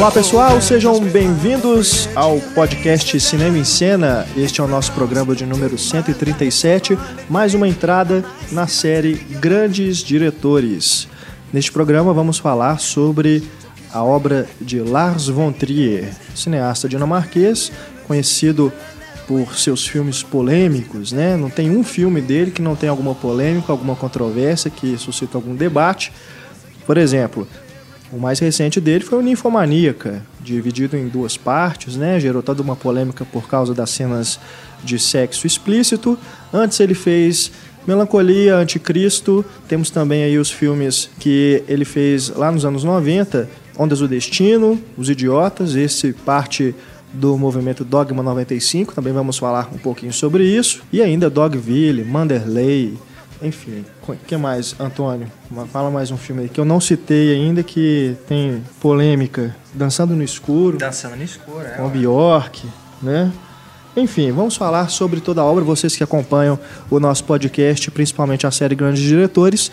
Olá pessoal, sejam bem-vindos ao podcast Cinema em Cena. Este é o nosso programa de número 137, mais uma entrada na série Grandes Diretores. Neste programa vamos falar sobre a obra de Lars von Trier, cineasta dinamarquês, conhecido por seus filmes polêmicos, né? Não tem um filme dele que não tem alguma polêmica, alguma controvérsia que suscita algum debate. Por exemplo, o mais recente dele foi o Ninfomaníaca, dividido em duas partes, né? Gerou toda uma polêmica por causa das cenas de sexo explícito. Antes ele fez Melancolia, Anticristo. Temos também aí os filmes que ele fez lá nos anos 90, Ondas do Destino, Os Idiotas, esse parte do movimento Dogma 95, também vamos falar um pouquinho sobre isso. E ainda Dogville, Manderley, enfim. O que mais, Antônio? Fala mais um filme aí que eu não citei ainda que tem polêmica. Dançando no Escuro. Dançando no Escuro, é. Com Bjork, né? Enfim, vamos falar sobre toda a obra. Vocês que acompanham o nosso podcast, principalmente a série Grandes Diretores,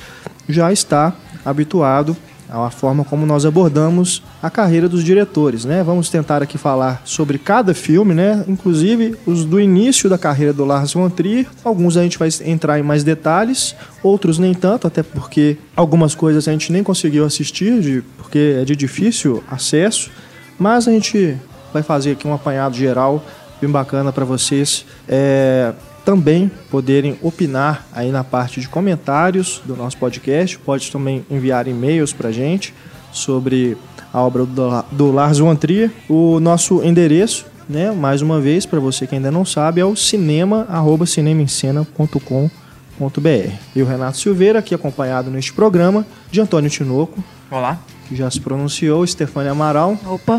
já está habituado a forma como nós abordamos a carreira dos diretores, né? Vamos tentar aqui falar sobre cada filme, né? Inclusive os do início da carreira do Lars von Trier. Alguns a gente vai entrar em mais detalhes, outros nem tanto, até porque algumas coisas a gente nem conseguiu assistir, de, porque é de difícil acesso. Mas a gente vai fazer aqui um apanhado geral bem bacana para vocês. É, também poderem opinar aí na parte de comentários do nosso podcast. Pode também enviar e-mails para a gente sobre a obra do, do Lars von Trier. O nosso endereço, né, mais uma vez, para você que ainda não sabe, é o cinema.cinemaencena.com.br. E o Renato Silveira, aqui acompanhado neste programa, de Antônio Tinoco. Olá. Que já se pronunciou, Stefania Amaral. Opa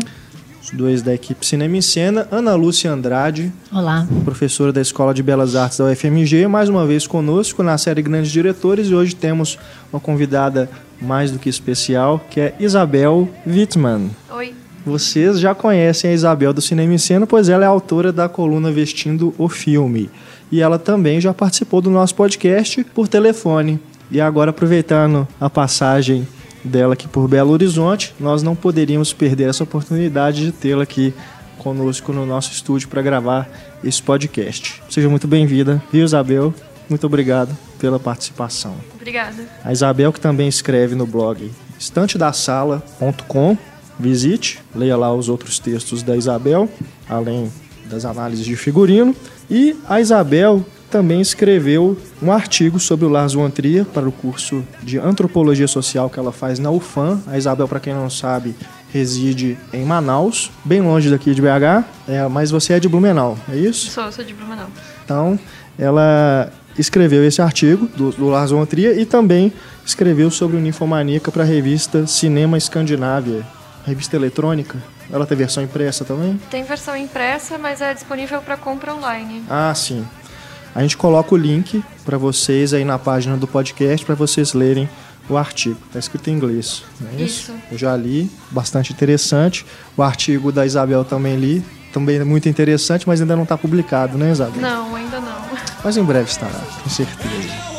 os dois da equipe Cinema em Cena, Ana Lúcia Andrade. Olá. Professora da Escola de Belas Artes da UFMG, mais uma vez conosco na série Grandes Diretores e hoje temos uma convidada mais do que especial, que é Isabel Wittmann. Oi. Vocês já conhecem a Isabel do Cinema em Cena, pois ela é autora da coluna Vestindo o Filme. E ela também já participou do nosso podcast por telefone. E agora, aproveitando a passagem dela aqui por Belo Horizonte, nós não poderíamos perder essa oportunidade de tê-la aqui conosco no nosso estúdio para gravar esse podcast. Seja muito bem-vinda, viu, Isabel? Muito obrigado pela participação. Obrigada. A Isabel, que também escreve no blog estantedasala.com, visite, leia lá os outros textos da Isabel, além das análises de figurino. E a Isabel também escreveu um artigo sobre o Lars von Trier para o curso de Antropologia Social que ela faz na UFAM. A Isabel, para quem não sabe, reside em Manaus, bem longe daqui de BH, é, mas você é de Blumenau, é isso? Sou, sou de Blumenau. Então, ela escreveu esse artigo do, do Lars von Trier e também escreveu sobre o Ninfomaníaca para a revista Cinema Escandinávia, revista eletrônica. Ela tem versão impressa também? Tem versão impressa, mas é disponível para compra online. Ah, sim. A gente coloca o link para vocês aí na página do podcast para vocês lerem o artigo. Está escrito em inglês, não é isso? Isso. Eu já li, bastante interessante. O artigo da Isabel também li, também é muito interessante, mas ainda não está publicado, né, Isabel? Não, ainda não. Mas em breve estará, com certeza.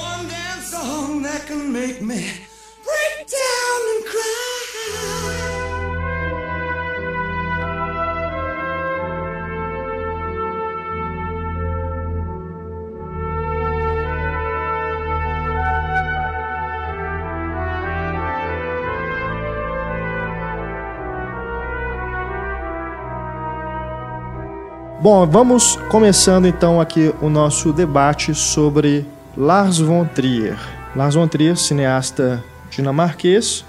Bom, vamos começando então aqui o nosso debate sobre Lars von Trier. Lars von Trier, cineasta dinamarquês,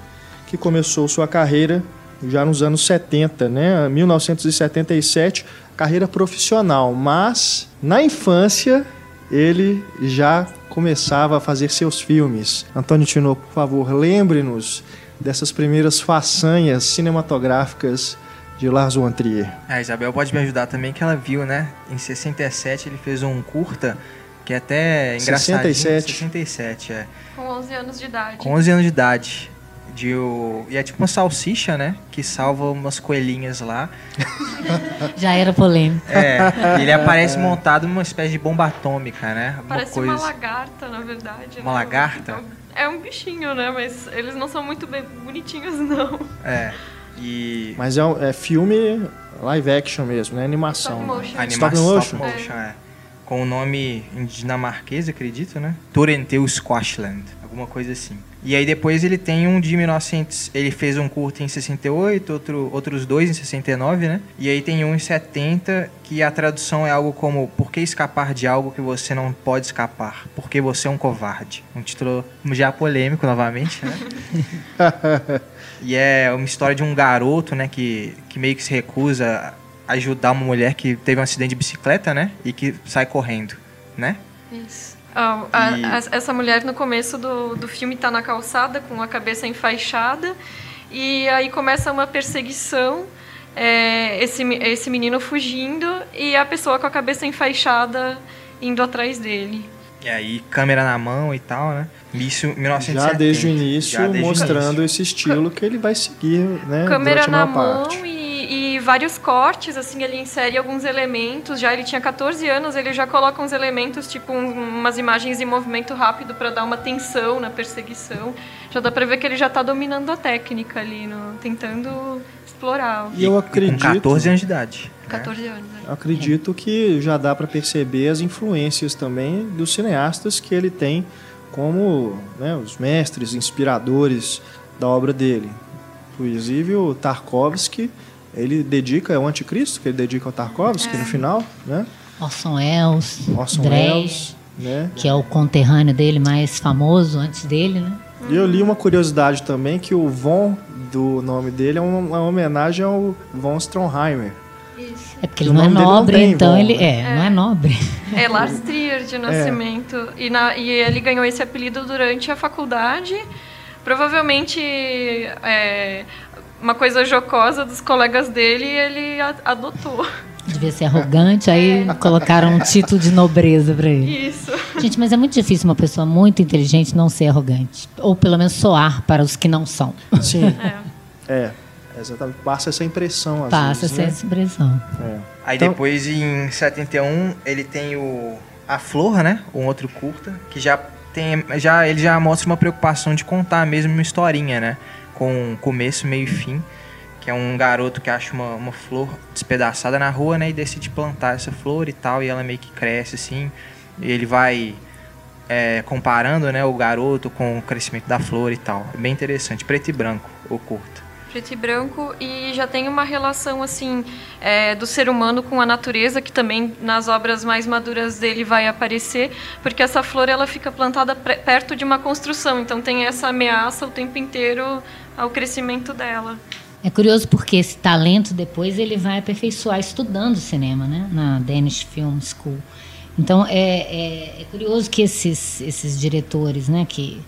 que começou sua carreira já nos anos 70, né? 1977, carreira profissional, mas na infância ele já começava a fazer seus filmes. Antônio Tinoco, por favor, lembre-nos dessas primeiras façanhas cinematográficas de Lars von Trier. A Isabel pode me ajudar também, que ela viu, né? Em 67 ele fez um curta que é até engraçadinho. 67. 67, é. Com 11 anos de idade. Com 11 anos de idade. De o... E é tipo uma salsicha, né? Que salva umas coelhinhas lá. Já era polêmico. É, ele aparece montado numa espécie de bomba atômica, né? Alguma Parece coisa... uma lagarta, na verdade. Uma né? lagarta? É um bichinho, né? Mas eles não são muito bem bonitinhos, não. É. E Mas é, um- é filme live action mesmo, né? Animação. Stop motion. animação Stop stop motion? motion, é. Com o nome em dinamarquês, acredito, né? Torrenteu Squashland, alguma coisa assim. E aí depois ele tem um de 1900, ele fez um curto em 68, outro, outros dois em 69, né? E aí tem um em 70 que a tradução é algo como Por que escapar de algo que você não pode escapar? Porque você é um covarde. Um título já polêmico novamente, né? E é uma história de um garoto, né, que, que meio que se recusa a ajudar uma mulher que teve um acidente de bicicleta, né, e que sai correndo, né? Isso. Ah, a- E- a- essa mulher no começo do, do filme tá na calçada com a cabeça enfaixada e aí começa uma perseguição. é, esse, esse menino fugindo e a pessoa com a cabeça enfaixada indo atrás dele. E aí, câmera na mão e tal, né? Isso em 1970. Já desde o início, desde mostrando início. esse estilo que ele vai seguir, né? câmera na maior mão parte. e, e vários cortes, assim, ele insere alguns elementos. Já ele tinha 14 anos, ele já coloca uns elementos, tipo um- umas imagens em movimento rápido para dar uma tensão na perseguição. Já dá pra ver que ele já tá dominando a técnica ali, no, tentando explorar. E eu com acredito, 14 anos de idade. Né? 14 anos, né? eu acredito que já dá para perceber as influências também dos cineastas que ele tem como né, os mestres, inspiradores da obra dele. Inclusive o Tarkovsky, ele dedica, é o anticristo que ele dedica ao Tarkovsky no final, né? Orson Welles, Orson Welles, né? que é o conterrâneo dele mais famoso antes dele, né? E eu li uma curiosidade também que o Von do nome dele é uma, uma homenagem ao Von Stromheimer. Isso. É porque E ele não é não nobre, tem então ele né? é, não é nobre. É Lars Trier de nascimento. E, na- e ele ganhou esse apelido durante a faculdade. Provavelmente é, uma coisa jocosa dos colegas dele ele a- adotou. Devia ser arrogante, aí colocaram um título de nobreza pra ele. Isso. Gente, mas é muito difícil uma pessoa muito inteligente não ser arrogante. Ou pelo menos soar para os que não são. Sim, É. é. Exatamente. Passa essa impressão às Passa vezes, essa né? É. Aí Então- depois, em 71, ele tem o A Flor, né? Um outro curta, que já tem. Já, ele já mostra uma preocupação de contar mesmo uma historinha, né? Com começo, meio e fim. Que é um garoto que acha uma, uma flor despedaçada na rua, né? E decide plantar essa flor e tal. E ela meio que cresce assim. E ele vai é, comparando né, o garoto com o crescimento da flor e tal. É bem interessante. Preto e branco, o curta. Preto e branco e já tem uma relação assim é, do ser humano com a natureza que também nas obras mais maduras dele vai aparecer porque essa flor ela fica plantada perto de uma construção então tem essa ameaça o tempo inteiro ao crescimento dela É curioso porque esse talento depois ele vai aperfeiçoar estudando cinema, né? Na Danish Film School. Então é, é, é curioso que esses, esses diretores, né? Que,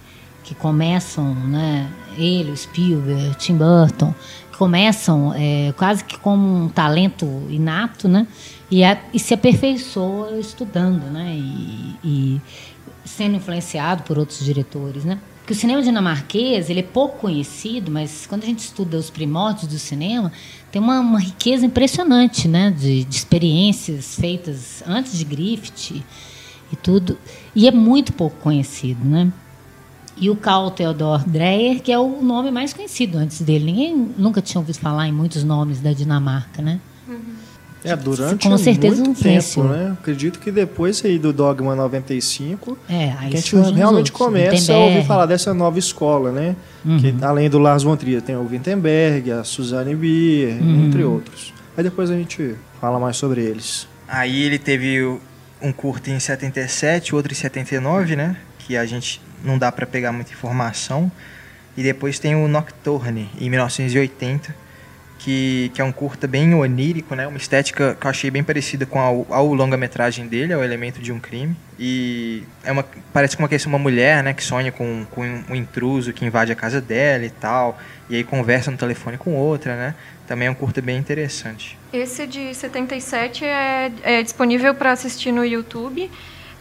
que começam, né? Ele, o Spielberg, Tim Burton, começam é, quase que como um talento inato, né? E, a- e se aperfeiçoa estudando, né? E, e sendo influenciado por outros diretores, né? Porque o cinema dinamarquês ele é pouco conhecido, mas quando a gente estuda os primórdios do cinema, tem uma, uma riqueza impressionante, né? De, de experiências feitas antes de Griffith e tudo, e é muito pouco conhecido, né? E o Carl Theodor Dreyer, que é o nome mais conhecido antes dele. Ninguém nunca tinha ouvido falar em muitos nomes da Dinamarca, né? É, durante Com certeza muito tempo, né? Acredito que depois aí do Dogma 95, É, que a aí gente realmente outros, começa a ouvir falar dessa nova escola, né? Uhum. Que além do Lars von Trier tem o Wittenberg, a Suzanne Bier, Uhum. entre outros. Aí depois a gente fala mais sobre eles. Aí ele teve um curto em 77, outro em 79, né? Que a gente não dá pra pegar muita informação. E depois tem o Nocturne, em 1980, que, que é um curta bem onírico, né? Uma estética que eu achei bem parecida com ao, ao longa-metragem dele, ao Elemento de um Crime. E é uma, parece com uma questão uma mulher, né? Que sonha com, com um intruso que invade a casa dela e tal. E aí conversa no telefone com outra, né? Também é um curta bem interessante. esse de 77 é, é disponível para assistir no YouTube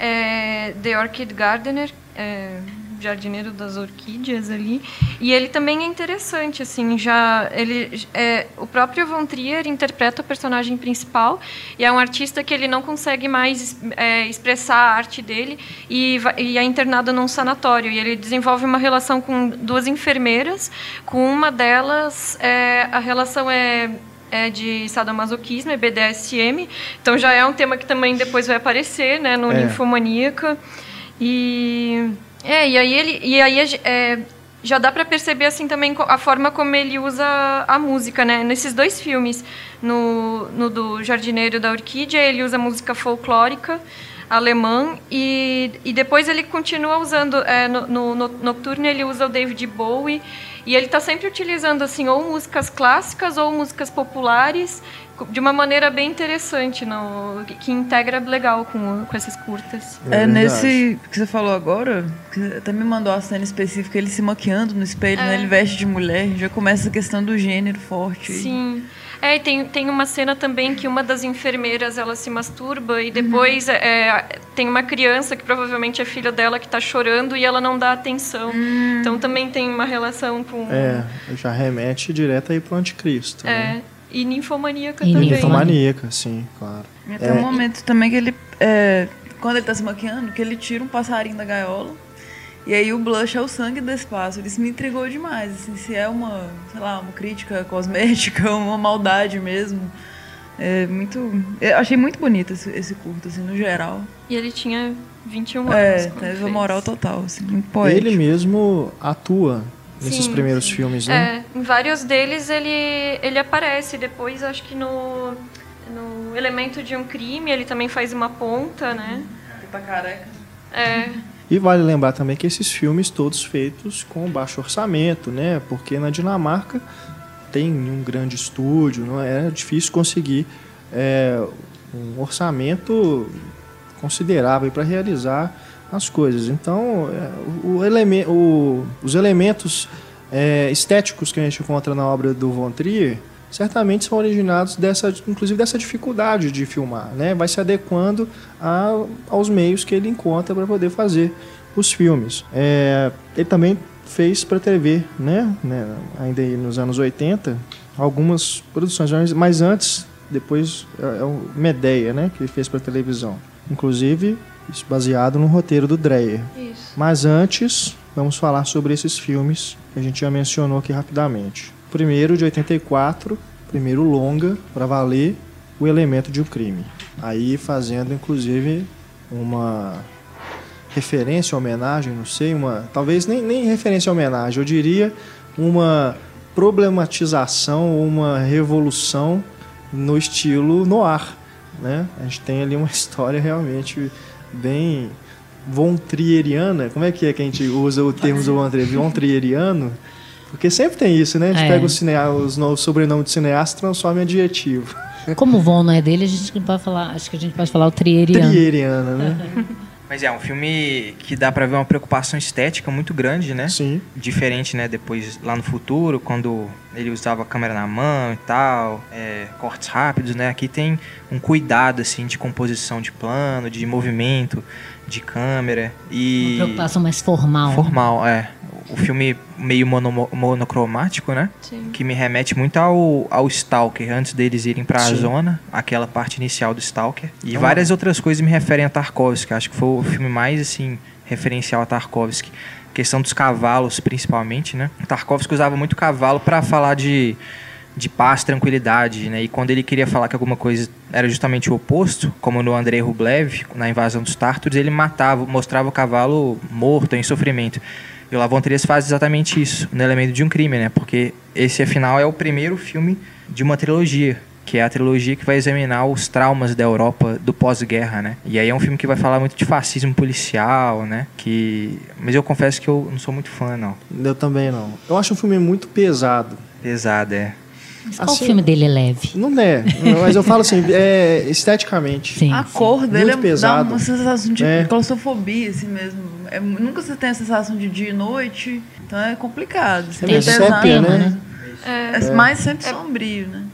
é The Orchid Gardener é, jardineiro das orquídeas ali. E ele também é interessante, assim, já ele é o próprio Von Trier interpreta o personagem principal e é um artista que ele não consegue mais é, expressar a arte dele e, e é internado num sanatório e ele desenvolve uma relação com duas enfermeiras, com uma delas é, a relação é é de sadomasoquismo, é BDSM. Então já é um tema que também depois vai aparecer, né, no é. Ninfomaníaca. E é, e aí ele e aí é, já dá para perceber assim também a forma como ele usa a música, né? Nesses dois filmes, no, no do Jardineiro da Orquídea, ele usa música folclórica alemã e, e depois ele continua usando é, no, no, no Nocturne ele usa o David Bowie e ele está sempre utilizando assim ou músicas clássicas ou músicas populares de uma maneira bem interessante, no, que integra legal com, com esses curtas. É, é nesse que você falou agora, que até me mandou a cena específica, ele se maquiando no espelho, é. né? ele veste de mulher, já começa a questão do gênero forte. Sim. É, e tem, tem uma cena também que uma das enfermeiras ela se masturba e depois uhum. é, tem uma criança que provavelmente é filha dela que está chorando e ela não dá atenção. Uhum. Então também tem uma relação com. É, já remete direto aí para o anticristo. É. Né? E ninfomaníaca e também. Ninfomaníaca, sim, claro. E tem é. um momento também que ele. É, quando ele está se maquiando, que ele tira um passarinho da gaiola e aí o blush é o sangue desse pássaro. Isso me intrigou demais. Assim, se é uma, sei lá, uma crítica cosmética, uma maldade mesmo. É muito. Eu achei muito bonito esse, esse curto, assim, no geral. E ele tinha 21 anos. É, teve a moral total, assim, muito poético. Ele mesmo atua nesses sim, primeiros sim. filmes, né? É, em vários deles ele, ele aparece. Depois, acho que no, no Elemento de um Crime, ele também faz uma ponta, né? Ele tá careca. É. E vale lembrar também que esses filmes todos feitos com baixo orçamento, né? Porque na Dinamarca tem um grande estúdio, não é, é difícil conseguir é, um orçamento considerável para realizar as coisas. Então, é, o eleme o, os elementos é, estéticos que a gente encontra na obra do Von Trier certamente são originados dessa, inclusive dessa dificuldade de filmar, né? Vai se adequando a, aos meios que ele encontra para poder fazer os filmes. É, ele também fez para TV, né? né? Ainda nos anos 80, algumas produções, mas antes, depois é, é o Medeia, né? Que ele fez para televisão. Inclusive, isso baseado no roteiro do Dreyer. Isso. Mas antes, vamos falar sobre esses filmes que a gente já mencionou aqui rapidamente. Primeiro de 84, primeiro longa para valer o elemento de um crime. Aí fazendo inclusive uma referência, homenagem, não sei, uma talvez nem, nem referência homenagem, eu diria uma problematização, uma revolução no estilo noir, né? A gente tem ali uma história realmente bem von Trieriana. Como é que é que a gente usa o termo von Trier? Von Trieriano? Porque sempre tem isso, né? A gente é. pega o, cinea, os novos sobrenomes de cineasta e transforma em adjetivo. Como o Von não é dele, a gente pode falar, acho que a gente pode falar o Trieriano. Trieriana, né? Mas é um filme que dá para ver uma preocupação estética muito grande, né? Sim. Diferente, né? Depois, lá no futuro, quando ele usava a câmera na mão e tal, é, cortes rápidos, né? Aqui tem um cuidado, assim, de composição de plano, de movimento de câmera e... Uma preocupação mais formal. Formal, é o filme meio mono, monocromático, né? Sim. Que me remete muito ao, ao Stalker, antes deles irem para a zona, aquela parte inicial do Stalker. E ah. várias outras coisas me referem a Tarkovsky, acho que foi o filme mais, assim, referencial a Tarkovsky. questão dos cavalos, principalmente, né? Tarkovsky usava muito cavalo para falar de de paz, tranquilidade, né? E quando ele queria falar que alguma coisa era justamente o oposto, como no Andrei Rublev, na invasão dos tártaros, ele matava, mostrava o cavalo morto, em sofrimento. E o Lavon Trias faz exatamente isso, no elemento de um crime, né? Porque esse, afinal, é o primeiro filme de uma trilogia, que é a trilogia que vai examinar os traumas da Europa do pós-guerra, né? E aí é um filme que vai falar muito de fascismo policial, né? Que... Mas eu confesso que eu não sou muito fã, não. Eu também não. Eu acho um filme muito pesado. Pesado, é. Mas qual assim, filme dele é leve? Não é, mas eu falo assim, é, esteticamente. Sim, a sim. cor dele é, pesado. dá uma sensação de é. claustrofobia, assim mesmo. É, nunca você tem a sensação de dia e noite, então é complicado. Assim, é, é sépia, né? né? É, é mais sempre sombrio, né?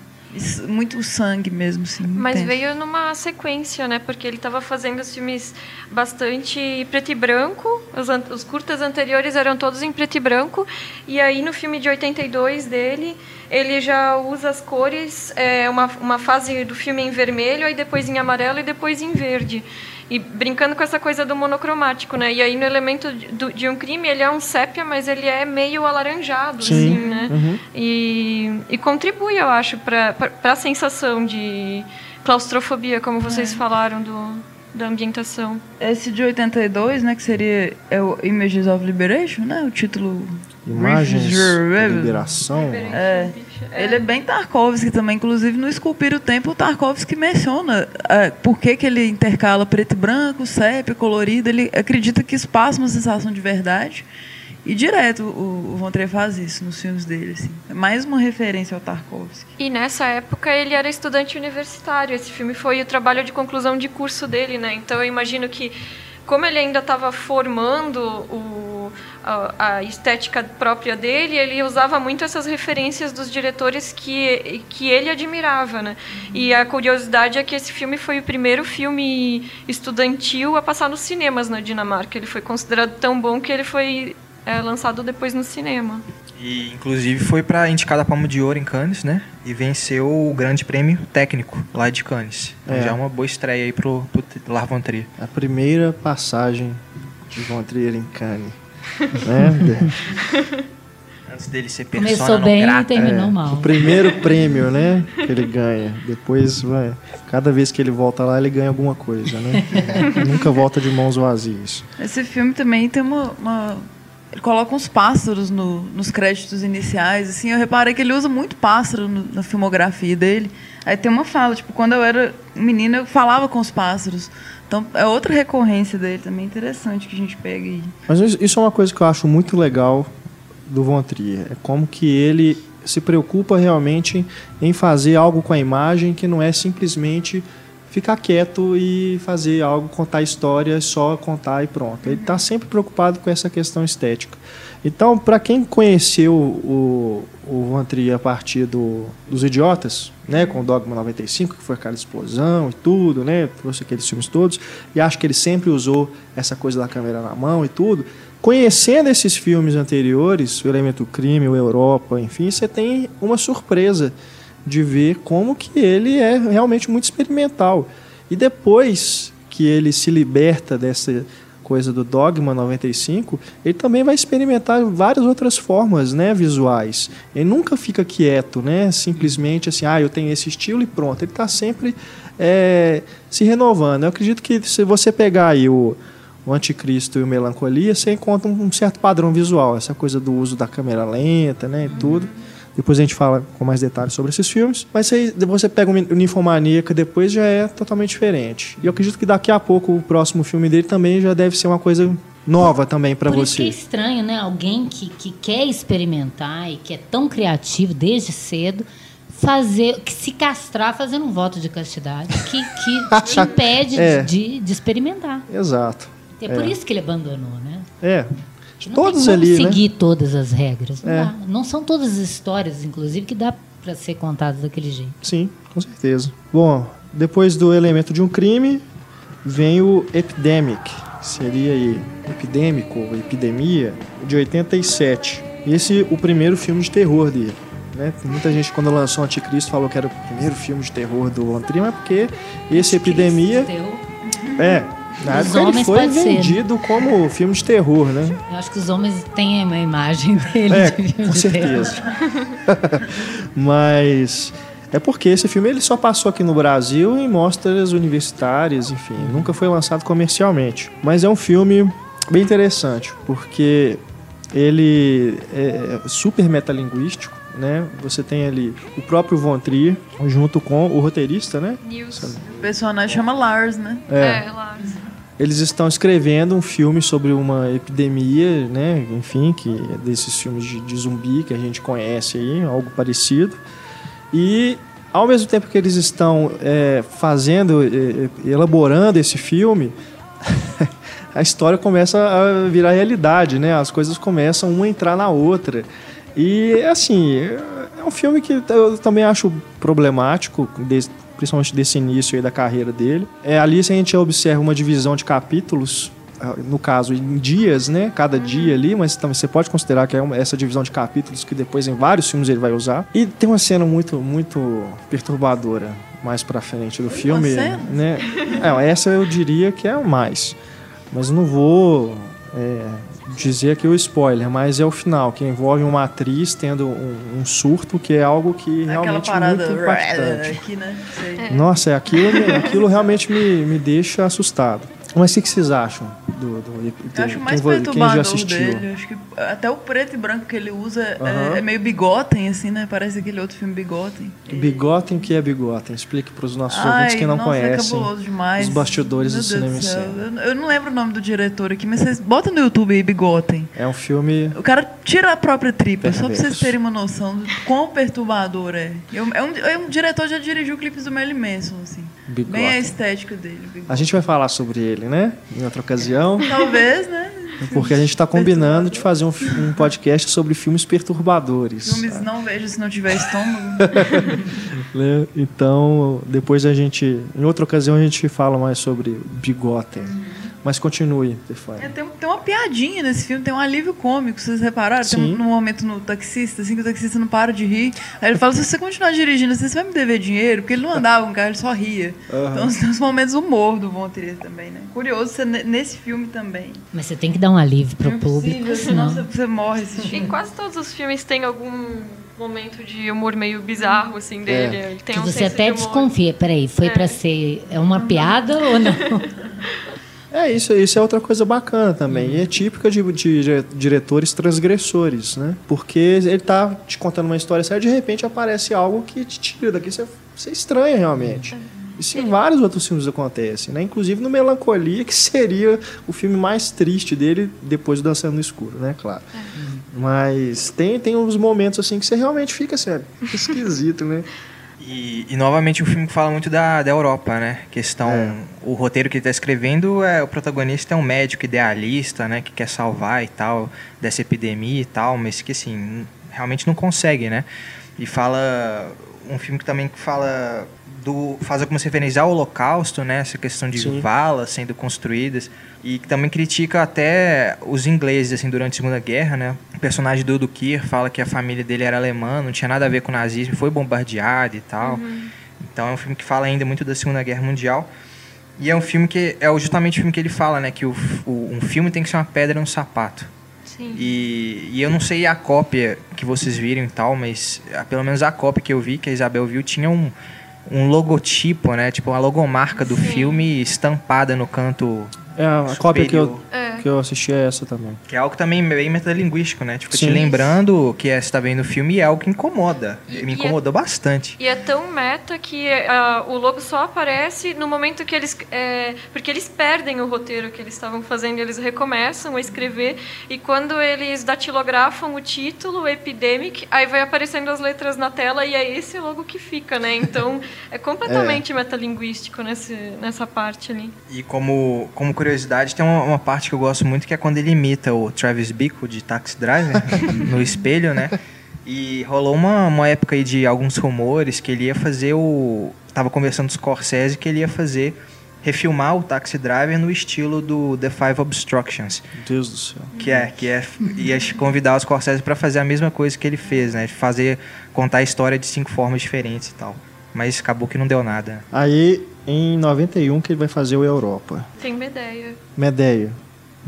muito sangue mesmo, assim. Mas intenso. veio numa sequência, né? Porque ele estava fazendo os filmes bastante preto e branco. Os, an- os curtas anteriores eram todos em preto e branco. E aí no filme de 82 dele, ele já usa as cores, é, uma, uma fase do filme em vermelho, aí depois em amarelo e depois em verde. E brincando com essa coisa do monocromático, né? E aí no elemento de, de um crime, ele é um sépia, mas ele é meio alaranjado, Sim. assim, né? E, e contribui, eu acho, para a sensação de claustrofobia, como vocês falaram do, da ambientação. Esse de 82, né, que seria é o Images of Liberation, né? O título... Imagens de liberação. É. Ele é bem Tarkovsky também, inclusive no Esculpir o Tempo, o Tarkovsky menciona é, por que, que ele intercala preto e branco, sépia, colorido. Ele acredita que isso passa uma sensação de verdade. E direto o, o Von Trier faz isso nos filmes dele. Assim. É mais uma referência ao Tarkovsky. E nessa época ele era estudante universitário. Esse filme foi o trabalho de conclusão de curso dele, né? Então eu imagino que, como ele ainda estava formando o, a, a estética própria dele, ele usava muito essas referências dos diretores que, que ele admirava, né? E a curiosidade é que esse filme foi o primeiro filme estudantil a passar nos cinemas na Dinamarca. Ele foi considerado tão bom que ele foi é, lançado depois no cinema. E inclusive foi para indicar a Palma de Ouro em Cannes, né? E venceu o grande prêmio técnico lá de Cannes. Então É. já é uma boa estreia aí pro, pro Trier. A primeira passagem de Von Trier em Cannes. né? Antes dele ser persona Começou bem e grata. terminou O mal. primeiro prêmio, né? Que ele ganha. Depois, vai, cada vez que ele volta lá, ele ganha alguma coisa, né? Nunca volta de mãos vazias. Esse filme também tem uma. uma- Ele coloca uns pássaros no- nos créditos iniciais. Assim, eu reparei que ele usa muito pássaro no- na filmografia dele. Aí tem uma fala, tipo, quando eu era menina, eu falava com os pássaros. Então é outra recorrência dele também interessante que a gente pega aí. Mas isso é uma coisa que eu acho muito legal do Von Trier. É como que ele se preocupa realmente em fazer algo com a imagem que não é simplesmente ficar quieto e fazer algo, contar história, só contar e pronto. Ele está sempre preocupado com essa questão estética. Então, para quem conheceu o, o Von Trier a partir do, dos Idiotas, né, com o Dogma 95, que foi aquela explosão e tudo, né, trouxe aqueles filmes todos, e acho que ele sempre usou essa coisa da câmera na mão e tudo. Conhecendo esses filmes anteriores, o Elemento Crime, o Europa, enfim, você tem uma surpresa de ver como que ele é realmente muito experimental. E depois que ele se liberta dessa coisa do Dogma 95, ele também vai experimentar várias outras formas, né, visuais. Ele nunca fica quieto, né, simplesmente assim, ah, eu tenho esse estilo e pronto. Ele está sempre é, se renovando. Eu acredito que se você pegar aí o, o Anticristo e o Melancolia, você encontra um certo padrão visual, essa coisa do uso da câmera lenta, né, e tudo. Depois a gente fala com mais detalhes sobre esses filmes. Mas aí você pega o Ninfomaníaca, depois já é totalmente diferente. E eu acredito que daqui a pouco o próximo filme dele também já deve ser uma coisa nova também para Por isso que é você. estranho, né? Alguém que, que quer experimentar e que é tão criativo desde cedo fazer que se castrar fazendo um voto de castidade que, que te impede É. de, de experimentar. Exato. É, por isso que ele abandonou, né? É. Não Todos tem ali, né? seguir todas as regras. Não, É. não são todas as histórias, inclusive, que dá para ser contadas daquele jeito. Sim, com certeza. Bom, depois do elemento de um crime, vem o Epidemic. Seria aí epidêmico, epidemia, de 87. Esse o primeiro filme de terror dele. Né? Muita gente, quando lançou Anticristo, falou que era o primeiro filme de terror do Von Trier, mas porque esse Epidemia... É, na Os época ele homens foi pode ser, né? vendido como filme de terror, né? Eu acho que os homens têm uma imagem dele É, de filme com de terror. certeza. Mas é porque esse filme ele só passou aqui no Brasil em mostras universitárias, enfim, nunca foi lançado comercialmente. Mas é um filme bem interessante, porque ele é super metalinguístico, né? Você tem ali o próprio Von Trier junto com o roteirista, né? News. O personagem chama Lars, né? É, lá. Eles estão escrevendo um filme sobre uma epidemia, né? Enfim, que é desses filmes de, de zumbi que a gente conhece aí, algo parecido. E ao mesmo tempo que eles estão é, fazendo, é, elaborando esse filme, a história começa a virar realidade, né? As coisas começam uma a entrar na outra. E assim, é um filme que eu também acho problemático, principalmente desse início aí da carreira dele. É, ali se a gente observa uma divisão de capítulos, ah, no caso em dias, né? Cada dia ali, mas também você pode considerar que é uma- essa divisão de capítulos que depois em vários filmes ele vai usar. E tem uma cena muito, muito perturbadora mais pra frente do filme, né? É, essa eu diria que é a mais. Mas não vou é, dizer aqui o spoiler, mas é o final, que envolve uma atriz tendo um, um surto, que é algo que Aquela realmente parada muito impactante. aqui, né? Sei. Nossa, é aquilo, aquilo realmente me, me deixa assustado. Mas o que que vocês acham do, do, do Eu acho mais quem, vo- quem perturbador já assistiu? dele. Acho que até o preto e branco que ele usa é- Aham. é, meio bigotem, assim, né? Parece aquele outro filme Bigotem. Bigotem, o que é Bigotem? Explique para os nossos Ai, ouvintes que não nossa, conhecem. É cabuloso demais. os bastidores Meu do Deus cinema em céu. cena. Eu, não lembro o nome do diretor aqui, mas vocês botam no YouTube aí, Bigotem. É um filme. O cara tira a própria tripa, só pra vocês Perverso. terem uma noção de quão perturbador é. Eu- é, um, é um diretor que já dirigiu clipes do Marilyn Manson, assim. Bigotem. Bem a estética dele. Bigotem. A gente vai falar sobre ele, né? Em outra ocasião. Talvez, né? Porque a gente está combinando de fazer um, um podcast sobre filmes perturbadores. Filmes não vejo se não tiver estômago. né? Então, depois a gente. Em outra ocasião a gente fala mais sobre Bigotem. Mas continue, É, Stefania. tem, tem uma piadinha nesse filme, tem um alívio cômico, vocês repararam? Tem Sim. um, um momento no taxista, assim, que o taxista não para de rir. Aí ele fala, se você continuar dirigindo assim, você vai me dever dinheiro? Porque ele não andava com o carro, ele só ria. Aham. Então tem os momentos do humor do Von Trier também, né? Curioso ser ne- nesse filme também. Mas você tem que dar um alívio pro Não é público, possível, senão senão... você, você morre Em assistindo. quase todos os filmes tem algum momento de humor meio bizarro, assim, dele. Ele tem Que um você até de desconfia. Peraí, foi É. pra ser é uma piada ou não? É, isso, isso é outra coisa bacana também. E é típica de, de dire- diretores transgressores, né? Porque ele tá te contando uma história séria de repente aparece algo que te tira daqui, você, você estranha realmente. Isso em vários outros filmes acontece, né? Inclusive no Melancolia, que seria o filme mais triste dele depois do Dançando no Escuro, né? Claro. Mas tem, tem uns momentos assim que você realmente fica sério, esquisito, né? E, e, novamente um filme que fala muito da, da Europa, né? Questão. É. O roteiro que ele está escrevendo é o protagonista é um médico idealista, né? Que quer salvar e tal, dessa epidemia e tal, mas que assim, realmente não consegue, né? E fala. Um filme que também fala do. faz algumas referências ao holocausto, né? Essa questão de Sim. valas sendo construídas. E que também critica até os ingleses, assim, durante a Segunda Guerra, né? O personagem do Udo Kier fala que a família dele era alemã, não tinha nada a ver com o nazismo, foi bombardeado e tal. Então é um filme que fala ainda muito da Segunda Guerra Mundial. E é um filme que é justamente o filme que ele fala, né? Que o, o- um filme tem que ser uma pedra no sapato. Sim. E, e eu não sei a cópia que vocês viram e tal, mas ah, pelo menos a cópia que eu vi, que a Isabel viu, tinha um, um logotipo, né? Tipo, uma logomarca do filme estampada no canto É a cópia que eu. É. que eu assisti é essa também. Que é algo também bem metalinguístico, né? Tipo, te Sim. lembrando que é, você tá vendo o filme e é algo que incomoda. E- Me e é- incomodou bastante. E é tão meta que ah, o logo só aparece no momento que eles. é, porque eles perdem o roteiro que eles estavam fazendo, eles recomeçam a escrever, e quando eles datilografam o título, Epidemic, aí vai aparecendo as letras na tela e é esse logo que fica, né? Então é completamente metalinguístico nesse, nessa parte ali. E como, como curiosidade, tem uma, uma parte que eu gosto muito que é quando ele imita o Travis Bickle de Taxi Driver no espelho, né? E rolou uma, uma época aí de alguns rumores que ele ia fazer o. Tava conversando com o Scorsese que ele ia fazer. refilmar o Taxi Driver no estilo do The Five Obstructions. Meu Deus do céu. Que é, que é ia convidar os Scorsese para fazer a mesma coisa que ele fez, né? Fazer, contar a história de cinco formas diferentes e tal. Mas acabou que não deu nada. Aí, em 91, que ele vai fazer o Europa. Tem uma ideia. Medeia.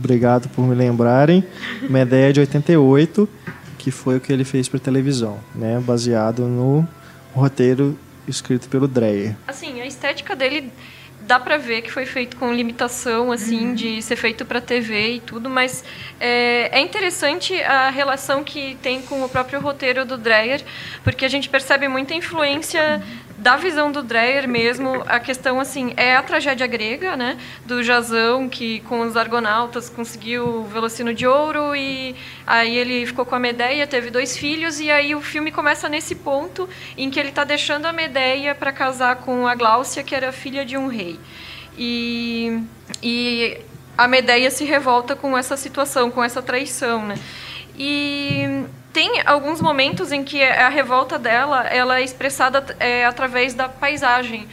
Obrigado por me lembrarem. Medeia de 88, que foi o que ele fez para televisão, né? Baseado no roteiro escrito pelo Dreyer. Assim, a estética dele dá pra ver que foi feito com limitação, assim, de ser feito para TV e tudo, mas é, é interessante a relação que tem com o próprio roteiro do Dreyer, porque a gente percebe muita influência da visão do Dreyer mesmo, a questão assim, é a tragédia grega, né, do Jasão que com os argonautas conseguiu o Velocino de Ouro e aí ele ficou com a Medeia, teve dois filhos e aí o filme começa nesse ponto em que ele está deixando a Medeia para casar com a Gláucia, que era filha de um rei. E, e a Medeia se revolta com essa situação, com essa traição, né? E tem alguns momentos em que a revolta dela ela é expressada é, através da paisagem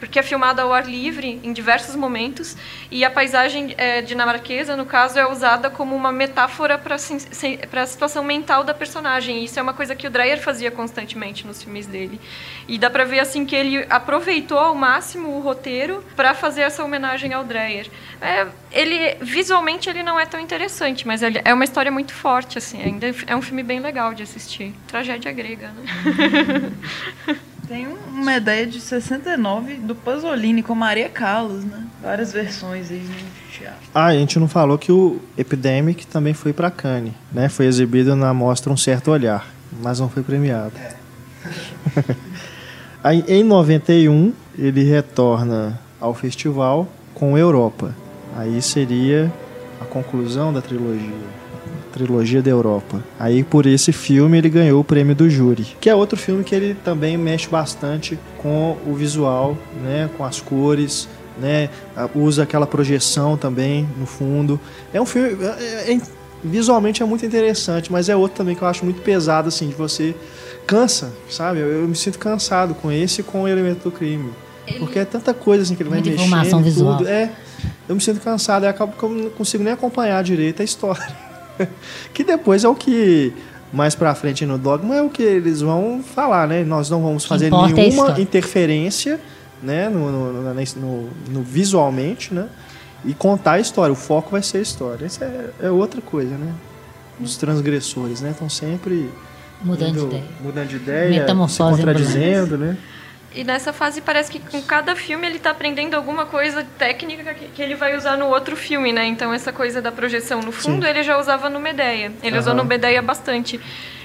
porque é filmada ao ar livre em diversos momentos e a paisagem é, dinamarquesa no caso é usada como uma metáfora para a situação mental da personagem e isso é uma coisa que o Dreyer fazia constantemente nos filmes dele. E dá para ver assim que ele aproveitou ao máximo o roteiro para fazer essa homenagem ao Dreyer. É, ele visualmente ele não é tão interessante mas ele, é uma história muito forte assim ainda é um filme bem legal de assistir. Tragédia grega né? Tem uma ideia de 69 do Pasolini com Maria Callas, né? Várias versões aí no teatro. Ah, a gente não falou que o Epidemic também foi para Cannes, né? Foi exibido na mostra Um Certo Olhar, mas não foi premiado. É. aí, em 91, ele retorna ao festival com Europa. Aí seria a conclusão da trilogia trilogia da Europa. Aí por esse filme ele ganhou o prêmio do júri, que é outro filme que ele também mexe bastante com o visual, né, com as cores, né, usa aquela projeção também no fundo. É um filme é, é, visualmente é muito interessante, mas é outro também que eu acho muito pesado assim de você cansa, sabe? Eu, eu me sinto cansado com esse e com o elemento do crime. Porque é tanta coisa assim que ele vai mexendo informação visual. tudo. É, eu me sinto cansado e acabo que eu não consigo nem acompanhar direito a história. que depois é o que mais pra frente no dogma é o que eles vão falar, né? Nós não vamos fazer é nenhuma interferência, né? No, no, no, no, visualmente, né? E contar a história. O foco vai ser a história. Isso é, é outra coisa, né? Os transgressores, né? Estão sempre mudando indo, de ideia, mudando de ideia, se contradizendo, né? E nessa fase parece que com cada filme ele está aprendendo alguma coisa técnica que, que, ele vai usar no outro filme, né? Então essa coisa da projeção no fundo Sim. ele já usava no Medeia. Ele uhum. usou no Medeia bastante.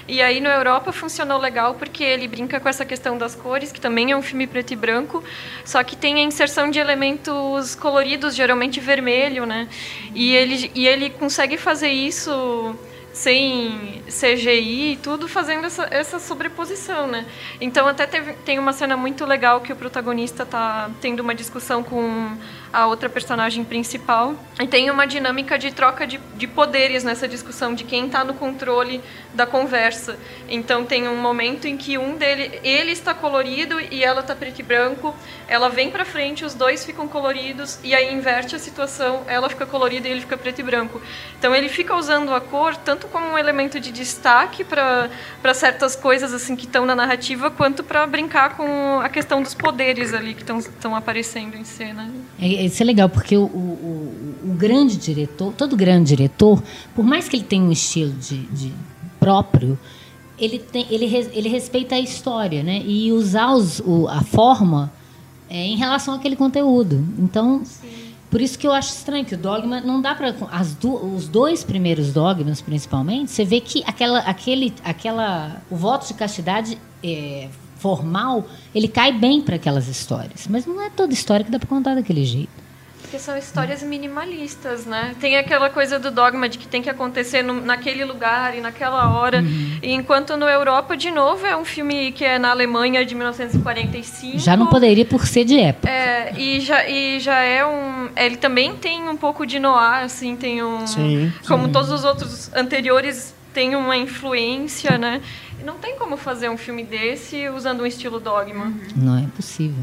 E aí no Europa funcionou legal porque ele brinca com essa questão das cores, que também é um filme preto e branco, só que tem a inserção de elementos coloridos, geralmente vermelho, né? E ele, e ele consegue fazer isso sem CGI e tudo, fazendo essa, essa sobreposição, né? Então até teve, tem uma cena muito legal que o protagonista está tendo uma discussão com a outra personagem principal. E tem uma dinâmica de troca de, de poderes nessa discussão, de quem está no controle da conversa. Então tem um momento em que um dele, ele está colorido e ela está preto e branco. Ela vem para frente, os dois ficam coloridos e aí inverte a situação. Ela fica colorida e ele fica preto e branco. Então ele fica usando a cor tanto como um elemento de destaque para certas coisas assim que estão na narrativa, quanto para brincar com a questão dos poderes ali que estão aparecendo em cena. É, isso é legal, porque o, o, o, grande diretor, todo grande diretor, por mais que ele tenha um estilo de, de próprio, ele, tem, ele, ele respeita a história, né? E usar os, o, a forma é, em relação àquele conteúdo. Então, Sim. por isso que eu acho estranho que o dogma não dá para os dois primeiros dogmas, principalmente, você vê que aquela, aquele, aquela, o voto de castidade é, formal, ele cai bem para aquelas histórias. Mas não é toda história que dá para contar daquele jeito. Porque são histórias minimalistas, né? Tem aquela coisa do dogma de que tem que acontecer no, naquele lugar e naquela hora. Uhum. E enquanto no Europa, de novo, é um filme que é na Alemanha de 1945. Já não poderia por ser de época. É, e já, e já é um... Ele também tem um pouco de noir, assim, tem um... Sim, como sim. todos os outros anteriores, tem uma influência, né? Não tem como fazer um filme desse usando um estilo dogma. Não é possível.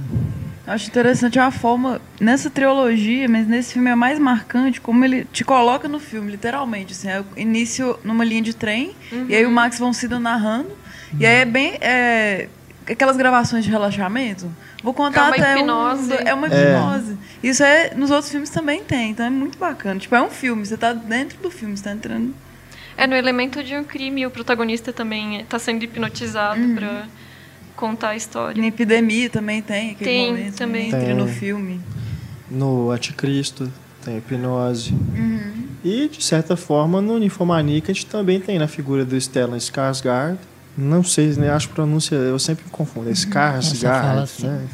Acho interessante a forma, nessa trilogia, mas nesse filme é mais marcante, como ele te coloca no filme, literalmente. Assim, é o início numa linha de trem, uhum. e aí o Max von Sydow narrando, uhum. e aí é bem. É, aquelas gravações de relaxamento. Vou contar é até. Hipnose. Um, é uma hipnose. É. Isso é. Nos outros filmes também tem, então é muito bacana. Tipo, é um filme, você está dentro do filme, você tá entrando. É no elemento de um crime, o protagonista também está sendo hipnotizado uhum. para contar a história. Na epidemia também tem aquele tem, momento. Também. Né? Tem. no filme. No Anticristo tem hipnose. Uhum. E, de certa forma, no Ninfomaníaca a gente também tem na figura do Stellan Skarsgård. Não sei, né? acho pronúncia, eu sempre me confundo. É uhum. Skarsgård, assim. né?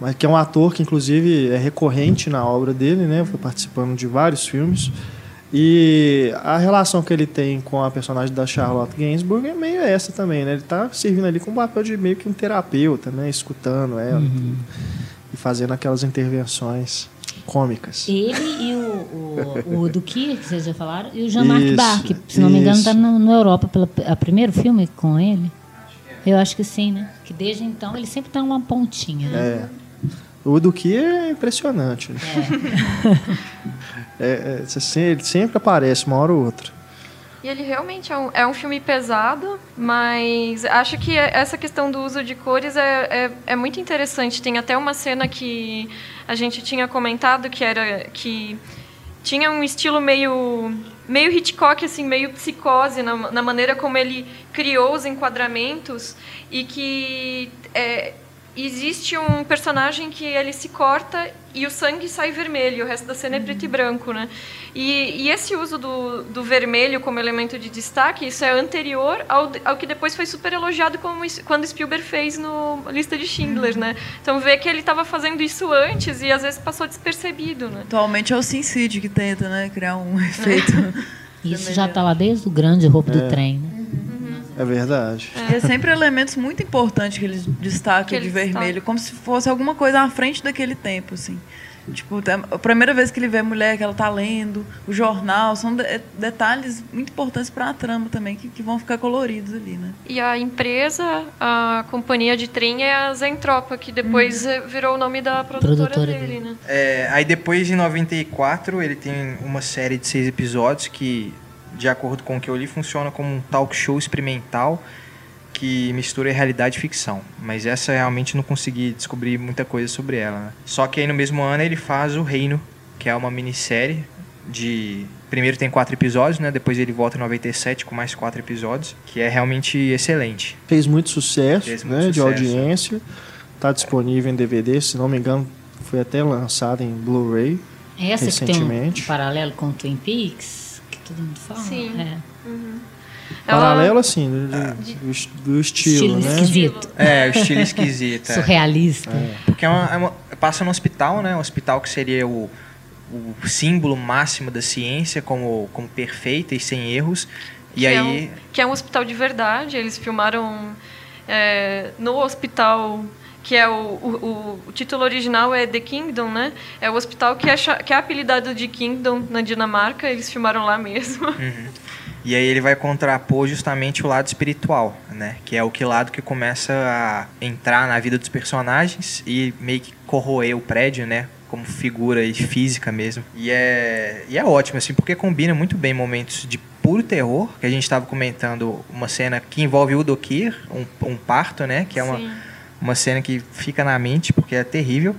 Mas que é um ator que, inclusive, é recorrente na obra dele, né? Foi participando de vários filmes. E a relação que ele tem com a personagem da Charlotte Gainsbourg é meio essa também, né? Ele está servindo ali com o papel de meio que um terapeuta, né? Escutando ela uhum. e fazendo aquelas intervenções. cômicas. Ele e o, o, o Duque, que vocês já falaram, e o Jean-Marc Isso, Barr, que, se não me engano, está isso. na Europa pelo a primeiro filme com ele. Eu acho que sim, né? Que desde então ele sempre tá uma pontinha, né? É. O Duque é impressionante. né? É, é, se- ele sempre aparece uma hora ou outra. E ele realmente é um, é um filme pesado, mas acho que essa questão do uso de cores é, é, é muito interessante. Tem até uma cena que a gente tinha comentado que era que tinha um estilo meio meio Hitchcock assim, meio psicose na, na maneira como ele criou os enquadramentos e que é, existe um personagem que ele se corta e o sangue sai vermelho, o resto da cena é preto e branco, né? E, e esse uso do, do vermelho como elemento de destaque, isso é anterior ao, ao que depois foi super elogiado como, quando Spielberg fez no Lista de Schindler, né? Então vê que ele estava fazendo isso antes e às vezes passou despercebido, né? Atualmente é o Sin City que tenta, né, criar um efeito. Isso já tá lá desde o grande roubo É. do trem, né? É verdade. E é sempre elementos muito importantes que eles destacam Que eles de vermelho, destacam. como se fosse alguma coisa à frente daquele tempo, assim. Tipo, tem- a primeira vez que ele vê a mulher que ela tá lendo, o jornal, são de- detalhes muito importantes para a trama também, que, que vão ficar coloridos ali, né? E a empresa, a companhia de trem é a Zentropa, que depois eh, virou o nome da produtora, Produtora dele, dele. né? É, aí depois, em 94, ele tem uma série de seis episódios que, de acordo com o que eu li, funciona como um talk show experimental que mistura realidade e ficção. Mas essa realmente não consegui descobrir muita coisa sobre ela. né? Só que aí no mesmo ano ele faz O Reino, que é uma minissérie de... Primeiro tem quatro episódios, né? Depois ele volta em 97 com mais quatro episódios, que é realmente excelente. Fez muito sucesso, Fez muito né, de sucesso. audiência. Está disponível em DVD, se não me engano, foi até lançado em Blu-ray. Essa que tem um Recentemente. paralelo com o Twin Peaks, todo mundo fala. Sim. É. Ela- Paralelo, assim, do, do- do estilo, Estilo né? esquisito. É, o estilo esquisito. é. Surrealista. Porque é uma, é uma- passa no hospital, né? Um hospital que seria o, o símbolo máximo da ciência como, como perfeita e sem erros. E que aí. É um, que é um hospital de verdade. Eles filmaram é, no hospital que é o, o, o título original é The Kingdom, né? É o hospital que é, que é apelidado de Kingdom na Dinamarca. Eles filmaram lá mesmo. E aí ele vai contrapor justamente o lado espiritual, né? Que é o que lado que começa a entrar na vida dos personagens e meio que corroer o prédio, né? Como figura e física mesmo. E é, e é ótimo, assim, porque combina muito bem momentos de puro terror, que a gente estava comentando uma cena que envolve o Dokir, um, um parto, né? Que é uma, Sim. Uma cena que fica na mente porque é terrível.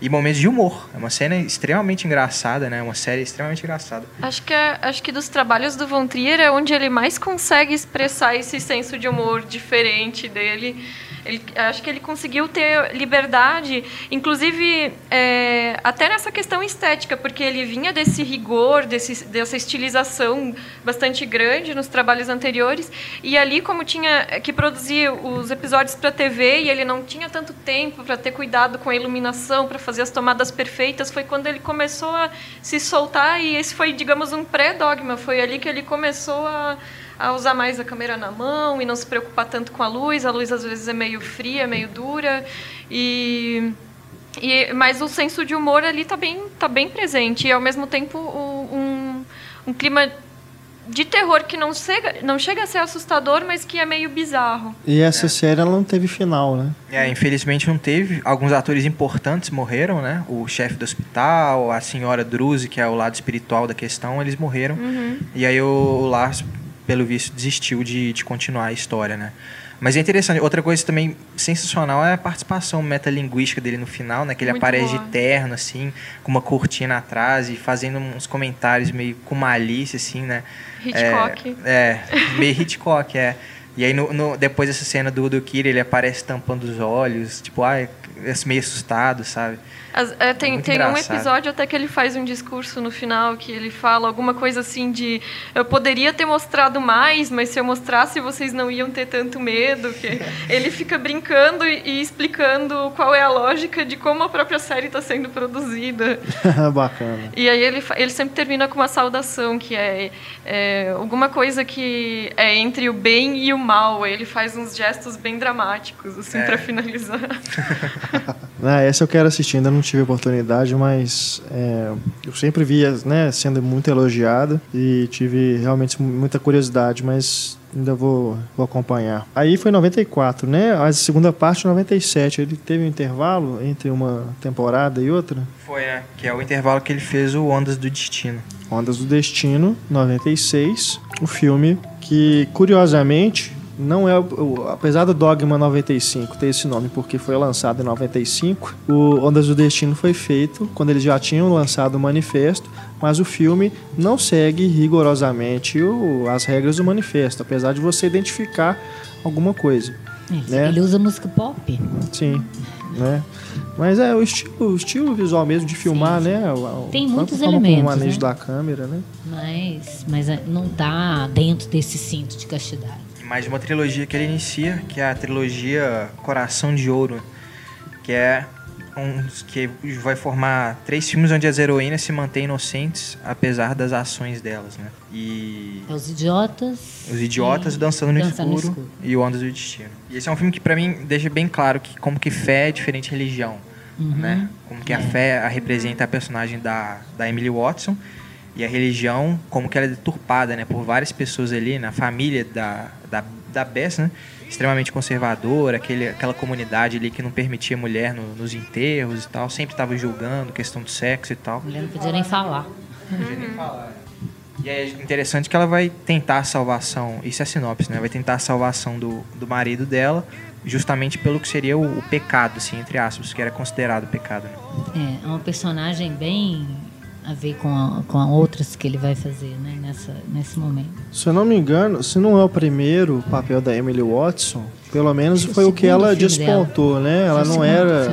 E momentos de humor. É uma cena extremamente engraçada, né? Uma série extremamente engraçada. Acho que, é, acho que dos trabalhos do Von Trier é onde ele mais consegue expressar esse senso de humor diferente dele. Ele, acho que ele conseguiu ter liberdade, inclusive é, até nessa questão estética, porque ele vinha desse rigor, desse, dessa estilização bastante grande nos trabalhos anteriores, e ali como tinha que produzir os episódios para TV e ele não tinha tanto tempo para ter cuidado com a iluminação, para fazer as tomadas perfeitas, foi quando ele começou a se soltar e esse foi, digamos, um pré-dogma, foi ali que ele começou a a usar mais a câmera na mão e não se preocupar tanto com a luz. A luz às vezes é meio fria, meio dura e, e mas o senso de humor ali tá bem tá bem presente e ao mesmo tempo o- um, um clima de terror que não chega não chega a ser assustador, mas que é meio bizarro. E essa série ela não teve final, né? É, infelizmente não teve. Alguns atores importantes morreram, né? O chefe do hospital, a senhora Druze, que é o lado espiritual da questão, eles morreram. E aí o, o Lars, pelo visto, desistiu de, de continuar a história, né? Mas é interessante. Outra coisa também sensacional é a participação metalinguística dele no final, né? Que ele Muito aparece boa. de terno, assim, com uma cortina atrás e fazendo uns comentários meio com malícia, assim, né? Hitchcock. É, é, meio Hitchcock, é. E aí, no, no- depois dessa cena do, do Kira, ele aparece tampando os olhos, tipo, ai, meio assustado, sabe? As- é, tem tem um episódio até que ele faz um discurso no final que ele fala alguma coisa assim de eu poderia ter mostrado mais, mas se eu mostrasse vocês não iam ter tanto medo. Que ele fica brincando e, e explicando qual é a lógica de como a própria série está sendo produzida. Bacana. E aí ele, ele sempre termina com uma saudação, que é, é alguma coisa que é entre o bem e o mal. Ele faz uns gestos bem dramáticos, assim, É. para finalizar. Ah, essa eu quero assistir, ainda não tive oportunidade, mas é, eu sempre via né, sendo muito elogiada e tive realmente muita curiosidade, mas ainda vou, vou acompanhar. Aí foi 94, né? A segunda parte 97. Ele teve um intervalo entre uma temporada e outra? Foi, né? Que é o intervalo que ele fez o Ondas do Destino. Ondas do Destino, 96. O filme que, curiosamente, não é apesar do Dogma 95 ter esse nome porque foi lançado em 95, o Ondas do Destino foi feito quando eles já tinham lançado o manifesto, mas o filme não segue rigorosamente o, as regras do manifesto, apesar de você identificar alguma coisa. Ele, né? ele usa música pop. Sim, né? Mas é o estilo, o estilo visual mesmo de filmar, sim, sim. né? O, Tem muitos elementos. O manejo né? da câmera, né? Mas, mas é, não tá dentro desse cinto de castidade mais de uma trilogia que ele inicia, que é a trilogia Coração de Ouro, que é um que vai formar três filmes onde as heroínas se mantêm inocentes apesar das ações delas, né? E é Os idiotas, Os idiotas dançando, no, dançando escuro, no, escuro, e o Ondas do Destino. E esse é um filme que para mim deixa bem claro que como que fé é diferente de religião, uhum. né? Como que é. a fé a representa a personagem da da Emily Watson e a religião como que ela é deturpada, né, por várias pessoas ali na família da da, da Bess, né? Extremamente conservadora, aquele, aquela comunidade ali que não permitia mulher no, nos enterros e tal, sempre estava julgando questão do sexo e tal. Mulher não podia nem falar. Não podia nem falar. E é interessante que ela vai tentar a salvação, isso é sinopse, né? Vai tentar a salvação do, do marido dela, justamente pelo que seria o, o pecado, assim, entre aspas, que era considerado pecado. Né? É, é uma personagem bem a ver com, a, com a outras que ele vai fazer né, nessa, nesse momento. Se eu não me engano, se não é o primeiro papel da Emily Watson, pelo menos foi o, que ela despontou, dela. né? Ela não era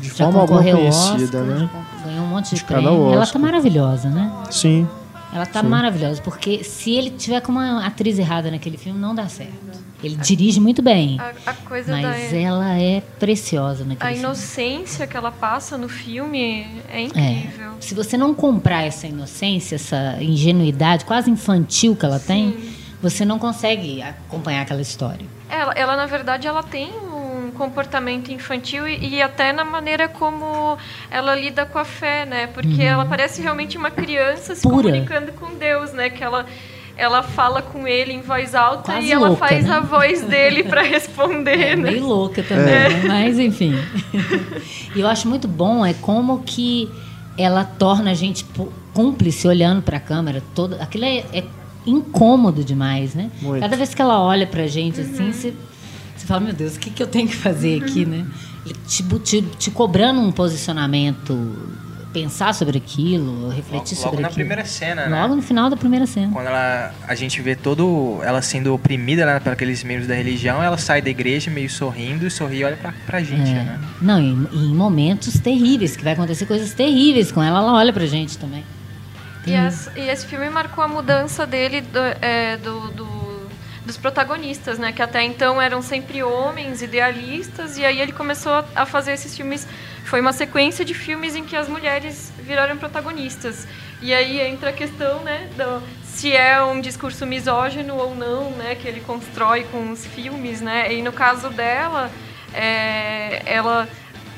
de Já forma alguma conhecida, Oscar, né? Ganhou um monte de, de prêmio. Ela tá maravilhosa, né? Sim. Ela tá Sim. maravilhosa, porque se ele tiver com uma atriz errada naquele filme, não dá certo. Ele dirige muito bem. A, a coisa mas da... ela é preciosa naquele A filme. inocência que ela passa no filme é incrível. É. Se você não comprar essa inocência, essa ingenuidade quase infantil que ela Sim. tem, você não consegue acompanhar aquela história. Ela, ela, na verdade, ela tem um comportamento infantil e, e, até na maneira como ela lida com a fé, né? Porque uhum. ela parece realmente uma criança se Pura. comunicando com Deus, né? Que ela ela fala com ele em voz alta Quase e ela louca, faz né? a voz dele para responder, é, né? Meio louca também, é. né? mas enfim. E eu acho muito bom é como que ela torna a gente cúmplice olhando para a câmera, todo aquilo é, é incômodo demais, né? Muito. Cada vez que ela olha para a gente assim, uhum. você, você fala, meu Deus, o que, que eu tenho que fazer aqui, né? Te, te, te cobrando um posicionamento pensar sobre aquilo, refletir logo, sobre logo na aquilo. primeira cena, né? Logo no final da primeira cena. Quando ela, a gente vê todo ela sendo oprimida né, por aqueles membros da religião, ela sai da igreja meio sorrindo e sorri e olha pra, pra gente, é. né? Não, em, em, momentos terríveis, que vai acontecer coisas terríveis com ela, ela olha pra gente também. E, e, esse filme marcou a mudança dele do, é, do, do dos protagonistas, né? Que até então eram sempre homens idealistas e aí ele começou a fazer esses filmes foi uma sequência de filmes em que as mulheres viraram protagonistas. E aí entra a questão, né, do, se é um discurso misógino ou não, né, que ele constrói com os filmes, né? E no caso dela, é, ela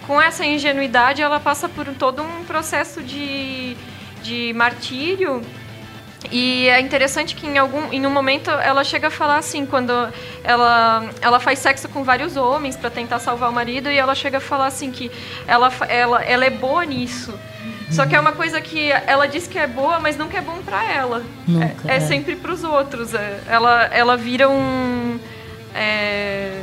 com essa ingenuidade, ela passa por todo um processo de, de martírio e é interessante que em algum em um momento ela chega a falar assim, quando ela ela faz sexo com vários homens para tentar salvar o marido e ela chega a falar assim que ela ela ela é boa nisso. Só que é uma coisa que ela diz que é boa, mas nunca é bom para ela. Nunca, é, é, é, sempre para os outros. É, ela ela vira um é,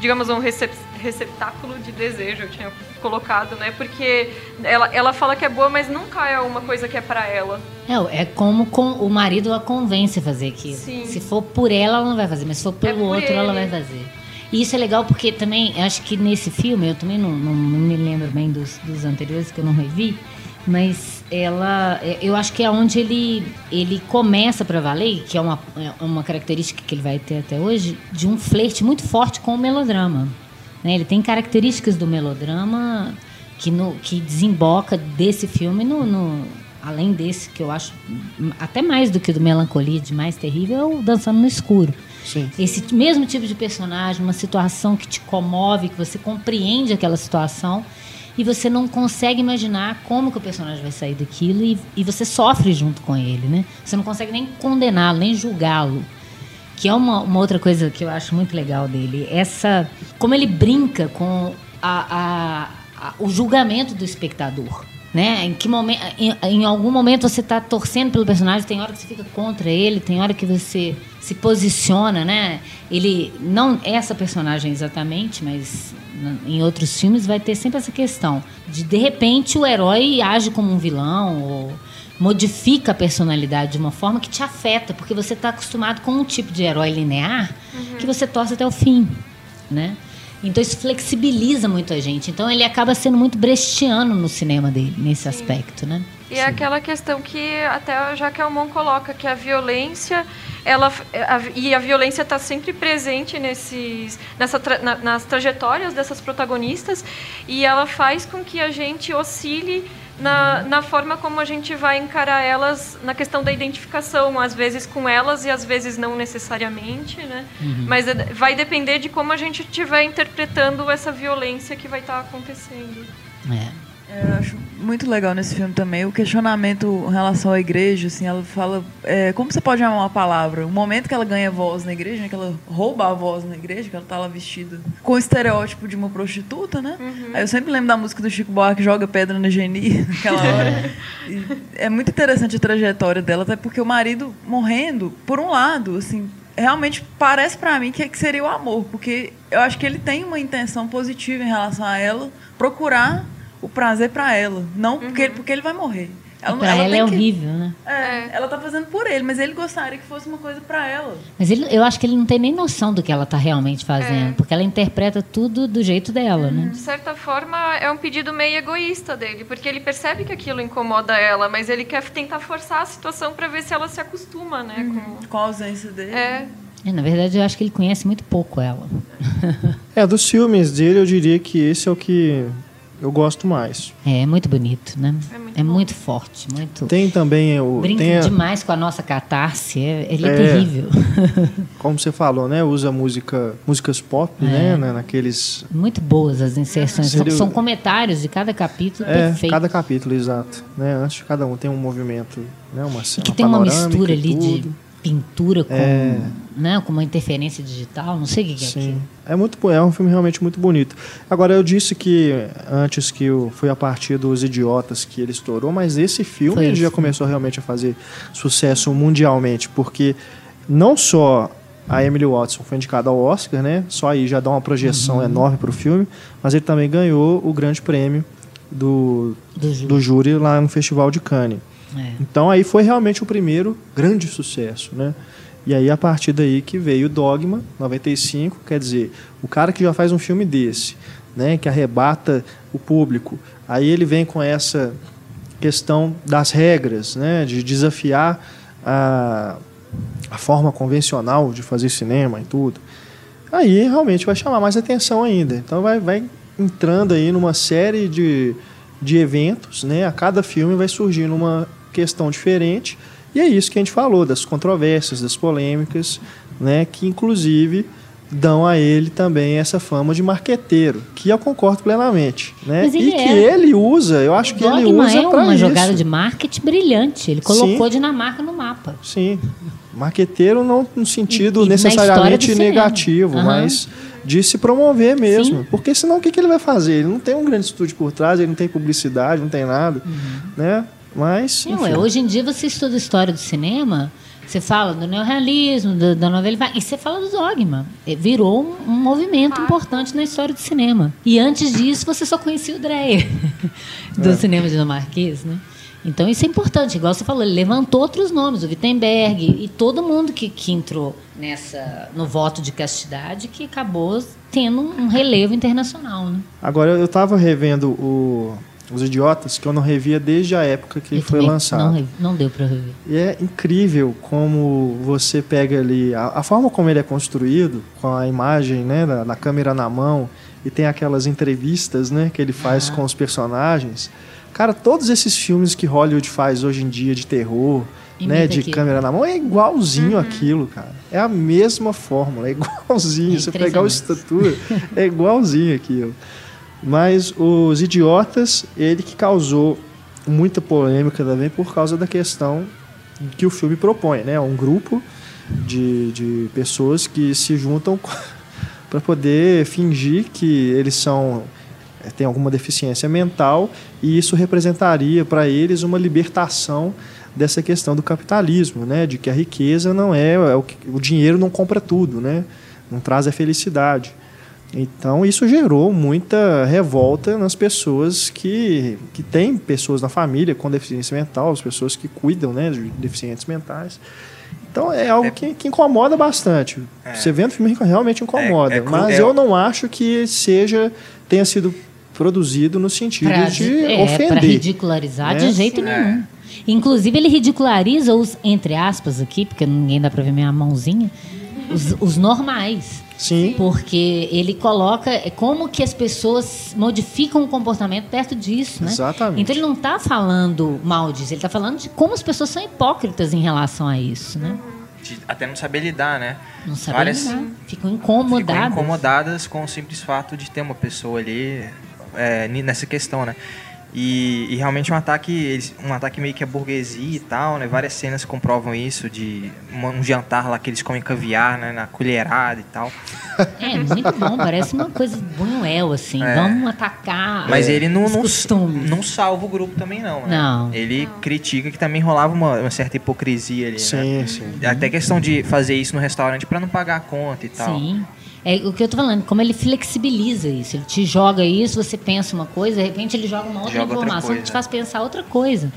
digamos um recep receptáculo de desejo, eu tinha colocado, né? Porque ela, ela fala que é boa, mas nunca é uma coisa que é para ela. É, é como com, o marido a convence a fazer aquilo. Sim. Se for por ela, ela não vai fazer, mas se for pelo é por outro, ele. ela vai fazer. E isso é legal porque também, acho que nesse filme, eu também não, não, não me lembro bem dos, dos anteriores, que eu não revi, mas ela eu acho que é onde ele ele começa para valer que é uma, é uma característica que ele vai ter até hoje de um flerte muito forte com o melodrama né? Ele tem características do melodrama que, no, que desemboca desse filme no, no além desse que eu acho até mais do que o do Melancolia, de mais terrível, é o Dançando no Escuro. Sim. Esse mesmo tipo de personagem, uma situação que te comove, que você compreende aquela situação e você não consegue imaginar como que o personagem vai sair daquilo e, e você sofre junto com ele, né? Você não consegue nem condená-lo, nem julgá-lo. Que é uma, uma outra coisa que eu acho muito legal dele. Essa. Como ele brinca com a, a, a, o julgamento do espectador. Né? Em, que momento, em, em algum momento você está torcendo pelo personagem, tem hora que você fica contra ele, tem hora que você se posiciona, né? Ele não é essa personagem exatamente, mas em outros filmes vai ter sempre essa questão de de repente o herói age como um vilão ou modifica a personalidade de uma forma que te afeta, porque você está acostumado com um tipo de herói linear uhum. que você torce até o fim, né? Então isso flexibiliza muito a gente. Então ele acaba sendo muito brechtiano no cinema dele, nesse Sim. aspecto, né? E é Sim. é aquela questão que até o Jaquelmon coloca, que a violência, ela, a, e a violência está sempre presente nesses, nessa tra, na, nas trajetórias dessas protagonistas, e ela faz com que a gente oscile na, na forma como a gente vai encarar elas na questão da identificação, às vezes com elas e às vezes não necessariamente, né? Uhum. Mas é, vai depender de como a gente estiver interpretando essa violência que vai estar tá acontecendo. É. É, eu acho muito legal nesse filme também o questionamento em relação à igreja, assim, ela fala é, como você pode amar uma palavra? O momento que ela ganha voz na igreja, né, que ela rouba a voz na igreja, que ela tá lá vestida com o estereótipo de uma prostituta, né? Uhum. Aí eu sempre lembro da música do Chico Buarque, Joga Pedra na Geni, naquela hora. é muito interessante a trajetória dela, até porque o marido morrendo, por um lado, assim, realmente parece para mim que, que seria o amor, porque eu acho que ele tem uma intenção positiva em relação a ela, procurar o prazer para ela. Não uhum. porque, porque ele vai morrer. Ela, pra ela, ela é que, horrível, né? É, é, ela tá fazendo por ele, mas ele gostaria que fosse uma coisa para ela. Mas ele, eu acho que ele não tem nem noção do que ela tá realmente fazendo, é. porque ela interpreta tudo do jeito dela, né? De certa forma, é um pedido meio egoísta dele, porque ele percebe que aquilo incomoda ela, mas ele quer tentar forçar a situação para ver se ela se acostuma, né? Uhum. Com... com a ausência dele. É. É, na verdade, eu acho que ele conhece muito pouco ela. É, dos filmes dele, eu diria que esse é o que eu gosto mais. É, é muito bonito, né? É muito, é muito forte, muito. Tem também o brinca tem a... demais com a nossa catarse, é, ele é, é terrível. Como você falou, né? Usa música, músicas pop, é. né? Naqueles. Muito boas as inserções. Seria... São, comentários de cada capítulo é, perfeito. Cada capítulo, exato. Né? Antes de cada um tem um movimento, né? Uma cena. Que tem uma mistura ali de pintura com, é... né, com uma interferência digital, não sei o que, é aquilo. É muito é um filme realmente muito bonito. Agora eu disse que antes que o, foi a partir dos idiotas que ele estourou, mas esse filme ele já começou realmente a fazer sucesso mundialmente, porque não só a Emily Watson foi indicada ao Oscar, né? Só aí já dá uma projeção uhum. enorme para o filme, mas ele também ganhou o grande prêmio do, do, júri. do júri lá no Festival de Cannes. É. Então aí foi realmente o primeiro grande sucesso, né? E aí a partir daí que veio o Dogma 95, quer dizer, o cara que já faz um filme desse, né, que arrebata o público, aí ele vem com essa questão das regras, né, de desafiar a, a forma convencional de fazer cinema e tudo. Aí realmente vai chamar mais atenção ainda. Então vai, vai entrando aí numa série de, de eventos, né? A cada filme vai surgindo uma questão diferente. E é isso que a gente falou, das controvérsias, das polêmicas, né, que inclusive dão a ele também essa fama de marqueteiro, que eu concordo plenamente, né? e é. que ele usa, eu acho o que ele usa é uma jogada de marketing brilhante. Ele colocou Sim. Dinamarca no mapa. Sim, marqueteiro não no sentido e, e necessariamente negativo, uhum. mas de se promover mesmo. Sim. Porque senão o que, que ele vai fazer? Ele não tem um grande estúdio por trás, ele não tem publicidade, não tem nada, uhum. né? Mas. Não, é, hoje em dia você estuda história do cinema, você fala do neorrealismo, do, da novela, e você fala do dogma. É, virou um, um movimento ah. importante na história do cinema. E antes disso, você só conhecia o Dreyer, do é. cinema dinamarquês, né? Então isso é importante, igual você falou, ele levantou outros nomes, o Wittenberg e todo mundo que, que entrou nessa no voto de castidade que acabou tendo um relevo internacional. Né? Agora eu estava revendo o os Idiotas, que eu não revia desde a época que ele foi lançado. Não, não deu para rever. E é incrível como você pega ali, a, a, forma como ele é construído, com a imagem né, da, da câmera na mão, e tem aquelas entrevistas né, que ele faz ah. com os personagens. Cara, todos esses filmes que Hollywood faz hoje em dia de terror, Imita né, de aquilo. câmera na mão, é igualzinho aquilo, cara. É a mesma fórmula, é igualzinho. É Você pegar o estrutura, é igualzinho aquilo. Mas os idiotas, ele que causou muita polêmica também por causa da questão que o filme propõe, né? Um grupo de, de pessoas que se juntam para poder fingir que eles são eh, têm alguma deficiência mental e isso representaria para eles uma libertação dessa questão do capitalismo, né? De que a riqueza não é, é o, que, o dinheiro não compra tudo, né? Não traz a felicidade. Então isso gerou muita revolta nas pessoas que, que têm pessoas na família com deficiência mental, as pessoas que cuidam né, de deficientes mentais. Então é algo que, que incomoda bastante. Você vendo o filme realmente incomoda. É- é cru- mas é- eu não acho que seja tenha sido produzido no sentido Pra, de é, ofender. ridicularizar né? de jeito nenhum. Inclusive, ele ridiculariza os, entre aspas, aqui, porque ninguém dá pra ver minha mãozinha, os, os normais. Sim. Porque ele coloca é, como que as pessoas modificam o comportamento perto disso, né? Exatamente. Então ele não está falando mal disso, ele está falando de como as pessoas são hipócritas em relação a isso, né? De até não saber lidar, né? Não sabem Várias- lidar, ficam Ficam incomodadas. incomodadas com o simples fato de ter uma pessoa ali é, nessa questão, né? E, e realmente um ataque, eles- um ataque meio que à burguesia e tal, né? Várias cenas comprovam isso, de uma- um jantar lá que eles comem caviar, né? Na colherada e tal. É, muito bom, parece uma coisa buñuel, assim. É. Vamos atacar Mas é, ele não, não, não salva o grupo também, não. Né? Não. Ele critica que também rolava uma, uma certa hipocrisia ali, né? Sim, sim. Até questão de fazer isso no restaurante pra não pagar a conta e tal. Sim. É o que eu tô falando, como ele flexibiliza isso. Ele te joga isso, você pensa uma coisa, de repente ele joga uma outra Joga outra informação que coisa. te faz pensar outra coisa.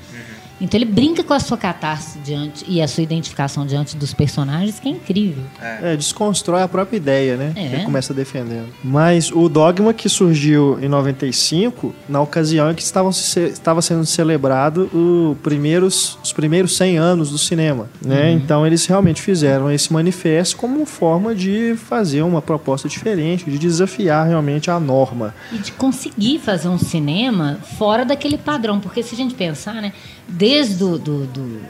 Então ele brinca com a sua catarse diante e a sua identificação diante dos personagens, que é incrível. É, desconstrói a própria ideia, né? É. Ele começa defendendo. Mas o dogma que surgiu em 95, na ocasião em que estavam se- estava sendo celebrado o primeiros, os primeiros 100 anos do cinema, né? Então eles realmente fizeram esse manifesto como forma de fazer uma proposta diferente, de desafiar realmente a norma. E de conseguir fazer um cinema fora daquele padrão. Porque se a gente pensar, né? Desde o do, do,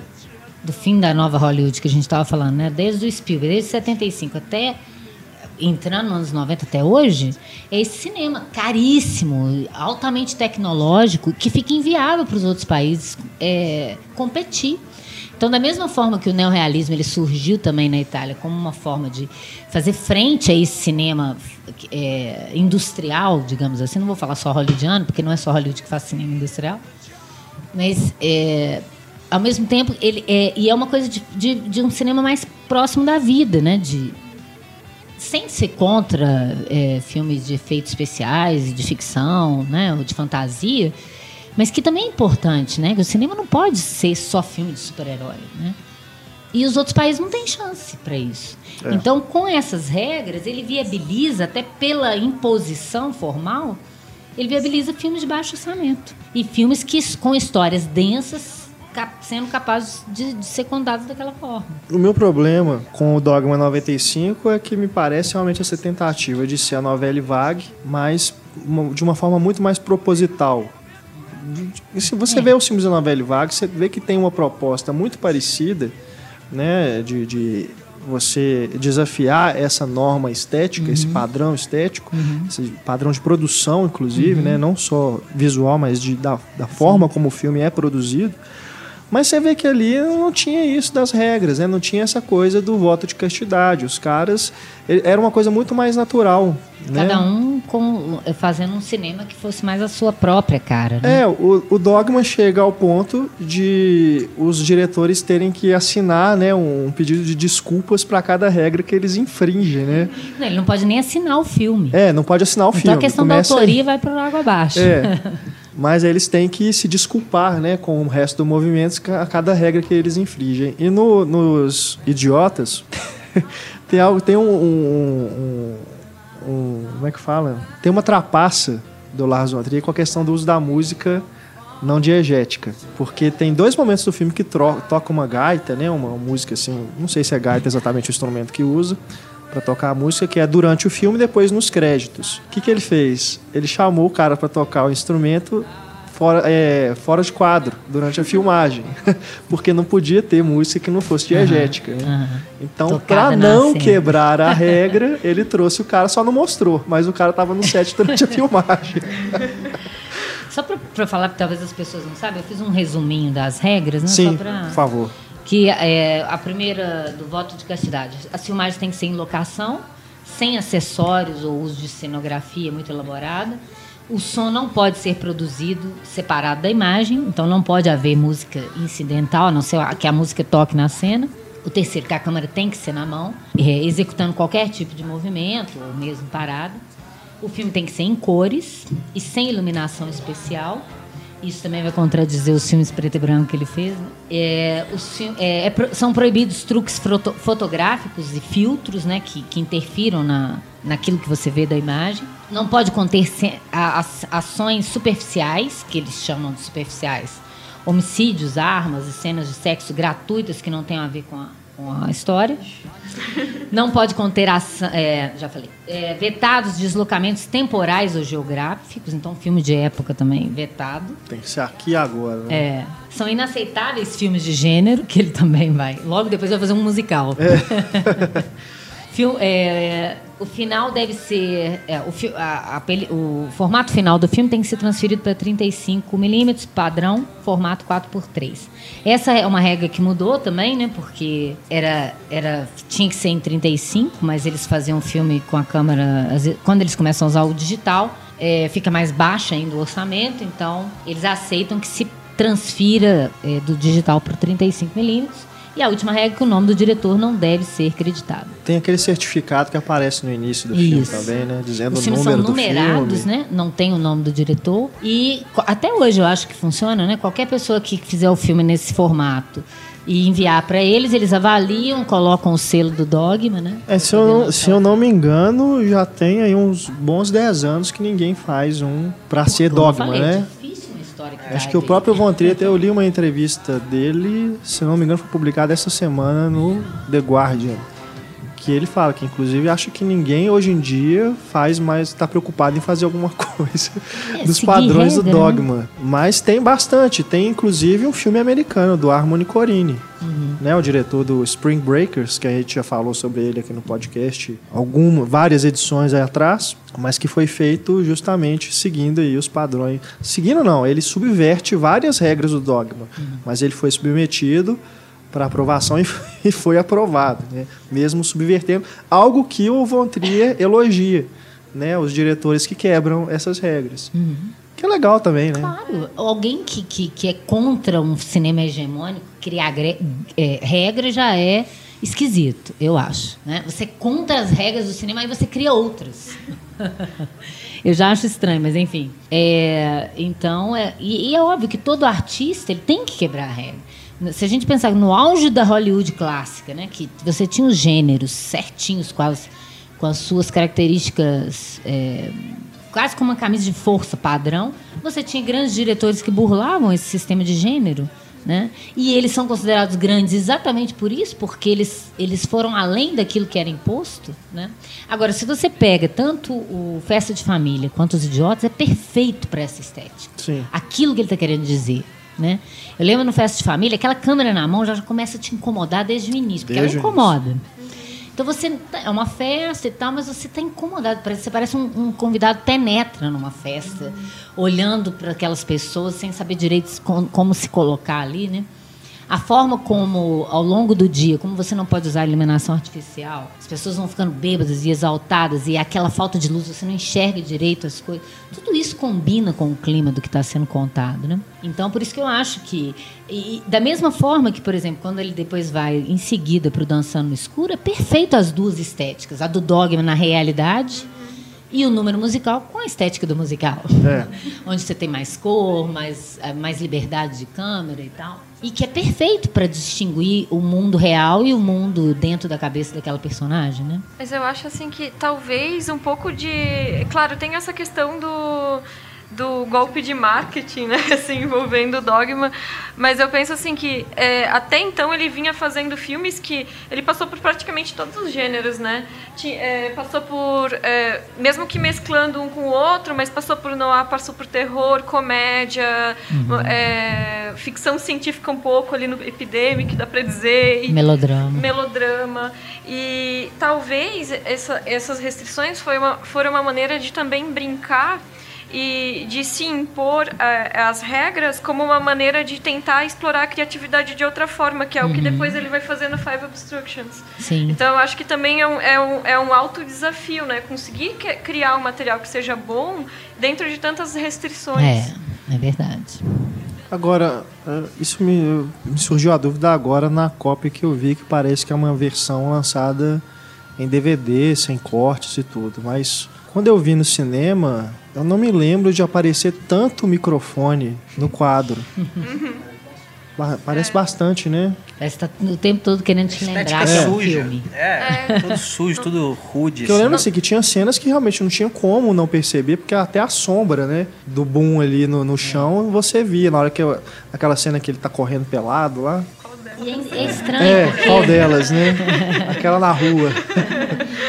do fim da nova Hollywood que a gente estava falando, né? Desde o Spielberg, desde 75 até entrando nos anos 90 até hoje, é esse cinema caríssimo, altamente tecnológico, que fica inviável para os outros países é, competir. Então, da mesma forma que o neorrealismo ele surgiu também na Itália como uma forma de fazer frente a esse cinema é, industrial, digamos assim, não vou falar só hollywoodiano, porque não é só Hollywood que faz cinema industrial, mas é, ao mesmo tempo ele é, e é uma coisa de, de, de um cinema mais próximo da vida, né? De, sem ser contra é, filmes de efeitos especiais, de ficção, né, ou de fantasia, mas que também é importante, né? Que o cinema não pode ser só filme de super-herói, né? E os outros países não têm chance para isso. É. Então, com essas regras, ele viabiliza, até pela imposição formal, ele viabiliza filmes de baixo orçamento. E filmes que, com histórias densas, cap- sendo capazes de, de ser contados daquela forma. O meu problema com o Dogma 95 é que me parece realmente essa tentativa de ser a novela vague, mas uma- de uma forma muito mais proposital. E se você É. vê os filmes da novela vague, você vê que tem uma proposta muito parecida, né, de, de você desafiar essa norma estética, esse padrão estético, esse padrão de produção, inclusive, né, não só visual, mas de, da, da forma como o filme é produzido. Mas você vê que ali não tinha isso das regras, né? Não tinha essa coisa do voto de castidade. Os caras... Era uma coisa muito mais natural, né? Cada um com, fazendo um cinema que fosse mais a sua própria cara, né? É, o, o dogma chega ao ponto de os diretores terem que assinar né, um pedido de desculpas para cada regra que eles infringem, né? Não, Ele não pode nem assinar o filme. É, não pode assinar o então filme. a questão da Começa aí. autoria vai para o água abaixo. É. Mas eles têm que se desculpar, né, com o resto do movimento a cada regra que eles infringem. E no- nos idiotas tem algo, tem um, um- um- um- como é que fala? Tem uma trapaça do Lars von Trier com a questão do uso da música não diegética, porque tem dois momentos do filme que toca uma gaita, né, uma música assim, não sei se é gaita exatamente o instrumento que usa para tocar a música, que é durante o filme e depois nos créditos. O que, que ele fez? Ele chamou o cara para tocar o instrumento fora, é, fora de quadro durante a filmagem, porque não podia ter música que não fosse diegética. Né? Então, para não quebrar a regra, ele trouxe o cara, só não mostrou, mas o cara estava no set durante a filmagem. Só para falar, que talvez as pessoas não saibam, eu fiz um resuminho das regras, né? Sim, pra... por favor. Que é a primeira do voto de castidade. As filmagens têm que ser em locação, sem acessórios ou uso de cenografia muito elaborada. O som não pode ser produzido separado da imagem, então não pode haver música incidental, a não ser que a música toque na cena. O terceiro, que a câmera tem que ser na mão, é, executando qualquer tipo de movimento, ou mesmo parada. O filme tem que ser em cores e sem iluminação especial. Isso também vai contradizer os filmes preto e branco que ele fez. Né? É, os, é, é, são proibidos truques foto, fotográficos e filtros né, que, que interfiram na, naquilo que você vê da imagem. Não pode conter ações superficiais, que eles chamam de superficiais, homicídios, armas e cenas de sexo gratuitas que não têm a ver com a, com a história. Não pode conter ação, é, já falei, é, vetados deslocamentos temporais ou geográficos, então filme de época também vetado. Tem que ser aqui agora. Né? É, são inaceitáveis filmes de gênero, que ele também vai. Logo depois vai fazer um musical. É. Fil, é, o final deve ser. É, o, a, a, o, formato final do filme tem que ser transferido para 35 milímetros, padrão, formato 4x3. Essa é uma regra que mudou também, né? Porque era, era, tinha que ser em 35, mas eles faziam filme com a câmera. Quando eles começam a usar o digital, é, fica mais baixa ainda o orçamento, então eles aceitam que se transfira é, do digital para 35 milímetros. E a última regra é que o nome do diretor não deve ser creditado. Tem aquele certificado que aparece no início do Isso. filme também, né? Dizendo Os o número são numerados, né? Não tem o nome do diretor. E até hoje eu acho que funciona, né? Qualquer pessoa que fizer o filme nesse formato e enviar para eles, eles avaliam, colocam o selo do dogma, né? É, se, eu, se eu não me engano, já tem aí uns bons 10 anos que ninguém faz um para ser dogma, falei, né? É história que Acho que o próprio Von Trier, eu li uma entrevista dele, se não me engano, foi publicada essa semana no The Guardian. Que ele fala que, inclusive, acha que ninguém hoje em dia faz mais, está preocupado em fazer alguma coisa é, dos padrões regra, do né? dogma. Né? Mas tem bastante. Tem, inclusive, um filme americano do Harmony Corine uhum. né, o diretor do Spring Breakers, que a gente já falou sobre ele aqui no podcast, alguma, várias edições aí atrás, mas que foi feito justamente seguindo aí os padrões. Seguindo não, ele subverte várias regras do dogma, uhum. mas ele foi submetido para aprovação e foi aprovado, né? mesmo subvertendo algo que o Von Trier elogia, né? os diretores que quebram essas regras. Uhum. Que é legal também, né? Claro. Alguém que, que, que é contra um cinema hegemônico, criar é, regra já é esquisito, eu acho. Né? Você é contra as regras do cinema e você cria outras. eu já acho estranho, mas enfim. É, então, é, e, e, é óbvio que todo artista ele tem que quebrar a regra. Se a gente pensar no auge da Hollywood clássica, né, que você tinha os gêneros certinhos com as, com as suas características é, quase como uma camisa de força padrão, você tinha grandes diretores que burlavam esse sistema de gênero. Né? E eles são considerados grandes exatamente por isso, porque eles, eles foram além daquilo que era imposto. Né? Agora, se você pega tanto o Festa de Família quanto os Idiotas, é perfeito para essa estética. Sim. Aquilo que ele está querendo dizer. Né? Eu lembro no Festa de Família, aquela câmera na mão já começa a te incomodar desde o início, porque desde ela incomoda. Então você tá, é uma festa e tal, mas você está incomodado. Você parece um, um, convidado penetra numa festa, olhando para aquelas pessoas sem saber direito como, como se colocar ali, né? A forma como, ao longo do dia, como você não pode usar iluminação artificial, as pessoas vão ficando bêbadas e exaltadas, e aquela falta de luz, você não enxerga direito as coisas. Tudo isso combina com o clima do que está sendo contado. Né? Então, por isso que eu acho que. E, da mesma forma que, por exemplo, quando ele depois vai em seguida para o Dançando no Escuro, é perfeito as duas estéticas: a do dogma na realidade e o número musical com a estética do musical. É. Onde você tem mais cor, mais, eh, mais liberdade de câmera e tal. E que é perfeito para distinguir o mundo real e o mundo dentro da cabeça daquela personagem, né? Mas eu acho assim que talvez um pouco de. Claro, tem essa questão do do golpe de marketing, né, assim, envolvendo o dogma. Mas eu penso assim que é, até então ele vinha fazendo filmes que ele passou por praticamente todos os gêneros, né? é, passou por, é, mesmo que mesclando um com o outro, mas passou por noir, passou por terror, comédia, uhum. é, ficção científica um pouco ali no Epidemic, dá para dizer. E, melodrama. Melodrama. E talvez essa, essas restrições foi uma, foram uma maneira de também brincar e de se impor uh, as regras como uma maneira de tentar explorar a criatividade de outra forma, que é uhum. o que uhum. depois ele vai fazer no Five Obstructions. Sim. Então, eu acho que também é um, é um, é um alto desafio, né? Conseguir que, criar um material que seja bom dentro de tantas restrições. É, é verdade. Agora, é, isso me, me surgiu a dúvida agora na cópia que eu vi, que parece que é uma versão lançada em DVD, sem cortes e tudo, mas quando eu vi no cinema, eu não me lembro de aparecer tanto microfone no quadro. Parece é. bastante, né? Parece que tá o tempo todo querendo te lembrar que é um filme. É, é, tudo sujo, tudo rude. Assim. Eu lembro assim que tinha cenas que realmente não tinha como não perceber, porque até a sombra, né, do boom ali no, no chão, você via. Na hora que eu, aquela cena que ele tá correndo pelado lá. E é, é estranho. É, porque... qual delas, né? Aquela na rua.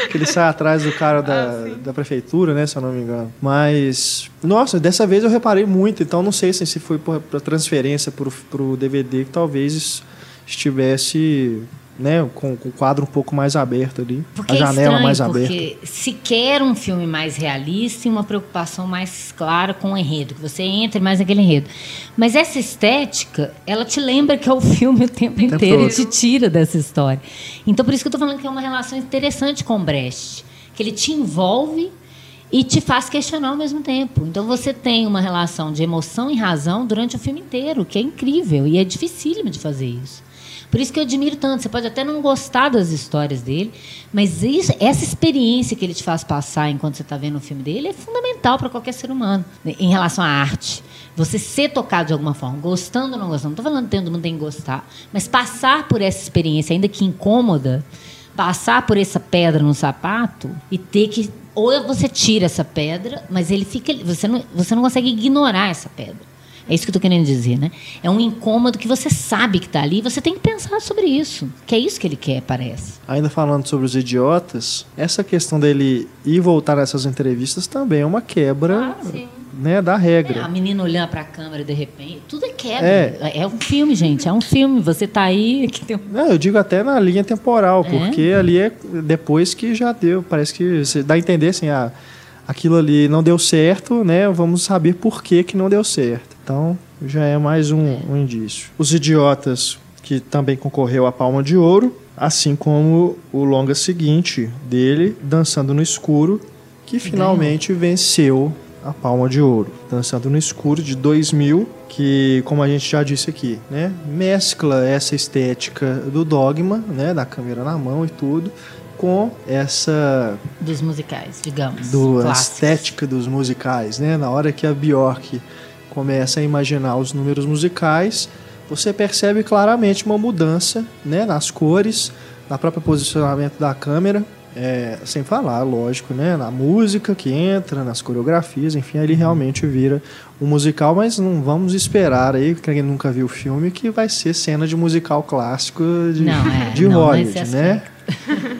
que ele sai atrás do cara da, ah, da prefeitura, né? Se eu não me engano. Mas, nossa, dessa vez eu reparei muito. Então não sei se foi para transferência pro, pro DVD que talvez estivesse né, com, com, o quadro um pouco mais aberto ali, porque a janela é estranho, mais aberta. Porque se quer um filme mais realista e uma preocupação mais clara com o enredo, que você entre mais naquele enredo. Mas essa estética, ela te lembra que é o filme o tempo, o tempo inteiro todo. e te tira dessa história. Então por isso que eu estou falando que é uma relação interessante com o Brecht, que ele te envolve e te faz questionar ao mesmo tempo. Então você tem uma relação de emoção e razão durante o filme inteiro, que é incrível e é dificílimo de fazer isso. Por isso que eu admiro tanto. Você pode até não gostar das histórias dele, mas isso, essa experiência que ele te faz passar enquanto você está vendo o filme dele é fundamental para qualquer ser humano né, em relação à arte. Você ser tocado de alguma forma, gostando ou não gostando. Não estou falando que todo mundo tem que gostar, mas passar por essa experiência, ainda que incômoda, passar por essa pedra no sapato e ter que ou você tira essa pedra, mas ele fica, você não, você não consegue ignorar essa pedra. É isso que eu estou querendo dizer, né? É um incômodo que você sabe que está ali e você tem que pensar sobre isso. Que é isso que ele quer, parece. Ainda falando sobre os idiotas, essa questão dele ir voltar nessas entrevistas também é uma quebra. Ah, né, da regra. É, a menina olhando para a câmera de repente, tudo é quebra. É. é um filme, gente, é um filme. Você está aí. Que tem... Não, eu digo até na linha temporal, é? porque ali é depois que já deu. Parece que dá a entender assim, ah, aquilo ali não deu certo, né? Vamos saber por que, que não deu certo. Então, já é mais um, um indício. Os Idiotas, que também concorreu à Palma de Ouro, assim como o longa seguinte dele, Dançando no Escuro, que finalmente venceu a Palma de Ouro. Dançando no Escuro, de 2000, que, como a gente já disse aqui, né, mescla essa estética do dogma, né, da câmera na mão e tudo, com essa dos musicais, digamos, do estética dos musicais, né? Na hora que a Bjork começa a imaginar os números musicais, você percebe claramente uma mudança né, nas cores, na própria posicionamento da câmera, é, sem falar, lógico, né, na música que entra, nas coreografias, enfim, ele realmente vira um musical, mas não vamos esperar aí, quem nunca viu o filme, que vai ser cena de musical clássico de, não, é, de não, Hollywood, né?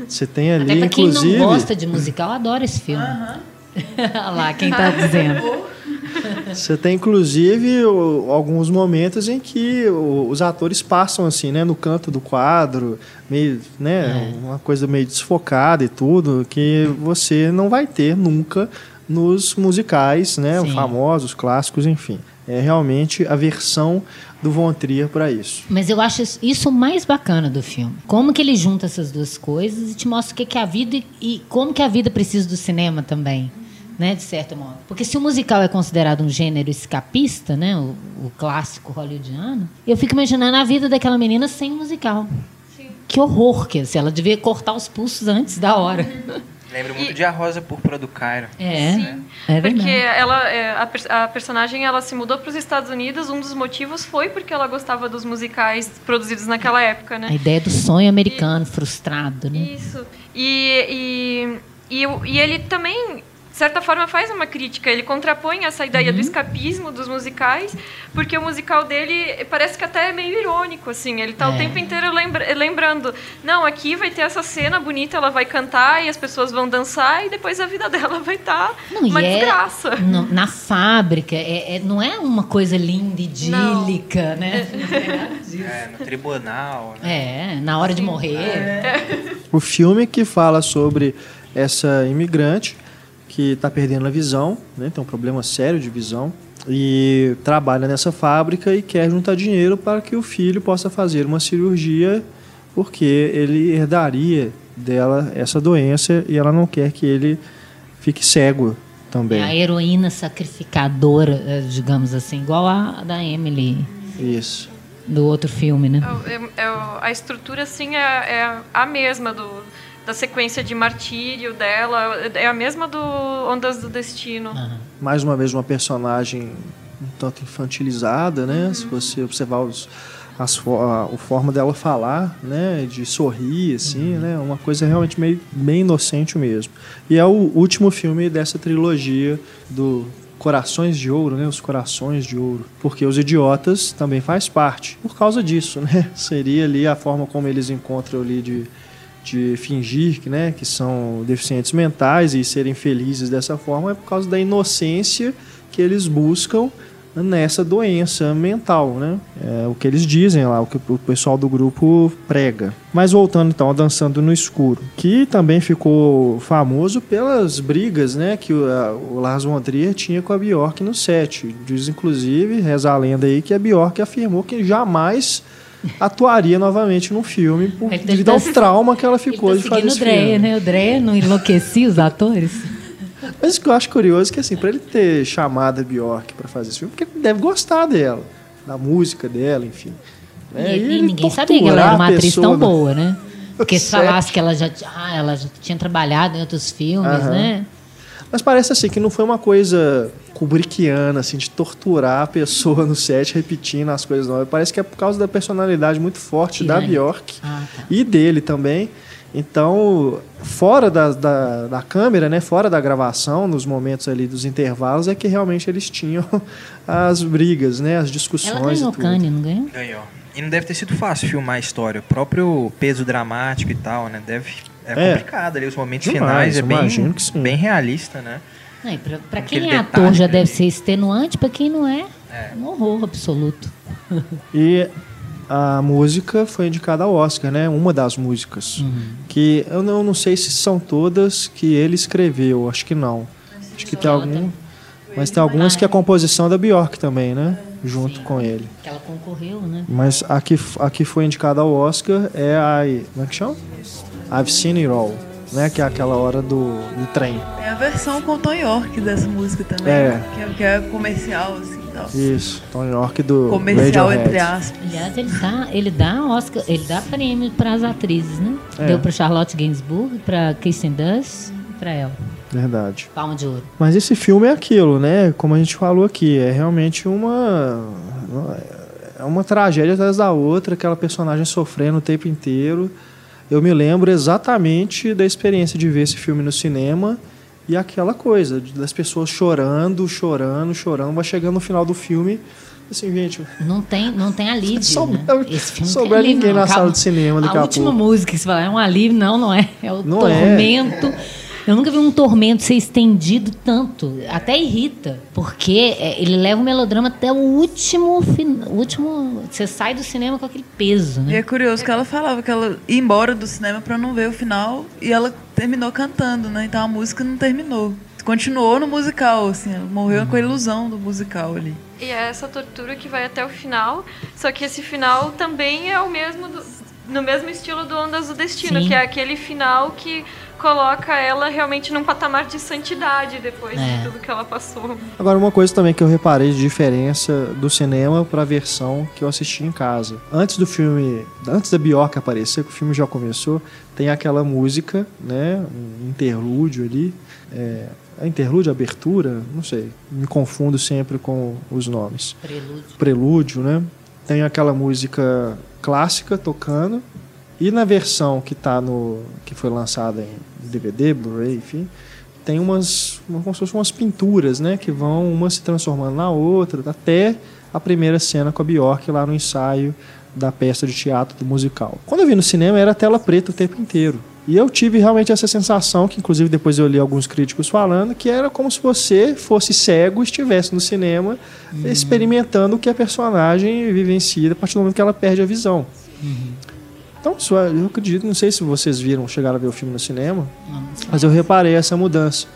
Você tem ali, Até inclusive... quem não gosta de musical adora esse filme. Olha lá, quem está dizendo. Você tem, inclusive, alguns momentos em que os atores passam assim, né, no canto do quadro, meio, né, é. uma coisa meio desfocada e tudo, que você não vai ter nunca nos musicais, né, os famosos, clássicos, enfim. É realmente a versão do Von Trier para isso. Mas eu acho isso o mais bacana do filme. Como que ele junta essas duas coisas e te mostra o que é a vida e, e como que a vida precisa do cinema também né, de certo modo. Porque se o musical é considerado um gênero escapista, né, o, o clássico hollywoodiano, eu fico imaginando a vida daquela menina sem musical. Sim. Que horror que se ela devia cortar os pulsos antes da hora. Lembro muito e... de A Rosa Púrpura do Cairo. É, Sim, é porque ela, é, a, a, personagem ela se mudou para os Estados Unidos. Um dos motivos foi porque ela gostava dos musicais produzidos naquela época, né? A ideia do sonho americano e, frustrado, né? Isso. E, e, e, e ele também certa forma faz uma crítica. Ele contrapõe essa ideia Uhum. do escapismo dos musicais, porque o musical dele parece que até é meio irônico, assim. Ele tá o É. tempo inteiro lembra- lembrando, não, aqui vai ter essa cena bonita, ela vai cantar e as pessoas vão dançar e depois a vida dela vai estar Não, uma e é desgraça. no- na fábrica, é, é- não é uma coisa linda, idílica, né? É, no tribunal. né? É, na hora de morrer. O filme que fala sobre essa imigrante que está perdendo a visão, né, tem um problema sério de visão, e trabalha nessa fábrica e quer juntar dinheiro para que o filho possa fazer uma cirurgia, porque ele herdaria dela essa doença e ela não quer que ele fique cego É também. a heroína sacrificadora, eh, digamos assim, igual a da Emily Isso. do outro filme, né? É é o- a estrutura, assim, é, é a mesma do, da sequência de martírio dela. É a mesma do Ondas do Destino. mais uma vez uma personagem um tanto infantilizada, né? Se você observar os, as, a, a forma dela falar, né? De sorrir, assim, né? Uma coisa realmente meio, bem inocente mesmo. E é o último filme dessa trilogia do Corações de Ouro, né? Os Corações de Ouro. Porque Os Idiotas também faz parte. Por causa disso, né? Seria ali a forma como eles encontram ali de de fingir que, né, que são deficientes mentais e serem felizes dessa forma é por causa da inocência que eles buscam nessa doença mental, né? É o que eles dizem lá, o que o pessoal do grupo prega. Mas voltando então ao Dançando no Escuro, que também ficou famoso pelas brigas, né, que o, a- o Lars von Trier tinha com a Bjork no set. Diz inclusive, reza a lenda aí que a Bjork afirmou que jamais atuaria novamente num filme por, tá- devido ao trauma que ela ficou Ele de tá fazer seguindo o esse Dreyer, filme. né? O Dreyer não enlouquecia os atores. Mas o que eu acho curioso é que, assim, pra ele ter chamado a Bjork pra fazer esse filme, porque ele deve gostar dela, da música dela, enfim. E, e ele ninguém sabia que ela era uma atriz tão né? boa, né? Porque se falasse que ela já, ah, ela já tinha trabalhado em outros filmes, Aham. né? Mas parece assim que não foi uma coisa kubrickiana, assim, de torturar a pessoa no set repetindo as coisas não. Parece que é por causa da personalidade muito forte da Tirânica. Bjork Ah, tá. e dele também. Então, fora da, da, da câmera, né, fora da gravação, nos momentos ali dos intervalos, é que realmente eles tinham as brigas, né, as discussões Ela ganhou e tudo. Kanye, não ganhou? Ganhou. E não deve ter sido fácil filmar a história. O próprio peso dramático e tal, né? Deve. É, É. complicado ali, os momentos Demais, finais é bem, sim. bem realista, né? E Aquele quem é ator já deve ser extenuante, pra quem não é, É. um horror absoluto. E a música foi indicada ao Oscar, né? Uma das músicas. Uhum. Que eu não, não sei se são todas que ele escreveu, acho que não. Acho que tem algum. Mas tem algumas que é composição da Bjork também, né? Junto com ele. Que ela concorreu, né? Mas a que, a que foi indicada ao Oscar é a. Como é que chama? I've Seen It All, né? Que é aquela hora do, do trem. Tem a versão com Tom York dessa música também, É. que, é, que é comercial, assim, tal. Isso, Tom York do Comercial, Radiohead. entre aspas. Aliás, ele dá, ele dá Oscar, ele dá prêmio para as atrizes, né? É. Deu para Charlotte Gainsbourg, para Kristen Dunst e para ela. Verdade. Palma de ouro. Mas esse filme é aquilo, né? Como a gente falou aqui, é realmente uma é uma tragédia atrás da outra, aquela personagem sofrendo o tempo inteiro. Eu me lembro exatamente da experiência de ver esse filme no cinema e aquela coisa das pessoas chorando, chorando, chorando, vai chegando no final do filme, assim, gente, Não tem, não tem alívio, Sobra- né? Esse filme tem alívio, ninguém não. na sala de cinema daqui a última pouco. música que você fala, é um alívio, não, não é. É o Não é. Eu nunca vi um tormento ser estendido tanto. Até irrita. Porque é, ele leva o melodrama até o último, fin- o último. Você sai do cinema com aquele peso, E né? é curioso que ela falava que ela ia embora do cinema pra não ver o final e ela terminou cantando, né? Então a música não terminou. Continuou no musical, assim, ela morreu com a ilusão do musical ali. E é essa tortura que vai até o final, só que esse final também é o mesmo do- no mesmo estilo do Ondas do Destino, Sim. que é aquele final que coloca ela realmente num patamar de santidade depois É. de tudo que ela passou. Agora, uma coisa também que eu reparei de diferença do cinema para a versão que eu assisti em casa. Antes do filme, antes da Bjork aparecer, que o filme já começou, tem aquela música, né, um interlúdio ali, é, é interlúdio, abertura, não sei, me confundo sempre com os nomes. Prelúdio. Prelúdio, né? Tem aquela música clássica tocando e na versão que tá no que foi lançada em DVD, Blu-ray, enfim, tem umas, como se fossem umas pinturas, né? Que vão uma se transformando na outra, até a primeira cena com a Bjork lá no ensaio da peça de teatro do musical. Quando eu vi no cinema era tela preta o tempo inteiro. E eu tive realmente essa sensação, que inclusive depois eu li alguns críticos falando, que era como se você fosse cego e estivesse no cinema uhum. experimentando o que a personagem vivencia a partir do momento que ela perde a visão. Uhum. Então, isso, é, eu acredito, não sei se vocês viram, chegaram a ver o filme no cinema, não, mas eu reparei essa mudança.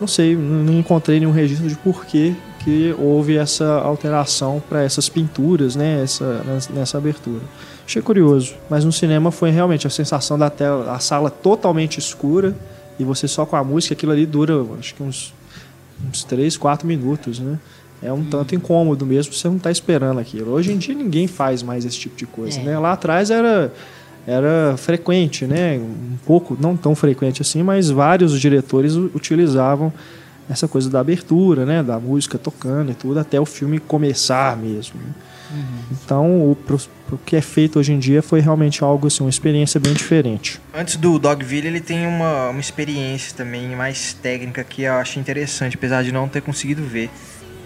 Não sei, não encontrei nenhum registro de porquê que houve essa alteração para essas pinturas, né, essa, nessa abertura. Achei curioso, mas no cinema foi realmente a sensação da tela, a sala totalmente escura e você só com a música, aquilo ali dura acho que uns, uns 3, 4 minutos, né? É um hum. tanto incômodo mesmo, você não está esperando aquilo. Hoje em dia ninguém faz mais esse tipo de coisa, é. né? Lá atrás era era frequente, né? Um pouco, não tão frequente assim, mas vários diretores utilizavam essa coisa da abertura, né? Da música tocando e tudo, até o filme começar mesmo. Né? Uhum. Então, o, o que é feito hoje em dia foi realmente algo assim, uma experiência bem diferente. Antes do Dogville, ele tem uma, uma experiência também mais técnica que eu acho interessante, apesar de não ter conseguido ver,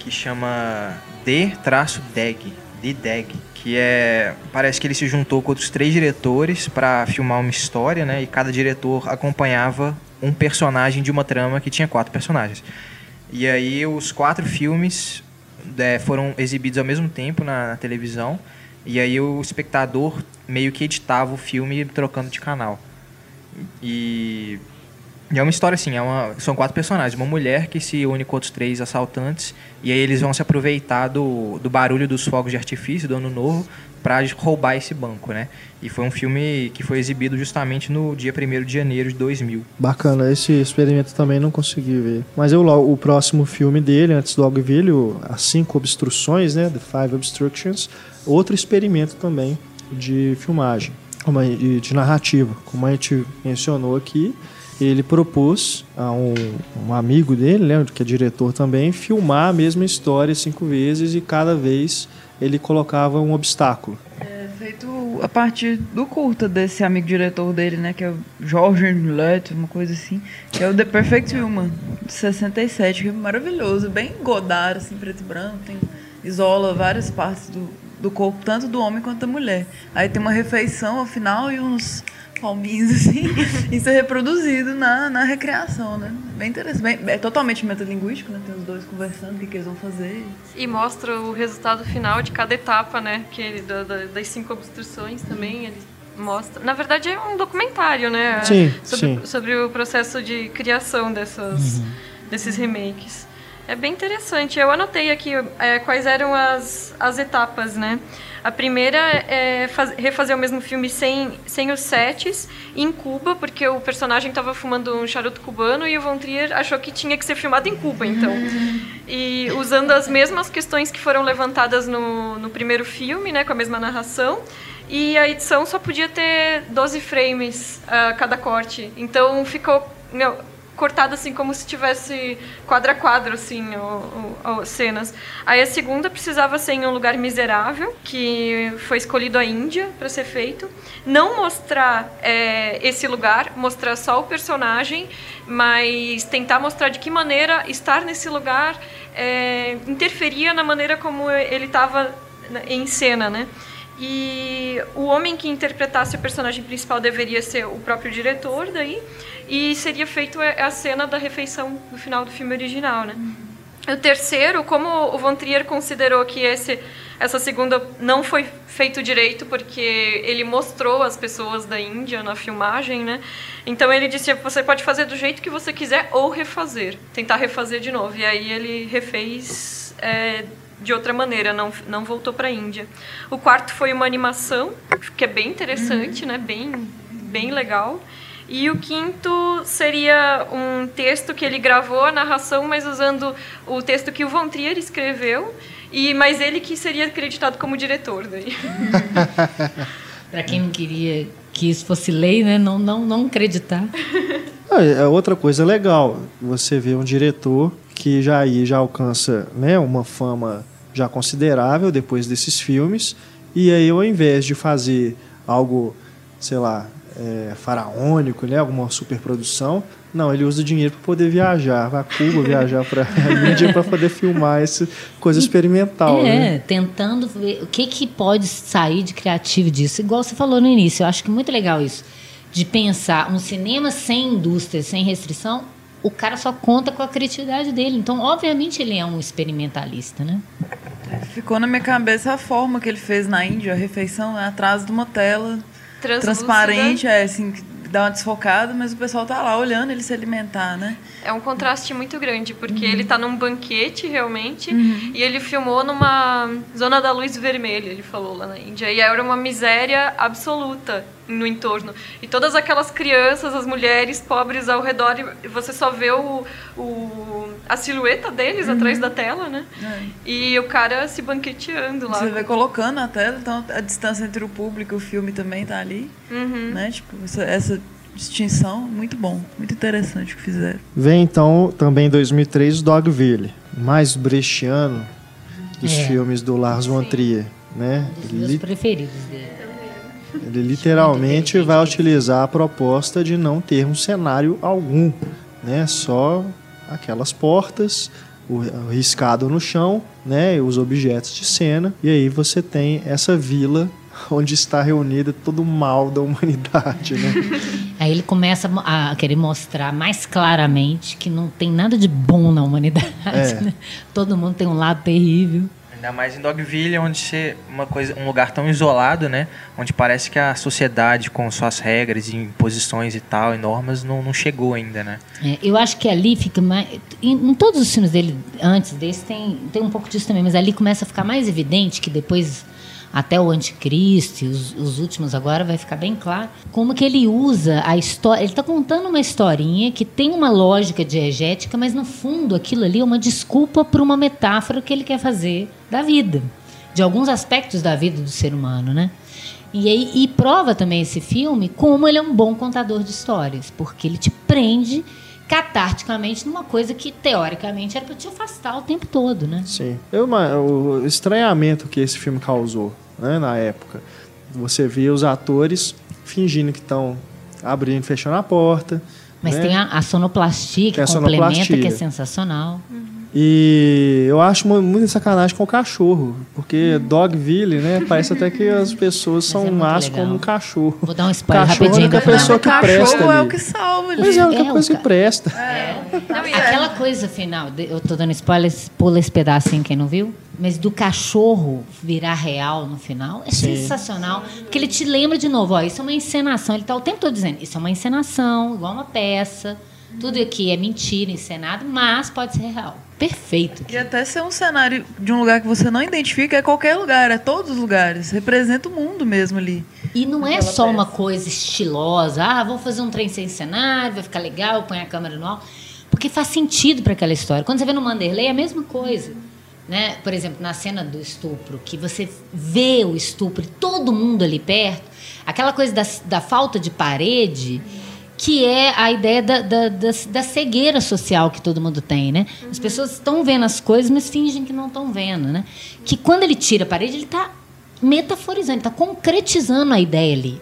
que chama D-Dag, D-Dag, que é parece que ele se juntou com outros três diretores para filmar uma história, né? E cada diretor acompanhava um personagem de uma trama que tinha quatro personagens. E aí os quatro filmes é, foram exibidos ao mesmo tempo na, na, televisão. E aí o espectador meio que editava o filme trocando de canal. E, e é uma história assim, é uma, são quatro personagens. Uma mulher que se une com outros três assaltantes. E aí eles vão se aproveitar do, do barulho dos fogos de artifício do Ano Novo para roubar esse banco, né? E foi um filme que foi exibido justamente no dia 1 de janeiro de 2000. Bacana, esse experimento também não consegui ver. Mas eu, o próximo filme dele, antes do Dogville, As Cinco Obstruções, né? The Five Obstructions, outro experimento também de filmagem, de, de narrativa. Como a gente mencionou aqui, ele propôs a um, um, amigo dele, né, que é diretor também, filmar a mesma história cinco vezes e cada vez ele colocava um obstáculo. É feito a partir do curta desse amigo diretor dele, né, que é o George Lett, uma coisa assim, que é o The Perfect Human, de 67, que é maravilhoso, bem Godard, assim, preto e branco, tem, isola várias partes do, do corpo, tanto do homem quanto da mulher. Aí tem uma refeição ao final e uns palminhos, assim. Isso é reproduzido na, na recreação, né? Bem interessante. Bem, é totalmente metalinguístico, né? Tem os dois conversando o que, que eles vão fazer. E mostra o resultado final de cada etapa, né? Que ele, da, da, das cinco obstruções também, ele mostra. Na verdade, é um documentário, né? Sim, sobre, sim. sobre o processo de criação dessas, uhum. desses remakes. É bem interessante. Eu anotei aqui é, quais eram as, as etapas, né? A primeira é faz, refazer o mesmo filme sem, sem os sets, em Cuba, porque o personagem estava fumando um charuto cubano e o Von Trier achou que tinha que ser filmado em Cuba, então. E usando as mesmas questões que foram levantadas no, no primeiro filme, né, com a mesma narração, e a edição só podia ter 12 frames a uh, cada corte. Então ficou. Meu, cortada assim como se tivesse quadro a quadro assim o, cenas. Aí a segunda precisava ser em um lugar miserável, que foi escolhido a Índia para ser feito. Não mostrar é, esse lugar, mostrar só o personagem, mas tentar mostrar de que maneira estar nesse lugar é, interferia na maneira como ele estava em cena, né? E o homem que interpretasse o personagem principal deveria ser o próprio diretor daí, e seria feito a cena da refeição no final do filme original, né? O terceiro, como o Von Trier considerou que esse, essa segunda não foi feito direito, porque ele mostrou as pessoas da Índia na filmagem, né? Então ele disse: você pode fazer do jeito que você quiser ou refazer, tentar refazer de novo. E aí ele refez é, de outra maneira, não, não voltou para a Índia. O quarto foi uma animação, que é bem interessante, uhum. né? Bem, bem legal. E o quinto seria um texto que ele gravou a narração, mas usando o texto que o Von Trier escreveu, e mas ele que seria acreditado como diretor daí. Para quem não queria que isso fosse lei, né? Não, não, não acreditar. É outra coisa legal. Você vê um diretor que já aí já alcança né, uma fama já considerável depois desses filmes, e aí ao invés de fazer algo, sei lá, é, faraônico, né? Alguma superprodução. Não, ele usa o dinheiro para poder viajar, vai a Cuba viajar para a Índia para poder filmar essa coisa experimental. É, né? tentando ver o que, que pode sair de criativo disso. Igual você falou no início, eu acho que é muito legal isso. De pensar um cinema sem indústria, sem restrição, o cara só conta com a criatividade dele. Então, obviamente, ele é um experimentalista, né? Ficou na minha cabeça a forma que ele fez na Índia, a refeição né, atrás de uma tela transparente, é assim, dá uma desfocada, mas o pessoal tá lá olhando ele se alimentar, né? É um contraste muito grande, porque ele tá num banquete realmente, e ele filmou numa zona da luz vermelha, ele falou lá na Índia. E era uma miséria absoluta no entorno. E todas aquelas crianças, as mulheres pobres ao redor, e você só vê o, o- a silhueta deles atrás da tela, né? E o cara se banqueteando lá. Você vai colocando na tela, então a distância entre o público e o filme também tá ali, Uhum. né? Tipo, essa, essa distinção, muito bom, muito interessante o que fizeram. Vem então também em 2003 Dogville, mais brechiano dos É. filmes do Lars von Trier, né? Os meus preferidos dele. Ele literalmente vai utilizar a proposta de não ter um cenário algum, né? Só aquelas portas, o, riscado no chão, né? E os objetos de cena. E aí você tem essa vila onde está reunida todo o mal da humanidade, né? Aí ele começa a querer mostrar mais claramente que não tem nada de bom na humanidade. É. né? Todo mundo tem um lado terrível. Ainda mais em Dogville, onde você, uma coisa, um lugar tão isolado, né? Onde parece que a sociedade, com suas regras e imposições e tal, e normas, não, não chegou ainda, né? É, eu acho que ali fica mais. Em, em todos os filmes dele, antes desse, tem, tem um pouco disso também, mas ali começa a ficar mais evidente que depois, até o Anticristo, os, os últimos agora, vai ficar bem claro como que ele usa a história. Ele está contando uma historinha que tem uma lógica diegética, mas no fundo aquilo ali é uma desculpa para uma metáfora que ele quer fazer da vida, de alguns aspectos da vida do ser humano, né? E, aí, e prova também esse filme como ele é um bom contador de histórias, porque ele te prende catarticamente numa coisa que teoricamente era para te afastar o tempo todo, né? Sim. Eu, o estranhamento que esse filme causou né, na época. Você via os atores fingindo que estão abrindo e fechando a porta. Mas né? tem a, a sonoplastia que Tem a complementa, sonoplastia. que é sensacional. E eu acho mu- muito sacanagem com o cachorro. Porque Dogville, né? Parece até que as pessoas Mas são é más legal. como um cachorro. Vou dar um spoiler Cachorro é a rapidinho única do final. pessoa que o presta cachorro é ali. o que salva ali. Mas é a única É, coisa que presta. Não, é- Aquela coisa final, de- eu tô dando spoiler, pula esse pedacinho quem não viu, mas do cachorro virar real no final é sensacional, porque ele te lembra de novo, ó, isso é uma encenação, ele tá o tempo todo dizendo, isso é uma encenação, igual uma peça, tudo aqui é mentira, encenado, mas pode ser real. Perfeito. E até ser um cenário de um lugar que você não identifica, é qualquer lugar, é todos os lugares. Representa o mundo mesmo ali. E não é só peça. uma coisa estilosa, ah, vou fazer um trem sem cenário, vai ficar legal, põe a câmera no alto. Porque faz sentido para aquela história. Quando você vê no Manderley, é a mesma coisa. Né? Por exemplo, na cena do estupro, que você vê o estupro e todo mundo ali perto, aquela coisa da, da falta de parede, que é a ideia da, da, da, da cegueira social que todo mundo tem, né? As pessoas estão vendo as coisas, mas fingem que não estão vendo, né? Que quando ele tira a parede, ele está metaforizando, está concretizando a ideia ali,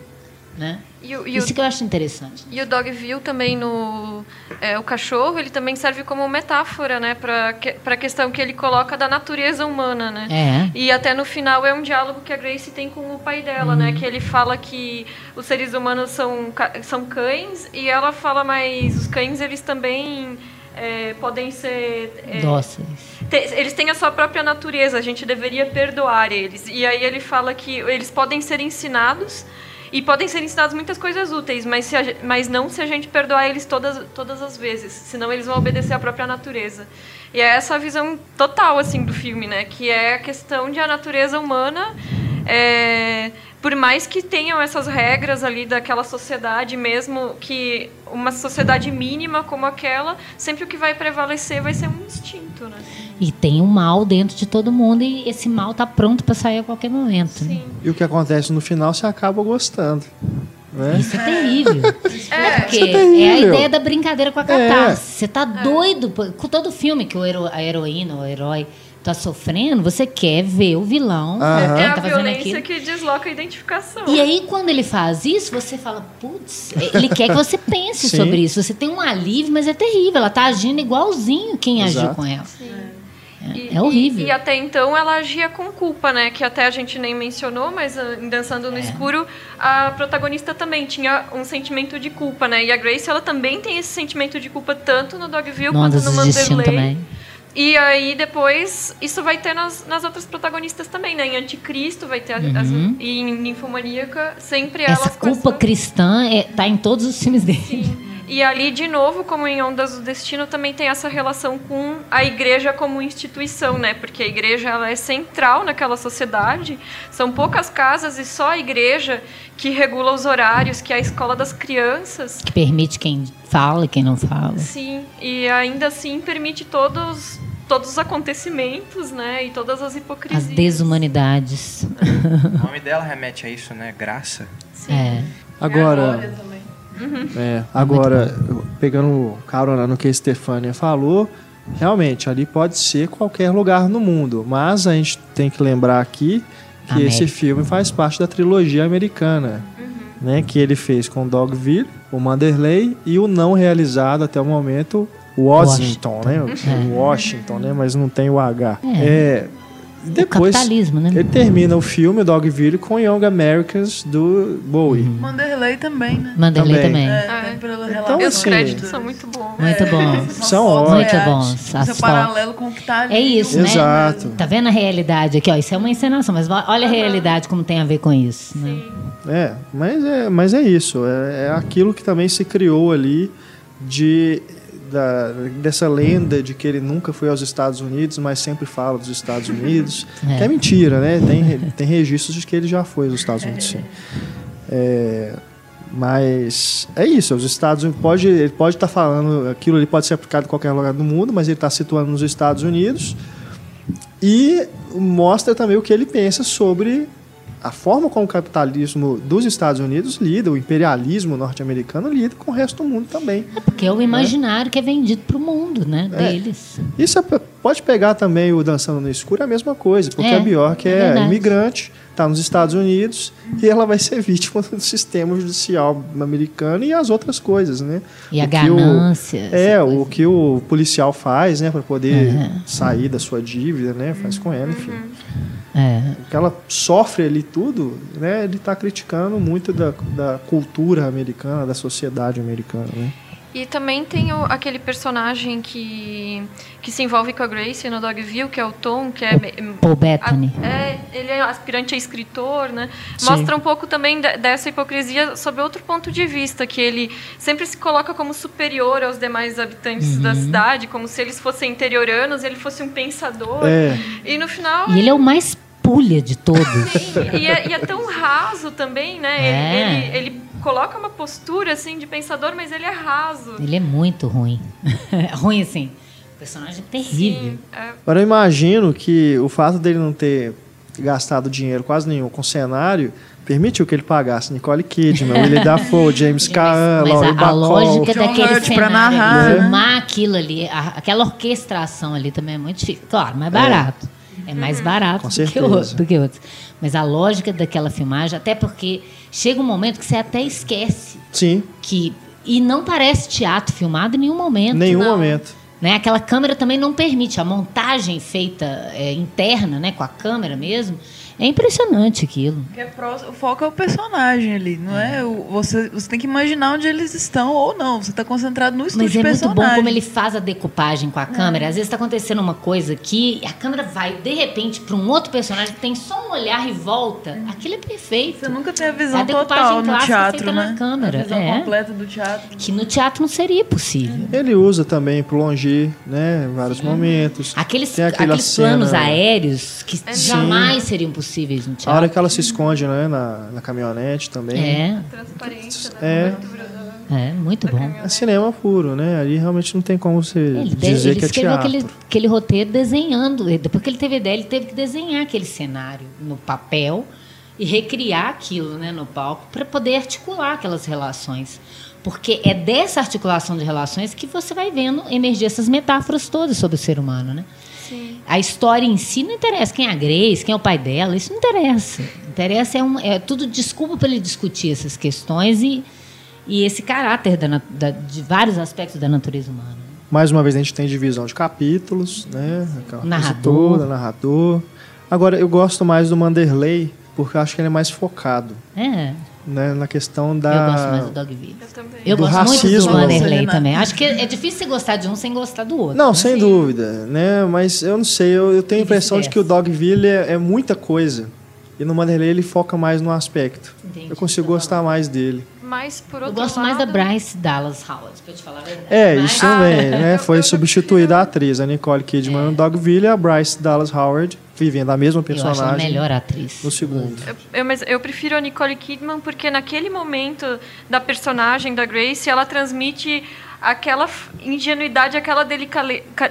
né? E o, e o Isso que eu acho interessante. E o Dogville também no é, o cachorro, ele também serve como metáfora, né, para a questão que ele coloca da natureza humana, né? É. E até no final é um diálogo que a Grace tem com o pai dela, né, Uhum. que ele fala que os seres humanos são são cães e ela fala mas os cães eles também é, podem ser é, Dóceis. eles têm a sua própria natureza, a gente deveria perdoar eles. E aí ele fala que eles podem ser ensinados e podem ser ensinados muitas coisas úteis, mas, se a mas não se a gente perdoar eles todas, todas as vezes, senão eles vão obedecer à própria natureza. E é essa a visão total assim do filme, né? Que é a questão de a natureza humana é, por mais que tenham essas regras ali daquela sociedade, mesmo que uma sociedade mínima como aquela, sempre o que vai prevalecer vai ser um instinto, né? E tem um mal dentro de todo mundo e esse mal tá pronto para sair a qualquer momento. né? Sim. E o que acontece no final, você acaba gostando. Né? Isso é terrível. É, porque Isso é é, terrível. a ideia da brincadeira com a catarse. Você tá doido, pô, com todo filme que o hero, a heroína o herói tá sofrendo, você quer ver o vilão. Aham. É a tá violência aquilo. que desloca a identificação. E aí, quando ele faz isso, você fala, putz, ele quer que você pense Sim. sobre isso. Você tem um alívio, mas é terrível. Ela tá agindo igualzinho quem agiu Exato. com ela. E- É horrível. E, e até então ela agia com culpa, né? Que até a gente nem mencionou, mas ah, em Dançando É. no Escuro, a protagonista também tinha um sentimento de culpa, né? E a Grace, ela também tem esse sentimento de culpa tanto no Dogville No quanto no Manderley. também. E aí depois isso vai ter nas, nas outras protagonistas também, né? Em Anticristo vai ter a- as, Uhum. e em Ninfomaníaca sempre Essa elas com culpa essa- cristã é, tá em todos os filmes dele. E ali, de novo, como em Ondas do Destino, também tem essa relação com a igreja como instituição, né? Porque a igreja ela é central naquela sociedade. São poucas casas e só a igreja que regula os horários, que é a escola das crianças. Que permite quem fala e quem não fala. Sim, e ainda assim permite todos todos os acontecimentos, né? E todas as hipocrisias. As desumanidades. O nome dela remete a isso, né? Graça. É. Agora, é, agora pegando carona no que a Stefania falou, realmente ali pode ser qualquer lugar no mundo, mas a gente tem que lembrar aqui que América. esse filme faz parte da trilogia americana, né, que ele fez com Dogville, o Manderley e o não realizado até o momento Washington, né? O Washington, né? Mas não tem o H. É. O depois capitalismo, né? ele termina o filme, o Dogville, com Young Americans do Bowie. Manderley também, né? Manderley Também. também. É, Ah, tem pela E relação. os assim, créditos são muito bons. Muito bom. São fotos ótimos. Muito bons. Isso é As paralelo com o que tá ali. É isso, né? Exato. Tá vendo a realidade aqui? Ó, isso é uma encenação, mas olha a realidade como tem a ver com isso. Né? É, mas é, mas é isso. É, é aquilo que também se criou ali de da, dessa lenda de que ele nunca foi aos Estados Unidos, mas sempre fala dos Estados Unidos. É. Que é mentira, né? Tem, tem registros de que ele já foi aos Estados Unidos, sim. É, mas é isso, os Estados Unidos pode, ele pode estar falando aquilo, ele pode ser aplicado em qualquer lugar do mundo, mas ele está situando nos Estados Unidos e mostra também o que ele pensa sobre a forma como o capitalismo dos Estados Unidos lida, o imperialismo norte-americano lida com o resto do mundo também. Porque é o imaginário que é vendido pro mundo, né? É. Deles. Isso é- pode pegar também o Dançando no Escuro, é a mesma coisa, porque É, a Bjork é é, imigrante, está nos Estados Unidos e ela vai ser vítima do sistema judicial americano e as outras coisas, né? E a O o- ganância. É, o que o policial faz, né, para poder Uhum. sair da sua dívida, né, faz com ela, enfim. É. Que ela sofre ali tudo, né, ele está criticando muito da, da cultura americana, da sociedade americana, né? E também tem o- aquele personagem que, que se envolve com a Grace no Dogville, que é o Tom, que é... Paul a- Bettany. é, ele é aspirante a escritor, né? Sim. Mostra um pouco também de- dessa hipocrisia sob outro ponto de vista, que ele sempre se coloca como superior aos demais habitantes Uhum. da cidade, como se eles fossem interioranos, ele fosse um pensador. É, E no final... E ele é o mais pulha de todos. E é, e é tão raso também, né? É. Ele, ele, ele coloca uma postura assim de pensador, mas ele é raso. Ele é muito ruim. ruim assim. O personagem é terrível. Sim, é, Agora eu imagino que o fato dele não ter gastado dinheiro quase nenhum com cenário permitiu que ele pagasse Nicole Kidman, Willie Dafoe, James Caan, Mas Laurie a, a Bacall. lógica John daquele Hurt pra cenário, narrar, né? filmar aquilo ali, a- aquela orquestração ali também é muito difícil. Claro, mais barato. É, mais barato do que, outro, do que outros. Mas a lógica daquela filmagem, até porque chega um momento que você até esquece Sim, que. E não parece teatro filmado em nenhum momento. nenhum não. momento. Né? Aquela câmera também não permite. A montagem feita é, interna, né, com a câmera mesmo, é impressionante aquilo. Que é o foco é o personagem ali, não é? o- você, você tem que imaginar onde eles estão ou não. Você está concentrado no estudo Mas é muito bom como ele faz a decupagem com a câmera. Às vezes está acontecendo uma coisa aqui, a câmera vai, de repente, para um outro personagem que tem só um olhar e volta. Aquilo é perfeito. Você nunca tem a É visão a total no clássica teatro, feita né? na câmera, A visão é. completa do teatro. Que no teatro não seria possível. Ele usa também pro Longir, né, em vários momentos. Aqueles, aqueles cena- planos aéreos que É jamais seriam possíveis no A teatro. hora que ela se esconde, né, na, na caminhonete também. É, transparência da É. cobertura da- é, muito bom. É cinema puro, né? Ali realmente não tem como você Ele, dizer ele que é escreveu teatro. aquele, aquele roteiro desenhando. Depois que ele teve a ideia, ele teve que desenhar aquele cenário no papel e recriar aquilo né, no palco para poder articular aquelas relações. Porque é dessa articulação de relações que você vai vendo emergir essas metáforas todas sobre o ser humano. Né? Sim. A história em si não interessa quem é a Grace, quem é o pai dela, isso não interessa. Interessa é, um, é tudo desculpa para ele discutir essas questões e, e esse caráter da, da, de vários aspectos da natureza humana. Mais uma vez a gente tem divisão de capítulos, né? Aquela narrador. Toda, narrador. Agora, eu gosto mais do Manderley, porque eu acho que ele é mais focado. É. Né, na questão da. Eu gosto mais do Dogville. Eu também. Eu Do gosto muito racismo. do Wanderlei Né? também. Acho que é difícil você gostar de um sem gostar do outro. Não, né? sem dúvida, né? Mas eu não sei, eu, eu tenho a impressão de que o. Dogville é, é muita coisa. E no Manderley ele foca mais no aspecto. Entendi. Eu consigo gostar mais dele. Mas, por Eu outro gosto lado... mais da Bryce Dallas Howard, pra te falar a verdade. É, Mas- isso também, Ah, né? eu- Foi eu substituída a atriz, a Nicole Kidman É. no Dogville e a Bryce Dallas Howard vivendo a mesma Eu acho a personagem melhor atriz. no segundo. Eu, eu- mas eu prefiro a Nicole Kidman porque naquele momento da personagem da Grace, ela transmite aquela ingenuidade, aquela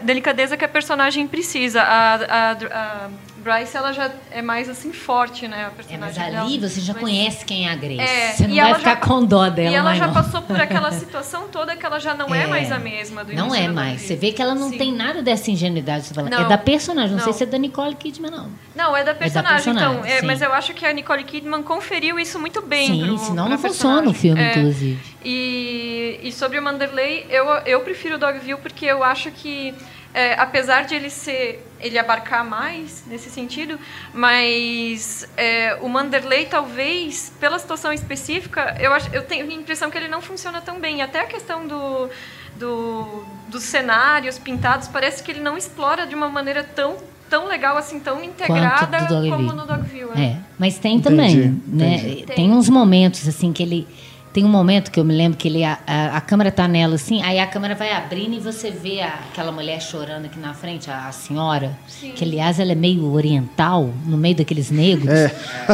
delicadeza que a personagem precisa. A, a, a Bryce, ela já é mais assim forte, né? A É, personagem mas ali dela. você já Mas- conhece quem é a Grace. É, você não vai ficar já- com dó dela, E ela mais já não. passou por aquela situação toda que ela já não é, É. mais a mesma do Não é da mais. Você vê que ela não Sim. tem nada dessa ingenuidade. Você fala. É Não. da personagem. Não, sei Não. se é da Nicole Kidman, não. Não, é da personagem, personagem, então. É, mas eu acho que a Nicole Kidman conferiu isso muito bem. Sim, pro, senão não funciona o filme, É. inclusive. E, e sobre o Manderley, eu, eu prefiro o Dogville porque eu acho que, é, apesar de ele ser ele abarcar mais nesse sentido, mas é, o Manderley talvez pela situação específica, eu acho, eu tenho a impressão que ele não funciona tão bem. Até a questão do, do dos cenários pintados parece que ele não explora de uma maneira tão tão legal assim, tão integrada do como no Dogville. é. É, mas tem Entendi, também, né? entendi. Tem uns momentos assim que ele tem um momento que eu me lembro que ele a, a, a câmera tá nela assim, aí a câmera vai abrindo e você vê a- aquela mulher chorando aqui na frente, a, a senhora, Sim. que aliás ela é meio oriental, no meio daqueles negros,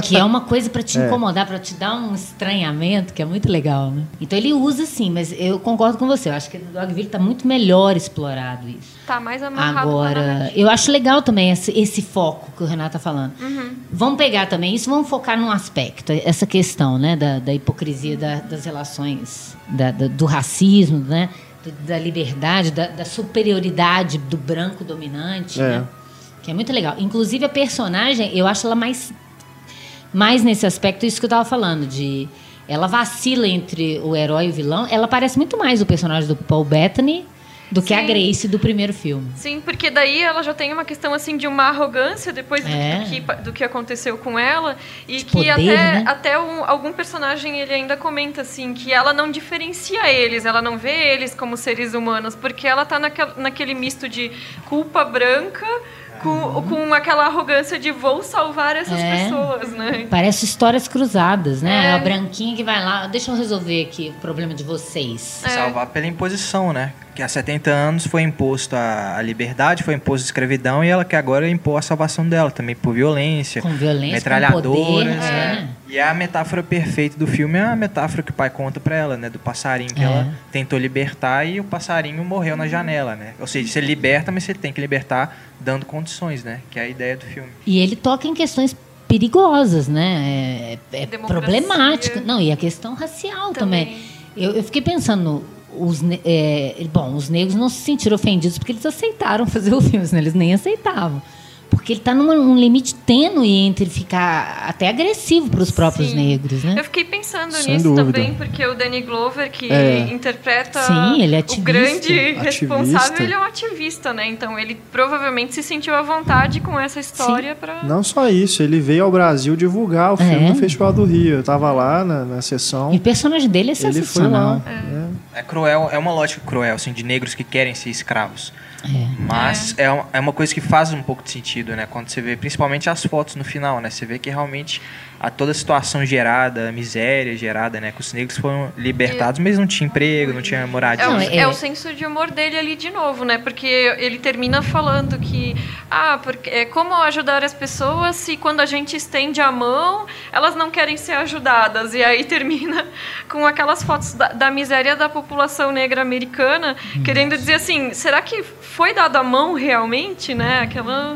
que é uma coisa para te É. incomodar, para te dar um estranhamento, que é muito legal, né? Então ele usa sim, mas eu concordo com você, eu acho que no Dogville tá muito melhor explorado isso. Tá mais amarrado Agora, eu acho legal também esse, esse foco que o Renato está falando. Uhum. Vamos pegar também isso, vamos focar num aspecto, essa questão né, da, da hipocrisia da- das relações, da- da- do racismo, né, do- da liberdade, da, da superioridade do branco dominante, É. né, que é muito legal. Inclusive, a personagem, eu acho ela mais, mais nesse aspecto, isso que eu estava falando, de ela vacila entre o herói e o vilão. Ela parece muito mais o personagem do Paul Bettany do que a Sim. Grace do primeiro filme. Sim, porque daí ela já tem uma questão assim de uma arrogância depois do, É. do que, do que aconteceu com ela e De que poder, até, né? até um- algum personagem ele ainda comenta assim que ela não diferencia eles, ela não vê eles como seres humanos porque ela tá naquele, naquele misto de culpa branca com, com aquela arrogância de vou salvar essas Uhum. É. pessoas, né? Parece histórias cruzadas, né? É. A branquinha que vai lá, deixa eu resolver aqui o problema de vocês. É. Salvar pela imposição, né? Que há 70 anos foi imposto a, a liberdade, foi imposto a escravidão e ela quer agora impor a salvação dela também por violência, Com violência, metralhadoras. com poder, né? E a metáfora perfeita do filme é a metáfora que o pai conta pra ela, né? Do passarinho que É. ela tentou libertar e o passarinho morreu na janela, né? Ou seja, você liberta, mas você tem que libertar dando condições, né? Que é a ideia do filme. E ele toca em questões perigosas, né? É, é Democracia. problemático. Não, e a questão racial também. Também. Eu, eu fiquei pensando, os, é, bom, os negros não se sentiram ofendidos porque eles aceitaram fazer o filme, senão eles nem aceitavam. Porque ele está num um limite tênue entre ficar até agressivo para os próprios Sim. negros, né? Eu fiquei pensando Sem nisso dúvida. também, porque o Danny Glover, que É. interpreta Sim, ele é o grande Ativista. responsável, ele é um ativista, né? Então ele provavelmente se sentiu à vontade com essa história para. Não só isso, ele veio ao Brasil divulgar o filme É. no Festival do Rio. Eu tava lá na, na sessão. E o personagem dele é Ele foi sensacional. lá. né? É cruel, é uma lógica cruel, assim, de negros que querem ser escravos. É. Mas é. uma- é uma coisa que faz um pouco de sentido, né? Quando você vê, principalmente as fotos no final, né? Você vê que realmente a toda a situação gerada, a miséria gerada, né? Que os negros foram libertados, mas não tinha emprego, não tinha moradia. É é é- o senso de humor dele ali de novo, né? Porque ele termina falando que, ah, porque é como ajudar as pessoas se quando a gente estende a mão, elas não querem ser ajudadas. E aí termina com aquelas fotos da, da miséria da população negra americana, querendo dizer assim, será que foi dada a mão realmente, né? Aquela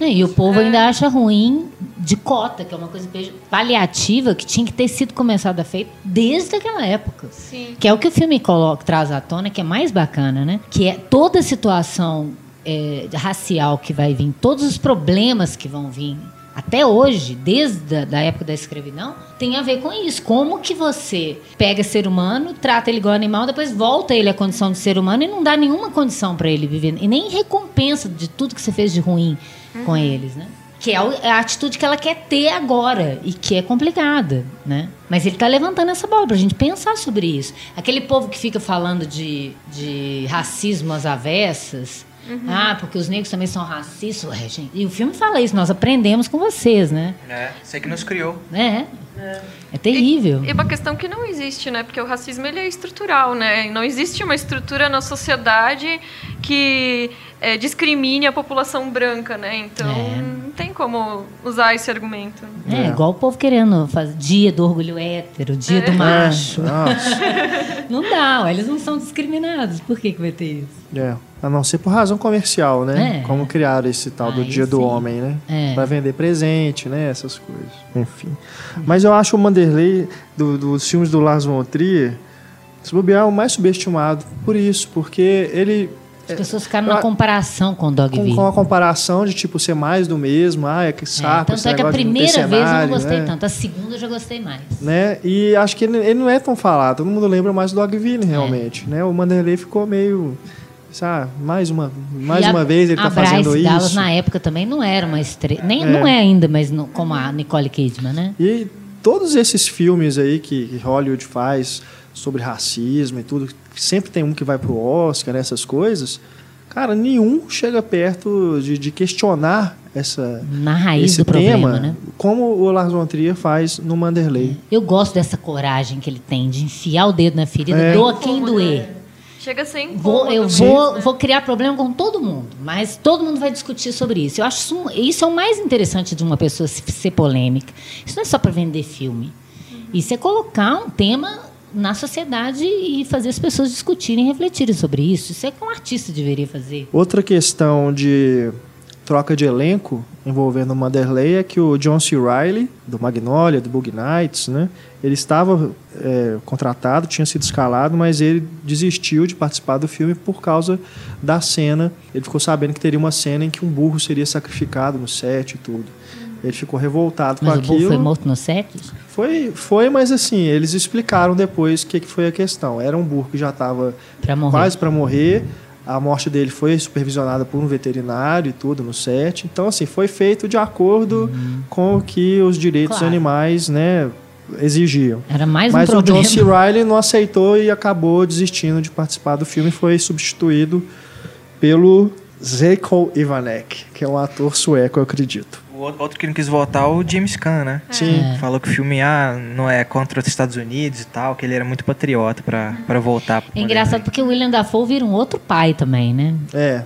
E o povo ainda acha ruim de cota, que é uma coisa paliativa que tinha que ter sido começada a feita desde aquela época. Sim. Que é o que o filme coloca, traz à tona, que é mais bacana, né? Que é toda a situação é, racial que vai vir, todos os problemas que vão vir até hoje, desde a da época da escravidão, tem a ver com isso. Como que você pega ser humano, trata ele igual animal, depois volta ele à condição de ser humano e não dá nenhuma condição para ele viver, e nem recompensa de tudo que você fez de ruim com eles, né? Que é a atitude que ela quer ter agora e que é complicada, né? Mas ele está levantando essa bola para a gente pensar sobre isso. Aquele povo que fica falando de, de racismo às avessas, Uhum. Ah, porque os negros também são racistas. Ué, gente. E o filme fala isso, nós aprendemos com vocês, né? É, você que nos criou. É. É, é terrível. E, e, uma questão que não existe, né? Porque o racismo ele é estrutural, né? Não existe uma estrutura na sociedade que é, discrimine a população branca, né? Então é. não tem como usar esse argumento. É, é. igual o povo querendo fazer dia do orgulho hétero, dia do é. macho. não dá, eles não são discriminados. Por que, que vai ter isso? É. A não ser por razão comercial, né? É. Como criaram esse tal do Dia sim. do Homem, né? É. Para vender presente, né? Essas coisas. Enfim. Mas eu acho o Manderley, do, dos filmes do Lars von Trier, se bobear, é o mais subestimado por isso, porque ele as pessoas ficaram na comparação com o Dogville. Com, com a comparação de, tipo, ser mais do mesmo. Ah, é que saco. É, tanto é que a primeira vez eu não gostei né? tanto. A segunda eu já gostei mais. Né? E acho que ele, ele, não é tão falado. Todo mundo lembra mais do Dogville, é. realmente. É. Né? O Manderley ficou meio... Sabe, mais uma, mais uma vez ele está fazendo Bryce isso. Dallas na época também não era uma estrela. Nem, é. Não é ainda, mas no, como a Nicole Kidman, né? E todos esses filmes aí que Hollywood faz sobre racismo e tudo, sempre tem um que vai pro Oscar, né, essas coisas. Cara, nenhum chega perto de, de questionar essa na raiz esse do tema, problema, né? como o Lars von Trier faz no Manderley. É. Eu gosto dessa coragem que ele tem de enfiar o dedo na ferida, é. doa quem doer. Chega sem vou, Eu vou, né? vou criar problema com todo mundo, mas todo mundo vai discutir sobre isso. Eu acho isso, isso é o mais interessante de uma pessoa ser polêmica. Isso não é só para vender filme. Isso é colocar um tema na sociedade e fazer as pessoas discutirem e refletirem sobre isso. Isso é que um artista deveria fazer. Outra questão de troca de elenco envolvendo o Manderley é que o John C. Reilly, do Magnolia, do Bug Nights, né, ele estava é, contratado, tinha sido escalado, mas ele desistiu de participar do filme por causa da cena. Ele ficou sabendo que teria uma cena em que um burro seria sacrificado no set e tudo. Ele ficou revoltado mas com aquilo. Mas o burro foi morto no set? Foi, foi, mas assim, eles explicaram depois o que, que foi a questão. Era um burro que já estava quase para morrer. A morte dele foi supervisionada por um veterinário e tudo no set. Então, assim, foi feito de acordo uhum. com o que os direitos claro. animais, né, exigiam. Era mais Mas um problema. o John C. Reilly não aceitou e acabou desistindo de participar do filme e foi substituído pelo Zeiko Ivanek, que é um ator sueco, eu acredito. O outro que não quis votar é o James Caan, né? Sim. É. Falou que o filme ah, não é contra os Estados Unidos e tal, que ele era muito patriota para voltar. É engraçado porque o William Dafoe vira um outro pai também, né? É.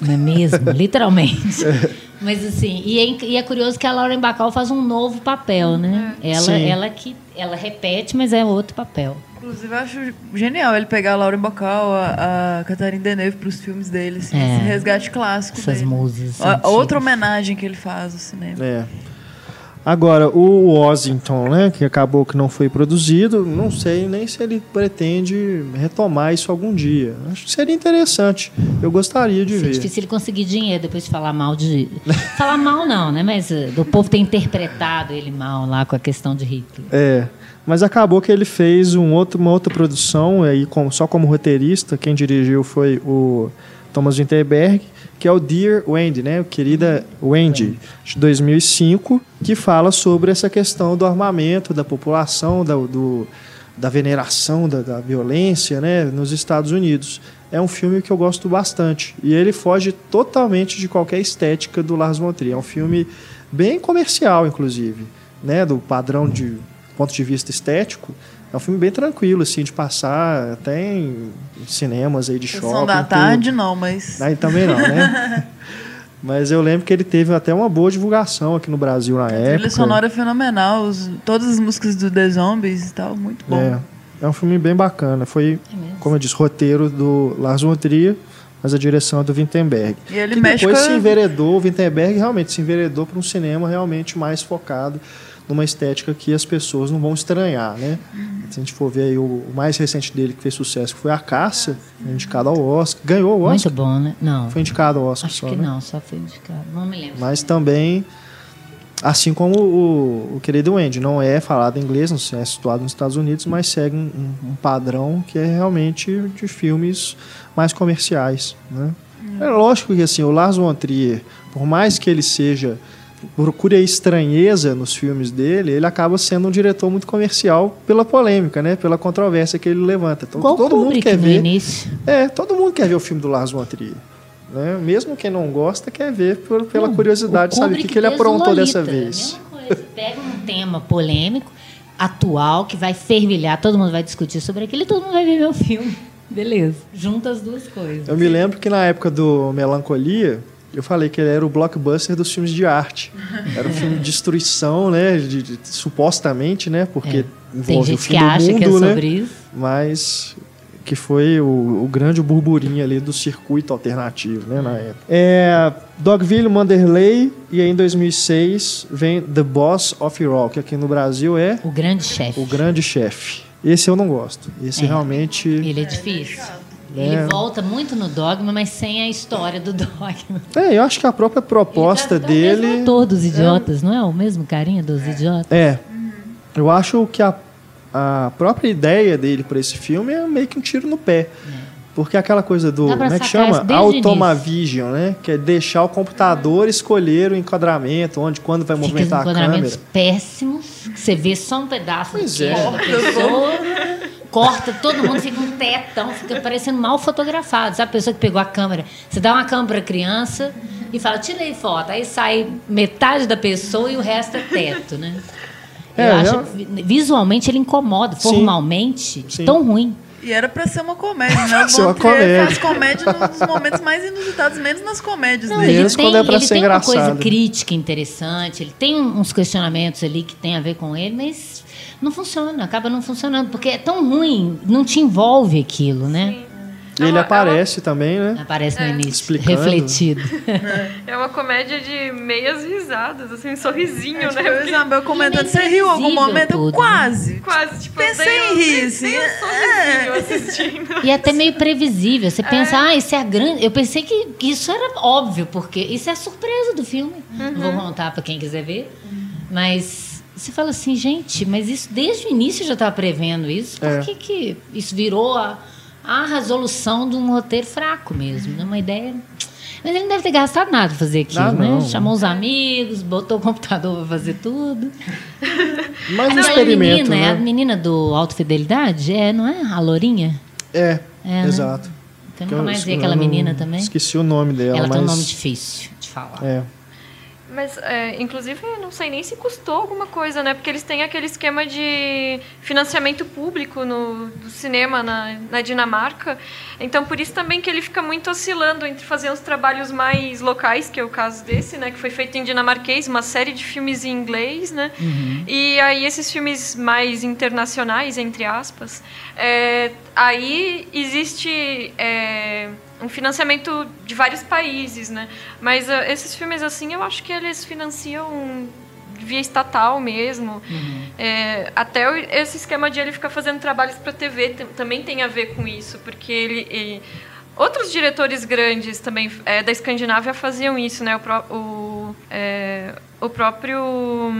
Não é mesmo? Literalmente. É. Mas assim, e é, e é, curioso que a Lauren Bacall faz um novo papel, né? É. Ela, ela que ela repete, mas é outro papel. Inclusive, eu acho genial ele pegar a Lauren Bacall, a, a Catarina Deneuve para os filmes dele, assim, é. esse resgate clássico Essas dele. músicas. outra homenagem que ele faz ao cinema. É. Agora, o Washington, né, que acabou que não foi produzido, não sei nem se ele pretende retomar isso algum dia. Acho que seria interessante. Eu gostaria de Isso ver. É difícil ele conseguir dinheiro depois de falar mal de. falar mal não, né? Mas uh, do povo ter interpretado ele mal lá com a questão de Hitler. É. Mas acabou que ele fez um outro, uma outra produção, aí só como roteirista. Quem dirigiu foi o Thomas Winterberg, que é o Dear Wendy, né? Querida Wendy, de 2005, que fala sobre essa questão do armamento, da população, da, do, da veneração, da, da violência né? nos Estados Unidos. É um filme que eu gosto bastante. E ele foge totalmente de qualquer estética do Lars von Trier. É um filme bem comercial, inclusive, né? do padrão de ponto de vista estético, é um filme bem tranquilo, assim, de passar até em cinemas aí de Sessão shopping. da tarde, tudo. não, mas. Aí também não, né? mas eu lembro que ele teve até uma boa divulgação aqui no Brasil na a época. A trilha sonora é fenomenal, os, todas as músicas do The Zombies e tal, muito bom. É, é um filme bem bacana. Foi, é como eu disse, roteiro do Lars von Trier, mas a direção é do Wittenberg. E ele que mexe depois com... se enveredou, o Wittenberg realmente se enveredou para um cinema realmente mais focado numa estética que as pessoas não vão estranhar, né? Se a gente for ver aí o, o mais recente dele que fez sucesso, que foi A Caça, indicado ao Oscar. Ganhou o Oscar? Muito bom, né? Não. Foi indicado ao Oscar Acho só, que né? não, só foi indicado. Não me lembro. Mas também, assim como o, o querido Andy, não é falado em inglês, não é situado nos Estados Unidos, mas segue um, um padrão que é realmente de filmes mais comerciais. Né? É lógico que assim, o Lars von Trier, por mais que ele seja procure a estranheza nos filmes dele, ele acaba sendo um diretor muito comercial pela polêmica, né? Pela controvérsia que ele levanta. Então Igual todo mundo quer ver. início. É, todo mundo quer ver o filme do Lars von Trier. Né? Mesmo quem não gosta quer ver por- pela Não, curiosidade, o sabe o que, que ele aprontou Lolita, dessa é a vez. coisa. Pega um tema polêmico, atual, que vai fervilhar, todo mundo vai discutir sobre aquilo e todo mundo vai ver meu filme. Beleza. Junta as duas coisas. Eu me lembro que na época do Melancolia, eu falei que ele era o blockbuster dos filmes de arte. Era um filme de destruição, né? De, de- supostamente, né? Porque É. Tem envolve o gente fim que do acha mundo, que é né? sobre isso. Mas que foi o, o grande burburinho ali do circuito alternativo, né, na época. É, Dogville, Manderley, e aí em 2006 vem The Boss of Rock, que aqui no Brasil é O grande chefe. O Grande Chefe. Esse eu não gosto. Esse É. realmente... Ele é difícil. Ele É. volta muito no dogma, mas sem a história do dogma. É, eu acho que a própria proposta Ele O dele... ator dos idiotas, não é? O mesmo carinha dos idiotas. É. Eu acho que a, a própria ideia dele para esse filme é meio que um tiro no pé. Porque aquela coisa do. Como é que chama? Automavision, né? Que é deixar o computador escolher o enquadramento, onde, quando vai Fica movimentar a enquadramentos câmera. péssimos, que você vê só um pedaço Pois do é. queixo da pessoa, corta, todo mundo fica um tetão, fica parecendo mal fotografado. Sabe a pessoa que pegou a câmera? Você dá uma câmera pra criança e fala, tirei foto. Aí sai metade da pessoa e o resto é teto, né? Eu É, acho eu- que vi- visualmente ele incomoda, formalmente, Sim. tão ruim. E era pra ser uma comédia, né? O Ser uma comédia. faz comédia nos momentos mais inusitados, menos nas comédias Não, dele. ele Menos tem, quando é ele tem uma coisa crítica interessante, ele tem uns questionamentos ali que tem a ver com ele, mas não funciona, acaba não funcionando, porque é tão ruim, não te envolve aquilo, né? E ele É uma- aparece também, né? Aparece no início, Explicando. refletido. É uma comédia de meias risadas, assim, um sorrisinho, É, tipo, né? eu e Porque Isabel comentando, E você riu em algum momento? Eu tudo, né? quase. Quase, tipo, Pensei em rir, assim, um sorrisinho assistindo. E é até meio previsível. Você pensa, ah, isso é a grande. Eu pensei que isso era óbvio, porque isso é a surpresa do filme. Não vou contar para quem quiser ver. Mas você fala assim, gente, mas isso desde o início já estava prevendo isso. Por É. que, que isso virou a, a resolução de um roteiro fraco mesmo? né? Uma ideia. Mas ele não deve ter gastado nada pra fazer aquilo, Ah, né? não. Chamou os amigos, botou o computador para fazer tudo. Um Aquela experimento, menina, é a né? menina do Alto Fidelidade? É, não é? A Lourinha? É, É, né? exato. Eu Que nunca mais eu- vi aquela eu não- menina também. Esqueci o nome dela, Ela mas... tem um nome difícil de falar. É. Mas, é, inclusive, não sei nem se custou alguma coisa, né? Porque eles têm aquele esquema de financiamento público no do cinema na, na Dinamarca. Então, por isso também que ele fica muito oscilando entre fazer uns trabalhos mais locais, que é o caso desse, né? Que foi feito em dinamarquês, uma série de filmes em inglês, né? E aí esses filmes mais internacionais, entre aspas, é, aí existe é, um financiamento de vários países, né? Mas ah, esses filmes assim, eu acho que eles financiam via estatal mesmo. É, até esse esquema de ele ficar fazendo trabalhos para TV tam- também tem a ver com isso, porque ele, ele- outros diretores grandes também é, da Escandinávia faziam isso, né? O, o, é, o próprio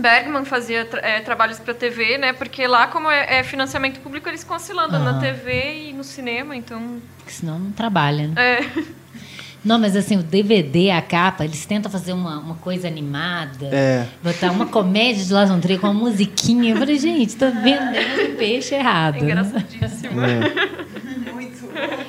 Bergman fazia tra- é, trabalhos para TV, né? Porque lá, como é, é financiamento público, eles ficam oscilando na. TV e no cinema, então. Porque senão não trabalha, né? É. Não, mas assim, o DVD, a capa, eles tentam fazer uma, uma coisa animada. É. Botar uma comédia de Las Trier com uma musiquinha. Eu falei, gente, tá vendendo peixe errado. É né? engraçadíssimo. É.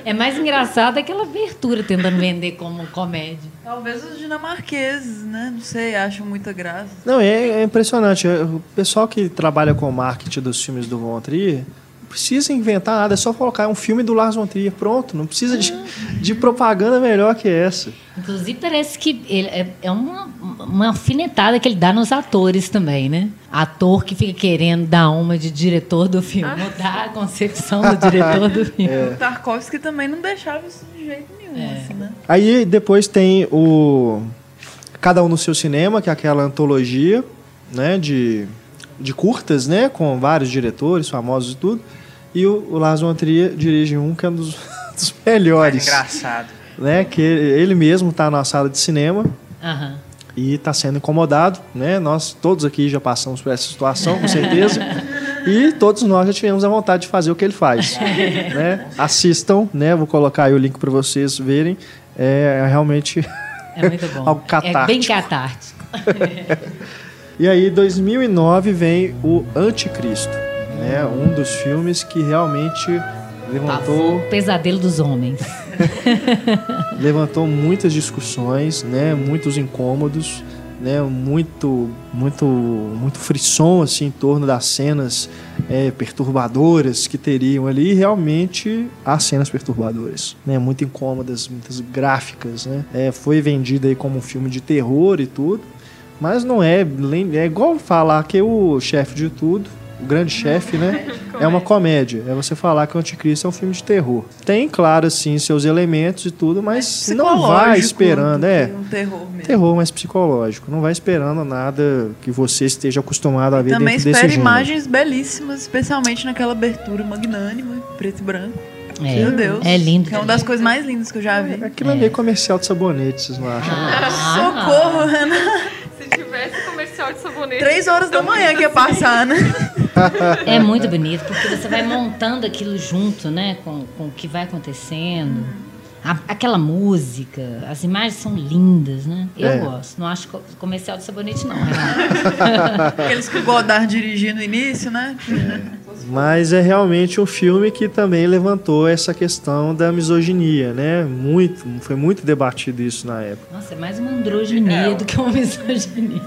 É mais engraçado aquela abertura tentando vender como comédia. Talvez os dinamarqueses, né? Não sei, acham muita graça. Não, é, é impressionante. O pessoal que trabalha com o marketing dos filmes do Von Trier precisa inventar nada, é só colocar um filme do Lars von Trier, pronto. Não precisa de, de propaganda melhor que essa. Inclusive, parece que ele é, é uma, uma alfinetada que ele dá nos atores também, né? Ator que fica querendo dar uma de diretor do filme, mudar a concepção do diretor do filme. É. O Tarkovsky também não deixava isso de jeito nenhum, assim, né? Aí depois tem o Cada um no seu cinema, que é aquela antologia, né, de de curtas, né? Com vários diretores famosos e tudo. E o, o Lars von Trier dirige um que é um dos, dos melhores. Mais engraçado. Né? Que ele mesmo está na sala de cinema Aham. e está sendo incomodado, né? Nós todos aqui já passamos por essa situação, com certeza. e todos nós já tivemos a vontade de fazer o que ele faz, né? Assistam, né? Vou colocar aí o link para vocês verem. É realmente É muito bom. Algo É bem catártico. catártico. E aí, 2009 vem o Anticristo, né? Um dos filmes que realmente levantou, Pavor, pesadelo dos homens. levantou muitas discussões, né? Muitos incômodos, né? Muito, muito, muito frisson assim em torno das cenas é, perturbadoras que teriam ali. E realmente há cenas perturbadoras, né? Muito incômodas, muitas gráficas, né? É, foi vendido aí como um filme de terror e tudo. Mas não é, é igual falar que o chefe de tudo, o grande chefe, né? É uma comédia. É você falar que o Anticristo é um filme de terror. Tem, claro, assim, seus elementos e tudo, mas não vai Psicológico esperando, do é. Um terror mesmo. Terror mais psicológico. Não vai esperando nada que você esteja acostumado a ver Também dentro desse espera gênero. imagens belíssimas, especialmente naquela abertura magnânima, preto e branco. É, Meu Deus. É lindo. Que é uma das coisas mais lindas que eu já vi. Aquilo ali é comercial de sabonete, vocês não acham? Ah, Socorro, Ana. Se tivesse comercial de sabonete. Três horas da manhã que ia passar, né? É muito bonito, porque você vai montando aquilo junto, né? Com, com o que vai acontecendo. A- aquela música, as imagens são lindas, né? Eu É. gosto. Não acho co- comercial de sabonete, não, Renato. Aqueles que o Godard dirigia no início, né? Mas é realmente um filme que também levantou essa questão da misoginia, né? Muito, foi muito debatido isso na época. Nossa, é mais uma androginia do que uma misoginia.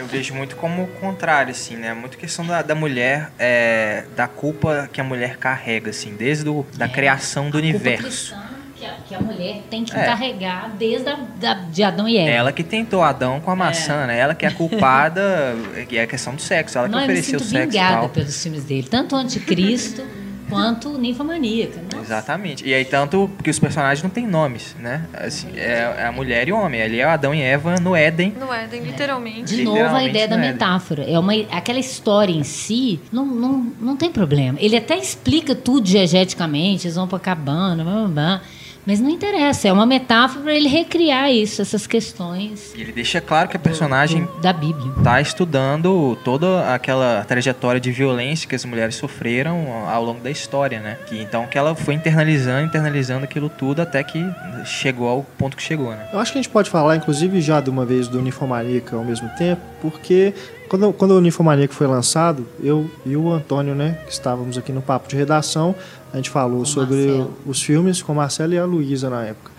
Eu vejo muito como o contrário, assim, né? Muito questão da, da mulher, é, da culpa que a mulher carrega, assim, desde o, da criação do É. A culpa universo. Que a, que a mulher tem que É. carregar desde a, da, de Adão e Eva. Ela que tentou Adão com a maçã, né? Ela que é a culpada, que é a questão do sexo. Ela que Não, eu me ofereceu o sinto sexo e vingada tal. pelos filmes dele. Tanto o Anticristo quanto Ninfomaníaca. Nossa. Exatamente. E aí, tanto que os personagens não têm nomes, né? Assim, é, é a mulher e o homem. Ali é Adão e Eva no Éden. No Éden, literalmente. De novo, a Literalmente ideia da é. metáfora. É uma, aquela história em si, não, não, não tem problema. Ele até explica tudo diegeticamente, eles vão pra cabana, blá, blá, blá, mas não interessa. É uma metáfora para ele recriar isso, essas questões E ele deixa claro que a personagem do- da Bíblia. tá estudando toda aquela trajetória de violência que as mulheres sofreram ao longo da história, né? Que, então que ela foi internalizando, internalizando aquilo tudo até que chegou ao ponto que chegou, né? Eu acho que a gente pode falar, inclusive, já de uma vez do Ninfomaníaca ao mesmo tempo, porque quando, quando o Ninfomaníaca foi lançado, eu e o Antônio, né, que estávamos aqui no papo de redação, a gente falou Com sobre Marcelo. os filmes com a Marcela e a Luísa na época.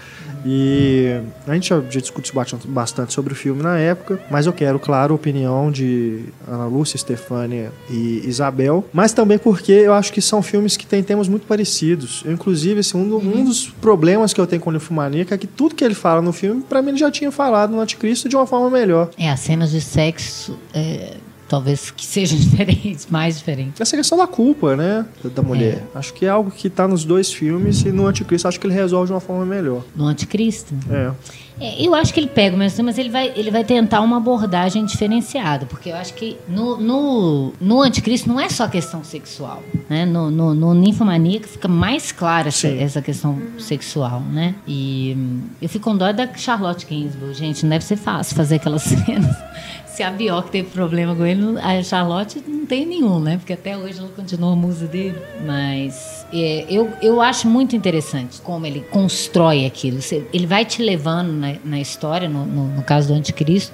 E a gente já, já discutiu bastante- bastante sobre o filme na época, mas eu quero, claro, a opinião de Ana Lúcia, Estefânia e Isabel, mas também porque eu acho que são filmes que têm temas muito parecidos. Eu, inclusive, assim, um, do- um dos problemas que eu tenho com o Ninfomaníaca é que tudo que ele fala no filme, pra mim, ele já tinha falado no Anticristo de uma forma melhor. É, as cenas de sexo, é, talvez que sejam diferentes, mais diferentes. Essa questão da culpa, né, da, mulher. Acho que é algo que tá nos dois filmes e no Anticristo acho que ele resolve de uma forma melhor. No Anticristo. É. É, eu acho que ele pega o mesmo mas ele vai, ele vai tentar uma abordagem diferenciada, porque eu acho que no, no, no Anticristo não é só questão sexual, né? No, no, no Ninfomaníaca fica mais clara essa, essa questão sexual, né? E hum, eu fico com dó da Charlotte Gainsbourg, gente, não deve ser fácil fazer aquelas cenas. Se a Bjork teve problema com ele, a Charlotte não tem nenhum, né? Porque até hoje ela continua a musa dele. Mas é, eu, eu acho muito interessante como ele constrói aquilo. Ele vai te levando na, na história, no, no, no caso do Anticristo.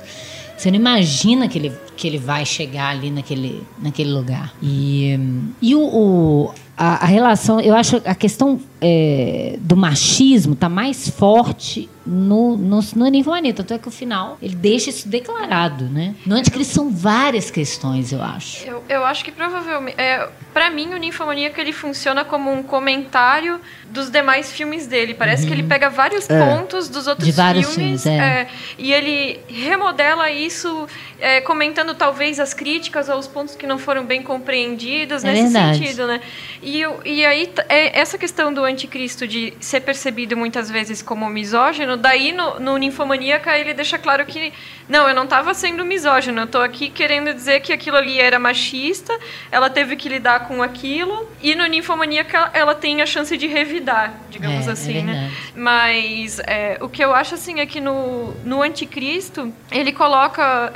Você não imagina que ele, que ele vai chegar ali naquele, naquele lugar. E, e o, o- a, a relação, eu acho a questão é, do machismo está mais forte no, no, no Ninfomania. Tanto é que o final ele deixa isso declarado. Né? No Anticristo são várias questões, eu acho. Eu, eu acho que provavelmente. É, para mim, o Ninfomaníaco ele funciona como um comentário dos demais filmes dele. Parece que ele pega vários É. pontos dos outros De vários filmes. filmes, é. é, e ele remodela isso, é, comentando talvez as críticas ou os pontos que não foram bem compreendidos É nesse verdade. sentido, né? E, eu- e aí, é, essa questão do anticristo de ser percebido muitas vezes como misógino Daí, no, no Ninfomaníaca, ele deixa claro que, não, eu não estava sendo misógino, eu estou aqui querendo dizer que aquilo ali era machista, ela teve que lidar com aquilo, e no Ninfomaníaca ela tem a chance de revidar, digamos É, é assim, né? verdade. Mas é, o que eu acho, assim, é que no, no Anticristo, ele coloca...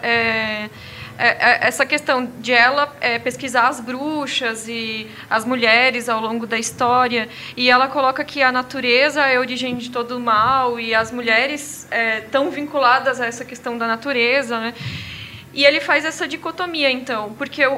é, é, essa questão de ela é, pesquisar as bruxas e as mulheres ao longo da história e ela coloca que a natureza é a origem de todo o mal e as mulheres estão vinculadas a essa questão da natureza, né? E ele faz essa dicotomia, então, porque o,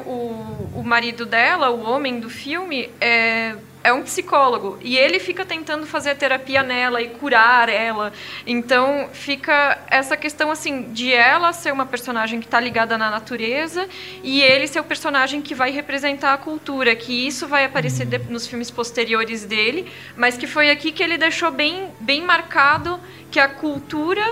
o, marido dela, o homem do filme, é, é um psicólogo. E ele fica tentando fazer a terapia nela e curar ela. Então, fica essa questão, assim, de ela ser uma personagem que está ligada na natureza e ele ser o personagem que vai representar a cultura. Que isso vai aparecer nos filmes posteriores dele, mas que foi aqui que ele deixou bem, bem marcado que a cultura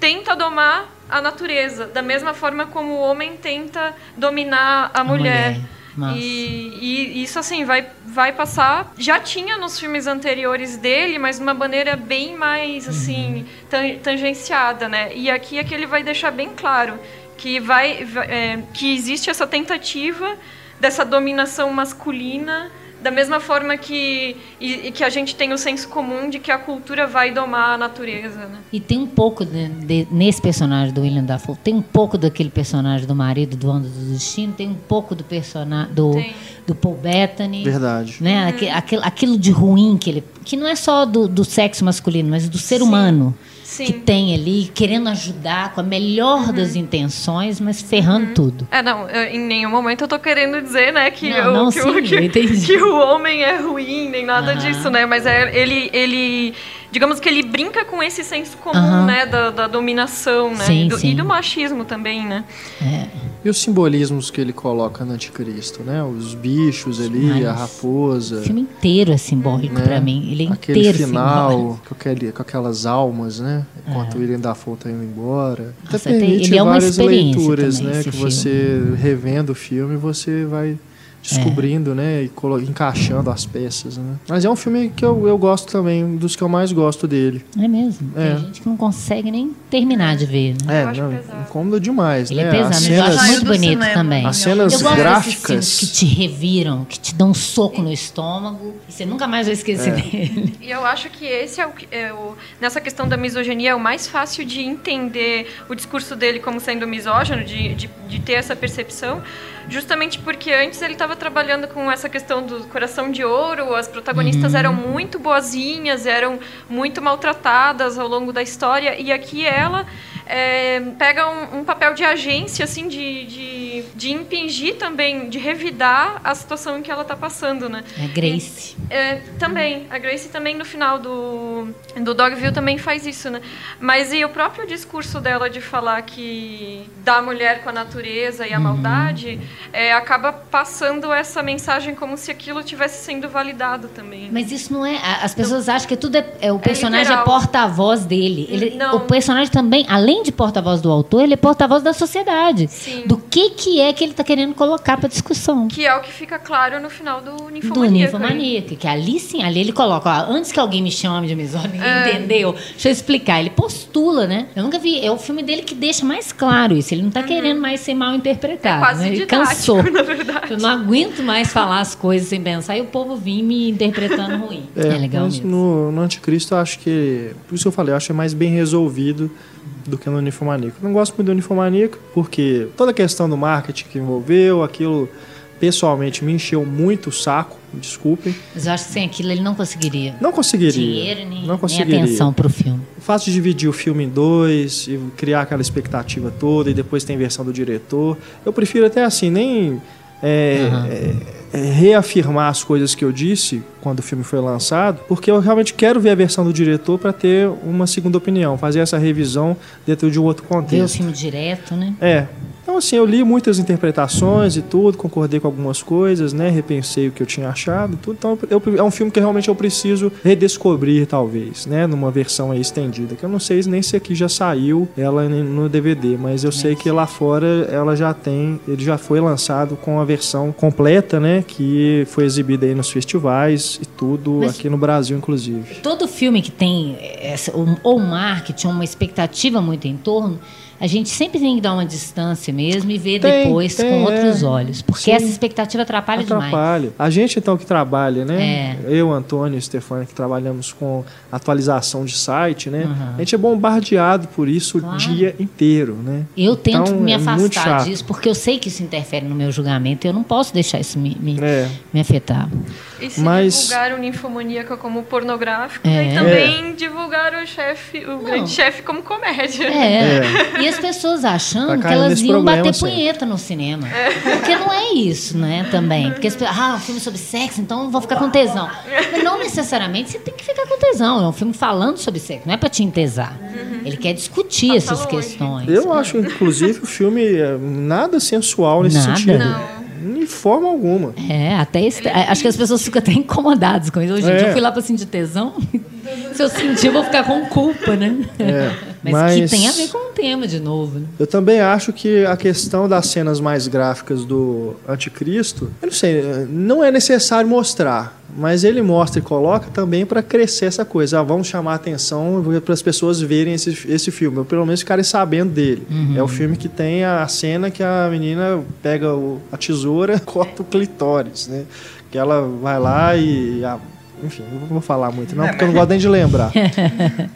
tenta domar a natureza, da mesma forma como o homem tenta dominar a, mulher. mulher. Nossa. E, e isso assim vai vai passar. Já tinha nos filmes anteriores dele, mas de uma maneira bem mais assim tan- tangenciada, né? E aqui é que ele vai deixar bem claro que vai, vai- é, que existe essa tentativa dessa dominação masculina da mesma forma que, e, e que a gente tem o senso comum de que a cultura vai domar a natureza, né? E tem um pouco de- de- nesse personagem do William Dafoe, tem um pouco daquele personagem do marido do Onda do Destino, tem um pouco do personagem do, Tem. do Paul Bettany. Verdade. Né? Aque- Aquilo, aquilo de ruim que ele. Que não é só do, do sexo masculino, mas do ser humano. Sim. Que tem ali, querendo ajudar com a melhor das intenções, mas ferrando tudo. É, não, eu- em nenhum momento eu tô querendo dizer, né, que, Não, o, não, que, sim, o, que, eu que o homem é ruim, nem nada Aham. disso, né? Mas é, ele, ele, digamos que ele brinca com esse senso comum, Aham. né, da, da dominação, né? Sim, e, do, sim. e do machismo também, né? E os simbolismos que ele coloca no Anticristo, né? Os bichos ali, Demais. a raposa. O filme inteiro é simbólico né? pra mim. Ele é Aquele inteiro simbólico. final, com, aquele- com aquelas almas, né? Enquanto o William Dafoe tá indo embora. Até Nossa, tem- permite ele é uma várias experiência leituras, também, né? Que filme. você, revendo o filme, você vai descobrindo, né? E encaixando as peças, né? Mas é um filme que eu, eu gosto também, dos que eu mais gosto dele. É mesmo. É. Tem gente que não consegue nem terminar de ver, né? É, acho não, incômodo demais, Ele né? é pesado, As mas eu cenas, acho muito bonito cinema. também. as cenas gráficas. que te reviram, que te dão um soco no estômago e você nunca mais vai esquecer dele. E eu acho que esse é o, é o nessa questão da misoginia é o mais fácil de entender o discurso dele como sendo misógino, de, de, de ter essa percepção, justamente porque antes ele estava trabalhando com essa questão do coração de ouro, as protagonistas eram muito boazinhas, eram muito maltratadas ao longo da história, e aqui ela é, pega um, um papel de agência, assim, de, de, de impingir também, de revidar a situação em que ela está passando, né? É Grace. É, também. A Grace também no final do, do Dogville também faz isso, né? Mas e o próprio discurso dela de falar que da mulher com a natureza e a maldade é, acaba passando essa mensagem como se aquilo tivesse sendo validado também. Mas isso não é. As pessoas acham que tudo é. é o personagem é literal. porta-voz dele. Ele, Não. O personagem também, além de porta-voz do autor, ele é porta-voz da sociedade. Sim. Do que, que é que ele está querendo colocar para discussão. Que é o que fica claro no final do Do Ninfomaníaco. ninfomaníaco, que ali sim, ali ele coloca, ó, antes que alguém me chame de misógino, É. entendeu? Deixa eu explicar, ele postula, né? Eu nunca vi, é o filme dele que deixa mais claro isso, ele não tá querendo mais ser mal interpretado, Uhum. É quase né? Ele cansou. na verdade. Eu não aguento mais falar as coisas sem pensar e o povo vir me interpretando ruim. É, legal mas mesmo. no, no Anticristo eu acho que. Por isso que eu falei, eu acho que é mais bem resolvido do que no Ninfomaníaco. Eu não gosto muito do Ninfomaníaco, porque toda a questão do marketing que envolveu, aquilo pessoalmente me encheu muito o saco, desculpem. Mas eu acho que sem aquilo ele não conseguiria. Não conseguiria. Dinheiro nem, não nem conseguiria. atenção pro filme. O fato de dividir o filme em dois e criar aquela expectativa toda e depois tem versão do diretor, eu prefiro até assim, nem é, Aham. é, é, reafirmar as coisas que eu disse quando o filme foi lançado, porque eu realmente quero ver a versão do diretor para ter uma segunda opinião, fazer essa revisão dentro de um outro Ver o contexto. filme direto, né? É. Então, assim, eu li muitas interpretações e tudo, concordei com algumas coisas, né? Repensei o que eu tinha achado e tudo. Então, eu, é um filme que realmente eu preciso redescobrir, talvez, né? Numa versão aí estendida. Que eu não sei nem se aqui já saiu ela no DVD, mas eu sei que lá fora ela já tem, ele já foi lançado com a versão completa, né? Que foi exibida aí nos festivais e tudo, mas aqui no Brasil, inclusive. Todo filme que tem essa, ou marketing, uma expectativa muito em torno a gente sempre tem que dar uma distância mesmo e ver tem, depois tem, com outros é. olhos. Porque Sim. essa expectativa atrapalha, atrapalha, demais. A gente, então, que trabalha, né? É. Eu, Antônio e Stefania, que trabalhamos com atualização de site, né? Uhum. A gente é bombardeado por isso claro. o dia inteiro, né? Eu então, tento me é afastar disso, porque eu sei que isso interfere no meu julgamento e eu não posso deixar isso me, me, é. me afetar. E se Mas... divulgar o ninfomaníaca como pornográfico é. e também divulgar o chefe, o não. grande chefe como comédia. É. E as pessoas achando tá que elas iam bater sempre. punheta no cinema. É. Porque não é isso, né? Também. Porque as pessoas, ah, um filme sobre sexo, então vou ficar com tesão. Mas não necessariamente você tem que ficar com tesão. É um filme falando sobre sexo, não é para te entesar. Uhum. Ele quer discutir Passa essas longe. questões. Eu acho, inclusive, o filme é nada sensual nesse nada. sentido. Não. De forma alguma. É, até este... acho que as pessoas ficam até incomodadas com isso. Hoje em é. dia eu fui lá para sentir tesão. Se eu sentir, eu vou ficar com culpa, né? É. Mas, Mas, que tem a ver com o tema de novo. Né? Eu também acho que a questão das cenas mais gráficas do Anticristo, eu não sei, não é necessário mostrar, mas ele mostra e coloca também para crescer essa coisa. Ah, vamos chamar a atenção para as pessoas verem esse, esse filme, ou pelo menos ficarem sabendo dele. Uhum. É o filme que tem a cena que a menina pega o, a tesoura corta o clitóris, né? Que ela vai lá e a, enfim, não vou falar muito, não, é, porque eu não gosto nem de lembrar.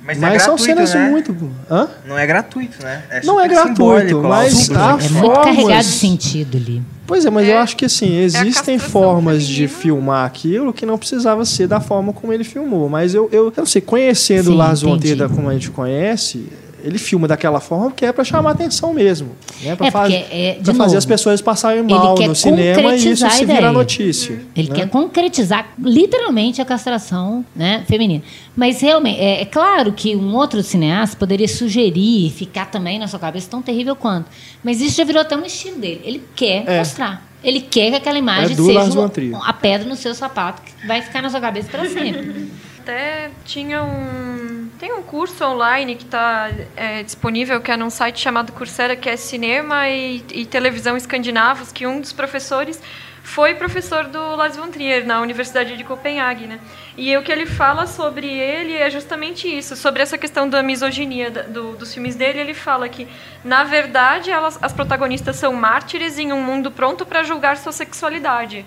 mas, mas é são cenas né? muito. Hã? Não é gratuito, né? É não é gratuito, mas há é formas... muito carregado de sentido ali. Pois é, mas é, eu acho que assim, é existem formas de filmar aquilo que não precisava ser da forma como ele filmou. Mas eu, eu, eu não sei, conhecendo Sim, o Lars von Trier como a gente conhece, ele filma daquela forma porque é para chamar atenção mesmo. Né? Para é faz, é, fazer as pessoas passarem mal no cinema e isso se virar notícia. Ele né? quer concretizar literalmente a castração né, feminina. Mas realmente, é, é, claro que um outro cineasta poderia sugerir, ficar também na sua cabeça tão terrível quanto. Mas isso já virou até um estilo dele. Ele quer é. mostrar. Ele quer que aquela imagem é seja a pedra no seu sapato que vai ficar na sua cabeça para sempre. Até tinha um. Tem um curso online que está é, disponível, que é num site chamado Coursera, que é Cinema e, e Televisão Escandinavos, que um dos professores foi professor do Lars von Trier na Universidade de Copenhague, né? E o que ele fala sobre ele é justamente isso, sobre essa questão da misoginia do, dos filmes dele. Ele fala que, na verdade, elas, as protagonistas são mártires em um mundo pronto para julgar sua sexualidade.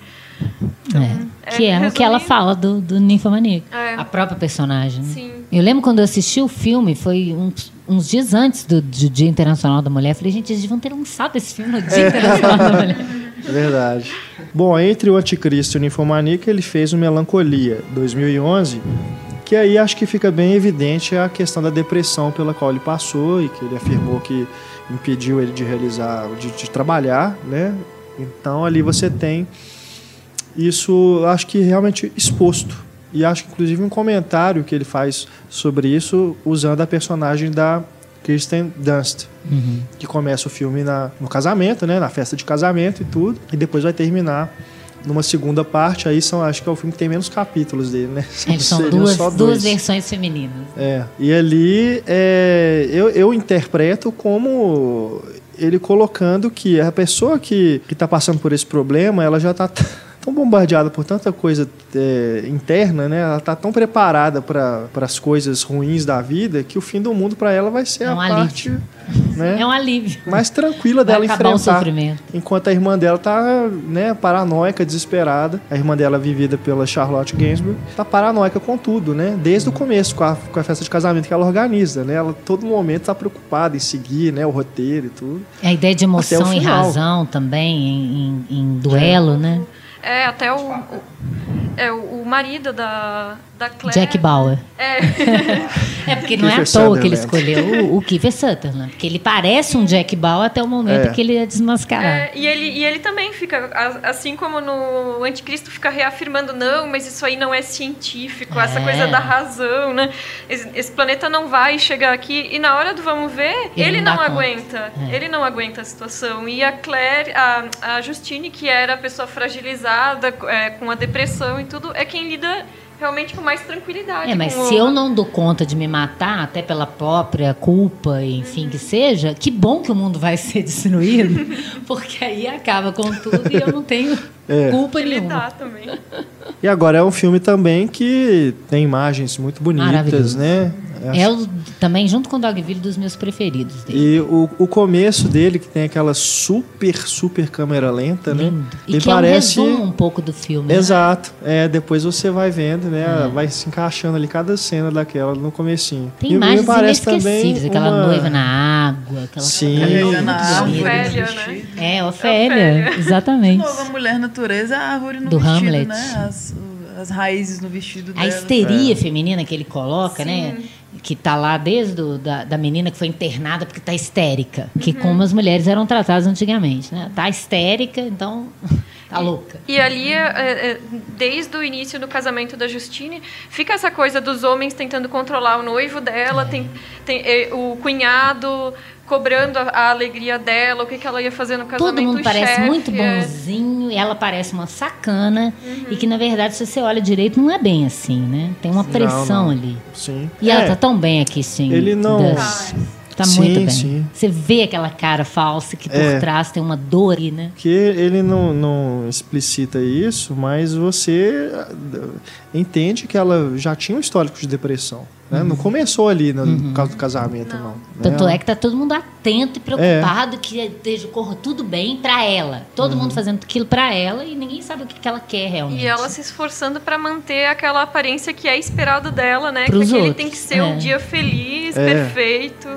É, que é, o que ela fala do, do Ninfomaníaco. É. A própria personagem. Né? Sim. Eu lembro quando eu assisti o filme, foi uns, uns dias antes do, do, Dia Internacional da Mulher. Eu falei, gente, eles deviam ter lançado esse filme no Dia Internacional da Mulher. Verdade. Bom, entre o Anticristo e o Ninfomaníaco, ele fez o Melancolia, 2011, que aí acho que fica bem evidente a questão da depressão pela qual ele passou e que ele afirmou que impediu ele de realizar, de, de trabalhar, né? Então ali você tem isso acho que realmente exposto. E acho que inclusive um comentário que ele faz sobre isso usando a personagem da Kirsten Dunst, uhum. que começa o filme na, no casamento, né, na festa de casamento e tudo, e depois vai terminar numa segunda parte, aí são, acho que é o filme que tem menos capítulos dele, né? Eles são duas, duas versões femininas. É, e ali é, eu, eu interpreto como ele colocando que a pessoa que está passando por esse problema, ela já está tão bombardeada por tanta coisa é, interna, né? Ela está tão preparada para as coisas ruins da vida que o fim do mundo para ela vai ser é um a parte né, é um alívio. mais tranquila vai dela enfrentar. O sofrimento. Enquanto a irmã dela está né, paranoica, desesperada. A irmã dela, vivida pela Charlotte Gainsbourg, está paranoica com tudo, né? Desde o começo, com a, com a festa de casamento que ela organiza, né? Ela todo momento está preocupada em seguir, né, o roteiro e tudo. A ideia de emoção e razão também em, em, em duelo, é. né? É, até o, o, é, o marido da, Da Claire. Jack Bauer. É. É porque não é à toa que ele escolheu o, o Kiefer Sutherland. Porque ele parece um Jack Bauer até o momento É. que ele é desmascarado. É, e, ele, e ele também fica, assim como no Anticristo, fica reafirmando, não, mas isso aí não é científico, essa É. coisa da razão, né? Esse, esse planeta não vai chegar aqui. E na hora do vamos ver, Ele ele, não não, aguenta. É. Ele não aguenta a situação. E a Claire, a, a Justine, que era a pessoa fragilizada, é, com a depressão e tudo, é quem lida realmente com mais tranquilidade. É, mas com se o- eu não dou conta de me matar, até pela própria culpa, enfim, que seja, que bom que o mundo vai ser destruído, porque aí acaba com tudo e eu não tenho É. culpa nenhuma. lidar também. E agora é um filme também que tem imagens muito bonitas, né? É o, também, junto com o Dogville, dos meus preferidos dele. E o, o começo dele, que tem aquela super, super câmera lenta, né? Lindo. E Ele que parece. é um resumo um pouco do filme. né? Exato. É, depois você vai vendo, né? É. Vai se encaixando ali cada cena daquela no comecinho. Tem E imagens parece inesquecíveis, também aquela uma- noiva na água, aquela Sim. A árvore bonita. Ofélia, né? vestido. É, Ofélia, exatamente. Nova Mulher Natureza é a árvore no Do vestido, Hamlet. né? As, as raízes no vestido A dela. histeria É. feminina que ele coloca, né? Que tá lá desde o, da, da menina que foi internada porque tá histérica. Que Uhum. como as mulheres eram tratadas antigamente, né? Tá histérica, então tá louca. E ali, é, é, desde o início do casamento da Justine, fica essa coisa dos homens tentando controlar o noivo dela, tem, tem, é, o cunhado cobrando a, a alegria dela, o que, que ela ia fazer no casamento. Todo mundo o parece chefe, muito é. bonzinho e ela parece uma sacana. Uhum. E que, na verdade, se você olha direito, não é bem assim, né? Tem uma pressão não. ali. Sim. E ela É, tá tão bem aqui, sim. Ele não- das- Tá Sim, muito bem. sim. Você vê aquela cara falsa que por É. trás tem uma dor né? que ele não, não explicita isso, mas você ah, entende que ela já tinha um histórico de depressão. Né? Não começou ali no, por causa do casamento, não. Uhum. Tanto né? é que tá todo mundo atento e É. preocupado que esteja corra tudo bem pra ela. Todo Uhum. mundo fazendo aquilo pra ela e ninguém sabe o que, que ela quer realmente. E ela se esforçando para manter aquela aparência que é esperado dela, né? Pros que aquele outros, tem que ser é. um dia feliz, É. perfeito.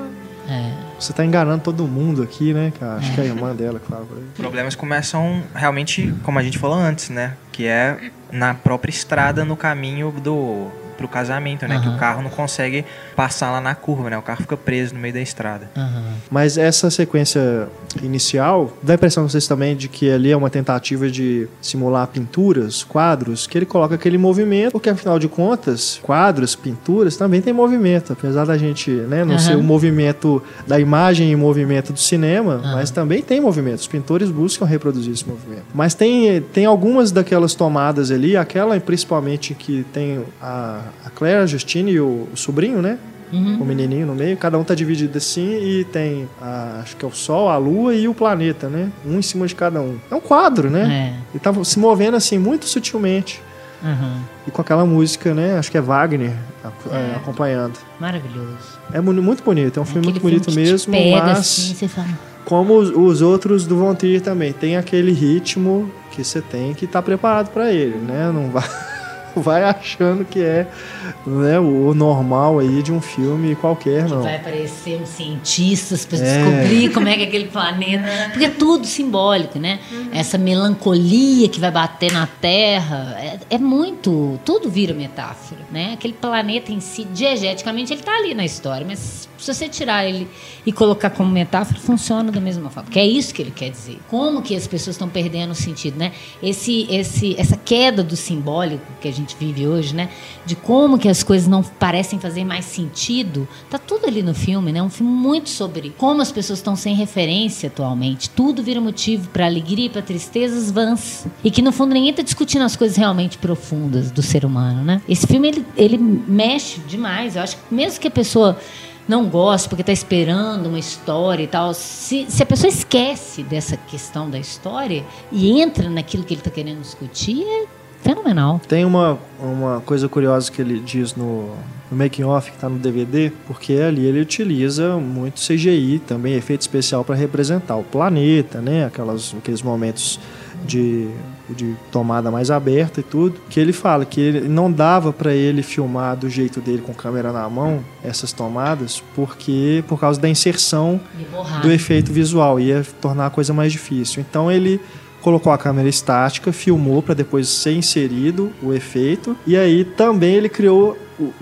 É. Você tá enganando todo mundo aqui, né, cara? Acho É. que a irmã dela, claro. problemas começam realmente, como a gente falou antes, né? Que é na própria estrada, no caminho do pro casamento, né? Que Aham. o carro não consegue passar lá na curva, né? O carro fica preso no meio da estrada. Aham. Mas essa sequência inicial dá a impressão vocês também de que ali é uma tentativa de simular pinturas, quadros, que ele coloca aquele movimento, porque afinal de contas, quadros, pinturas também tem movimento, apesar da gente né, não Aham. ser o movimento da imagem e movimento do cinema, mas também tem movimento. Os pintores buscam reproduzir esse movimento. Mas tem, tem algumas daquelas tomadas ali, aquela principalmente que tem a, a Claire, a Justine e o, o sobrinho, né? Uhum. o menininho no meio, cada um tá dividido assim e tem, a- acho que é o Sol, a Lua e o planeta, né? Um em cima de cada um. É um quadro, né? É. E tá se movendo assim muito sutilmente Aham. e com aquela música, né? Acho que é Wagner é, acompanhando. Maravilhoso. É mu- muito bonito, é um filme Aquele muito bonito te mesmo, pega, mas assim, você fala, como os, os outros do Von Trier também, tem aquele ritmo que você tem que estar preparado para ele, né? Não vai vai achando que é né, o normal aí de um filme qualquer, que não. vai aparecer uns cientistas para É. descobrir como é que é aquele planeta. Porque é tudo simbólico, né? Essa melancolia que vai bater na Terra. É, é muito. Tudo vira metáfora, né? Aquele planeta em si, diegeticamente, ele tá ali na história, mas se você tirar ele e colocar como metáfora, funciona da mesma forma. Porque é isso que ele quer dizer. Como que as pessoas estão perdendo o sentido, né? Esse, esse, essa queda do simbólico que a gente vive hoje, né? De como que as coisas não parecem fazer mais sentido. Tá tudo ali no filme, né? Um filme muito sobre como as pessoas estão sem referência atualmente. Tudo vira motivo para alegria e para tristezas vãs. E que no fundo ninguém tá discutindo as coisas realmente profundas do ser humano, né? Esse filme ele, ele mexe demais. Eu acho que mesmo que a pessoa não gosta porque está esperando uma história e tal. Se, se a pessoa esquece dessa questão da história e entra naquilo que ele está querendo discutir, é fenomenal. Tem uma, uma coisa curiosa que ele diz no, no making off que está no DVD, porque ali ele utiliza muito CGI, também efeito especial para representar o planeta, né? Aquelas, aqueles momentos de, de tomada mais aberta e tudo. Que ele fala que ele não dava para ele filmar do jeito dele com câmera na mão essas tomadas, porque por causa da inserção do efeito visual ia tornar a coisa mais difícil. Então ele colocou a câmera estática, filmou para depois ser inserido o efeito. E aí também ele criou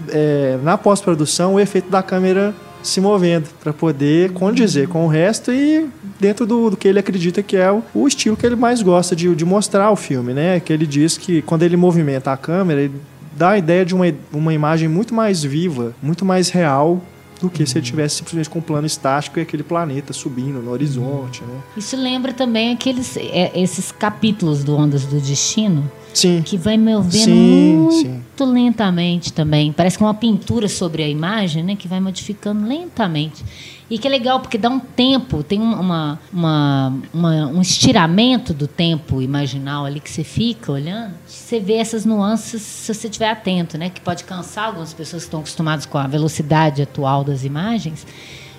é, na pós-produção o efeito da câmera se movendo para poder condizer com o resto e dentro do, do, que ele acredita que é o, o estilo que ele mais gosta de, de, mostrar o filme, né? Que ele diz que quando ele movimenta a câmera, ele dá a ideia de uma, uma imagem muito mais viva, muito mais real do que se ele tivesse simplesmente com um plano estático e aquele planeta subindo no horizonte, né? Isso lembra também aqueles é, esses capítulos do Ondas do Destino, Sim. Que vai movendo sim, muito sim. lentamente também. Parece que é uma pintura sobre a imagem, né? Que vai modificando lentamente. E que é legal, porque dá um tempo, tem uma, uma, uma, um estiramento do tempo imaginal ali que você fica olhando. Você vê essas nuances se você estiver atento, né? Que pode cansar algumas pessoas que estão acostumadas com a velocidade atual das imagens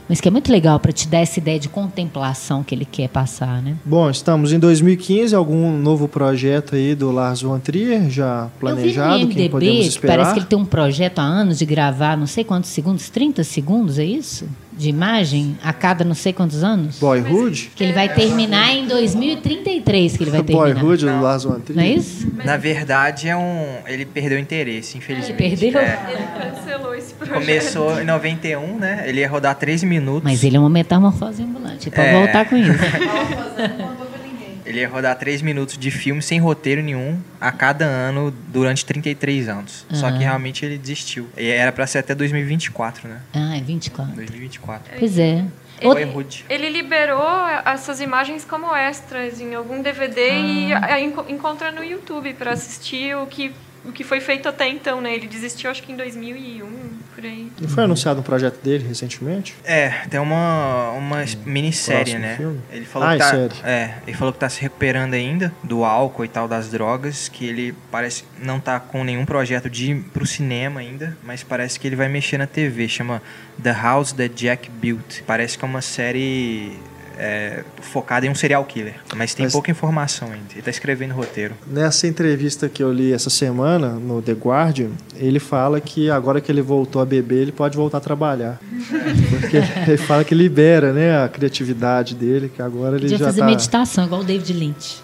mas que é muito legal para te dar essa ideia de contemplação que ele quer passar, né? Bom, estamos em 2015, algum novo projeto aí do Lars von Trier já planejado? Eu vi no MDB, que parece que ele tem um projeto há anos de gravar não sei quantos segundos, 30 segundos, é isso? De imagem a cada não sei quantos anos. Boyhood? Que ele vai terminar em 2033, que ele vai terminar. Boyhood do Lars von Trier. Não é isso? Na verdade, é um... ele perdeu interesse, infelizmente. Ele perdeu? É. Ele cancelou esse projeto. Começou em 91, né? Ele ia rodar 13 minutos. Mas ele é uma metamorfose ambulante. Pode é... voltar com isso. Ele ia rodar 3 minutos de filme sem roteiro nenhum a cada ano durante 33 anos. Uhum. Só que realmente ele desistiu. E era para ser até 2024, né? Ah, é 24. 2024. Pois é. Ele, ele, liberou essas imagens como extras em algum DVD ah. e encontra no YouTube para assistir o que o que foi feito até então, né? Ele desistiu acho que em 2001, por aí. Não foi anunciado um projeto dele recentemente? É, tem uma, uma minissérie, né? Filme? Ele falou ah, que tá, série. é, ele falou que tá se recuperando ainda do álcool e tal das drogas, que ele parece não tá com nenhum projeto de ir pro cinema ainda, mas parece que ele vai mexer na TV, chama The House That Jack Built. Parece que é uma série é, focada em um serial killer, mas tem mas, pouca informação ainda. Ele está escrevendo roteiro. Nessa entrevista que eu li essa semana no The Guardian, ele fala que agora que ele voltou a beber, ele pode voltar a trabalhar. Porque ele fala que libera né, a criatividade dele, que agora ele Podia já fazer tá... meditação, igual o David Lynch.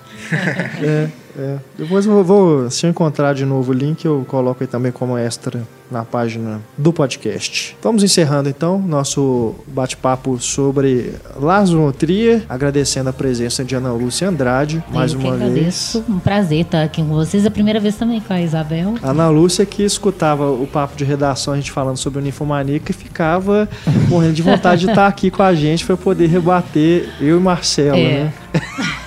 é, é. Depois eu vou, se eu encontrar de novo o link, eu coloco aí também como extra na página do podcast. Vamos encerrando então nosso bate-papo sobre Trier, agradecendo a presença de Ana Lúcia Andrade Eu mais uma agradeço. vez. Um prazer estar aqui com vocês, a primeira vez também com a Isabel. Ana Lúcia que escutava o papo de redação a gente falando sobre o Ninfomaníaca e ficava morrendo de vontade de estar aqui com a gente para poder rebater eu e Marcela, É. né?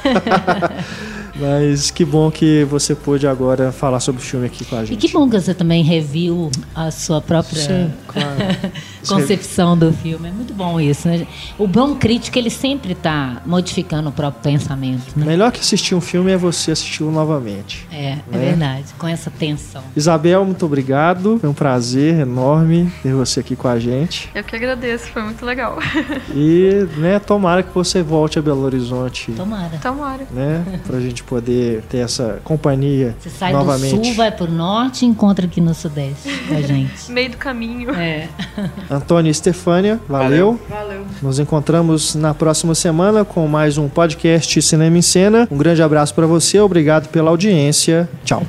Mas que bom que você pôde agora falar sobre o filme aqui com a gente. E que bom que você também reviu a sua própria Sim, claro. concepção do filme. É muito bom isso, né? O bom crítico, ele sempre está modificando o próprio pensamento, né? Melhor que assistir um filme é você assistir-o novamente. É, é Né? verdade. Com essa tensão. Isabel, muito obrigado. Foi um prazer enorme ter você aqui com a gente. Eu que agradeço, foi muito legal. E, né, tomara que você volte a Belo Horizonte, Tomara. Tomara. né, pra gente poder ter essa companhia Você sai novamente. do sul, vai pro norte e encontra aqui no sudeste com a gente. Meio do caminho. É. Antônio e Estefânia, valeu. Valeu. Nos encontramos na próxima semana com mais um podcast Cinema em Cena. Um grande abraço para você, obrigado pela audiência. Tchau.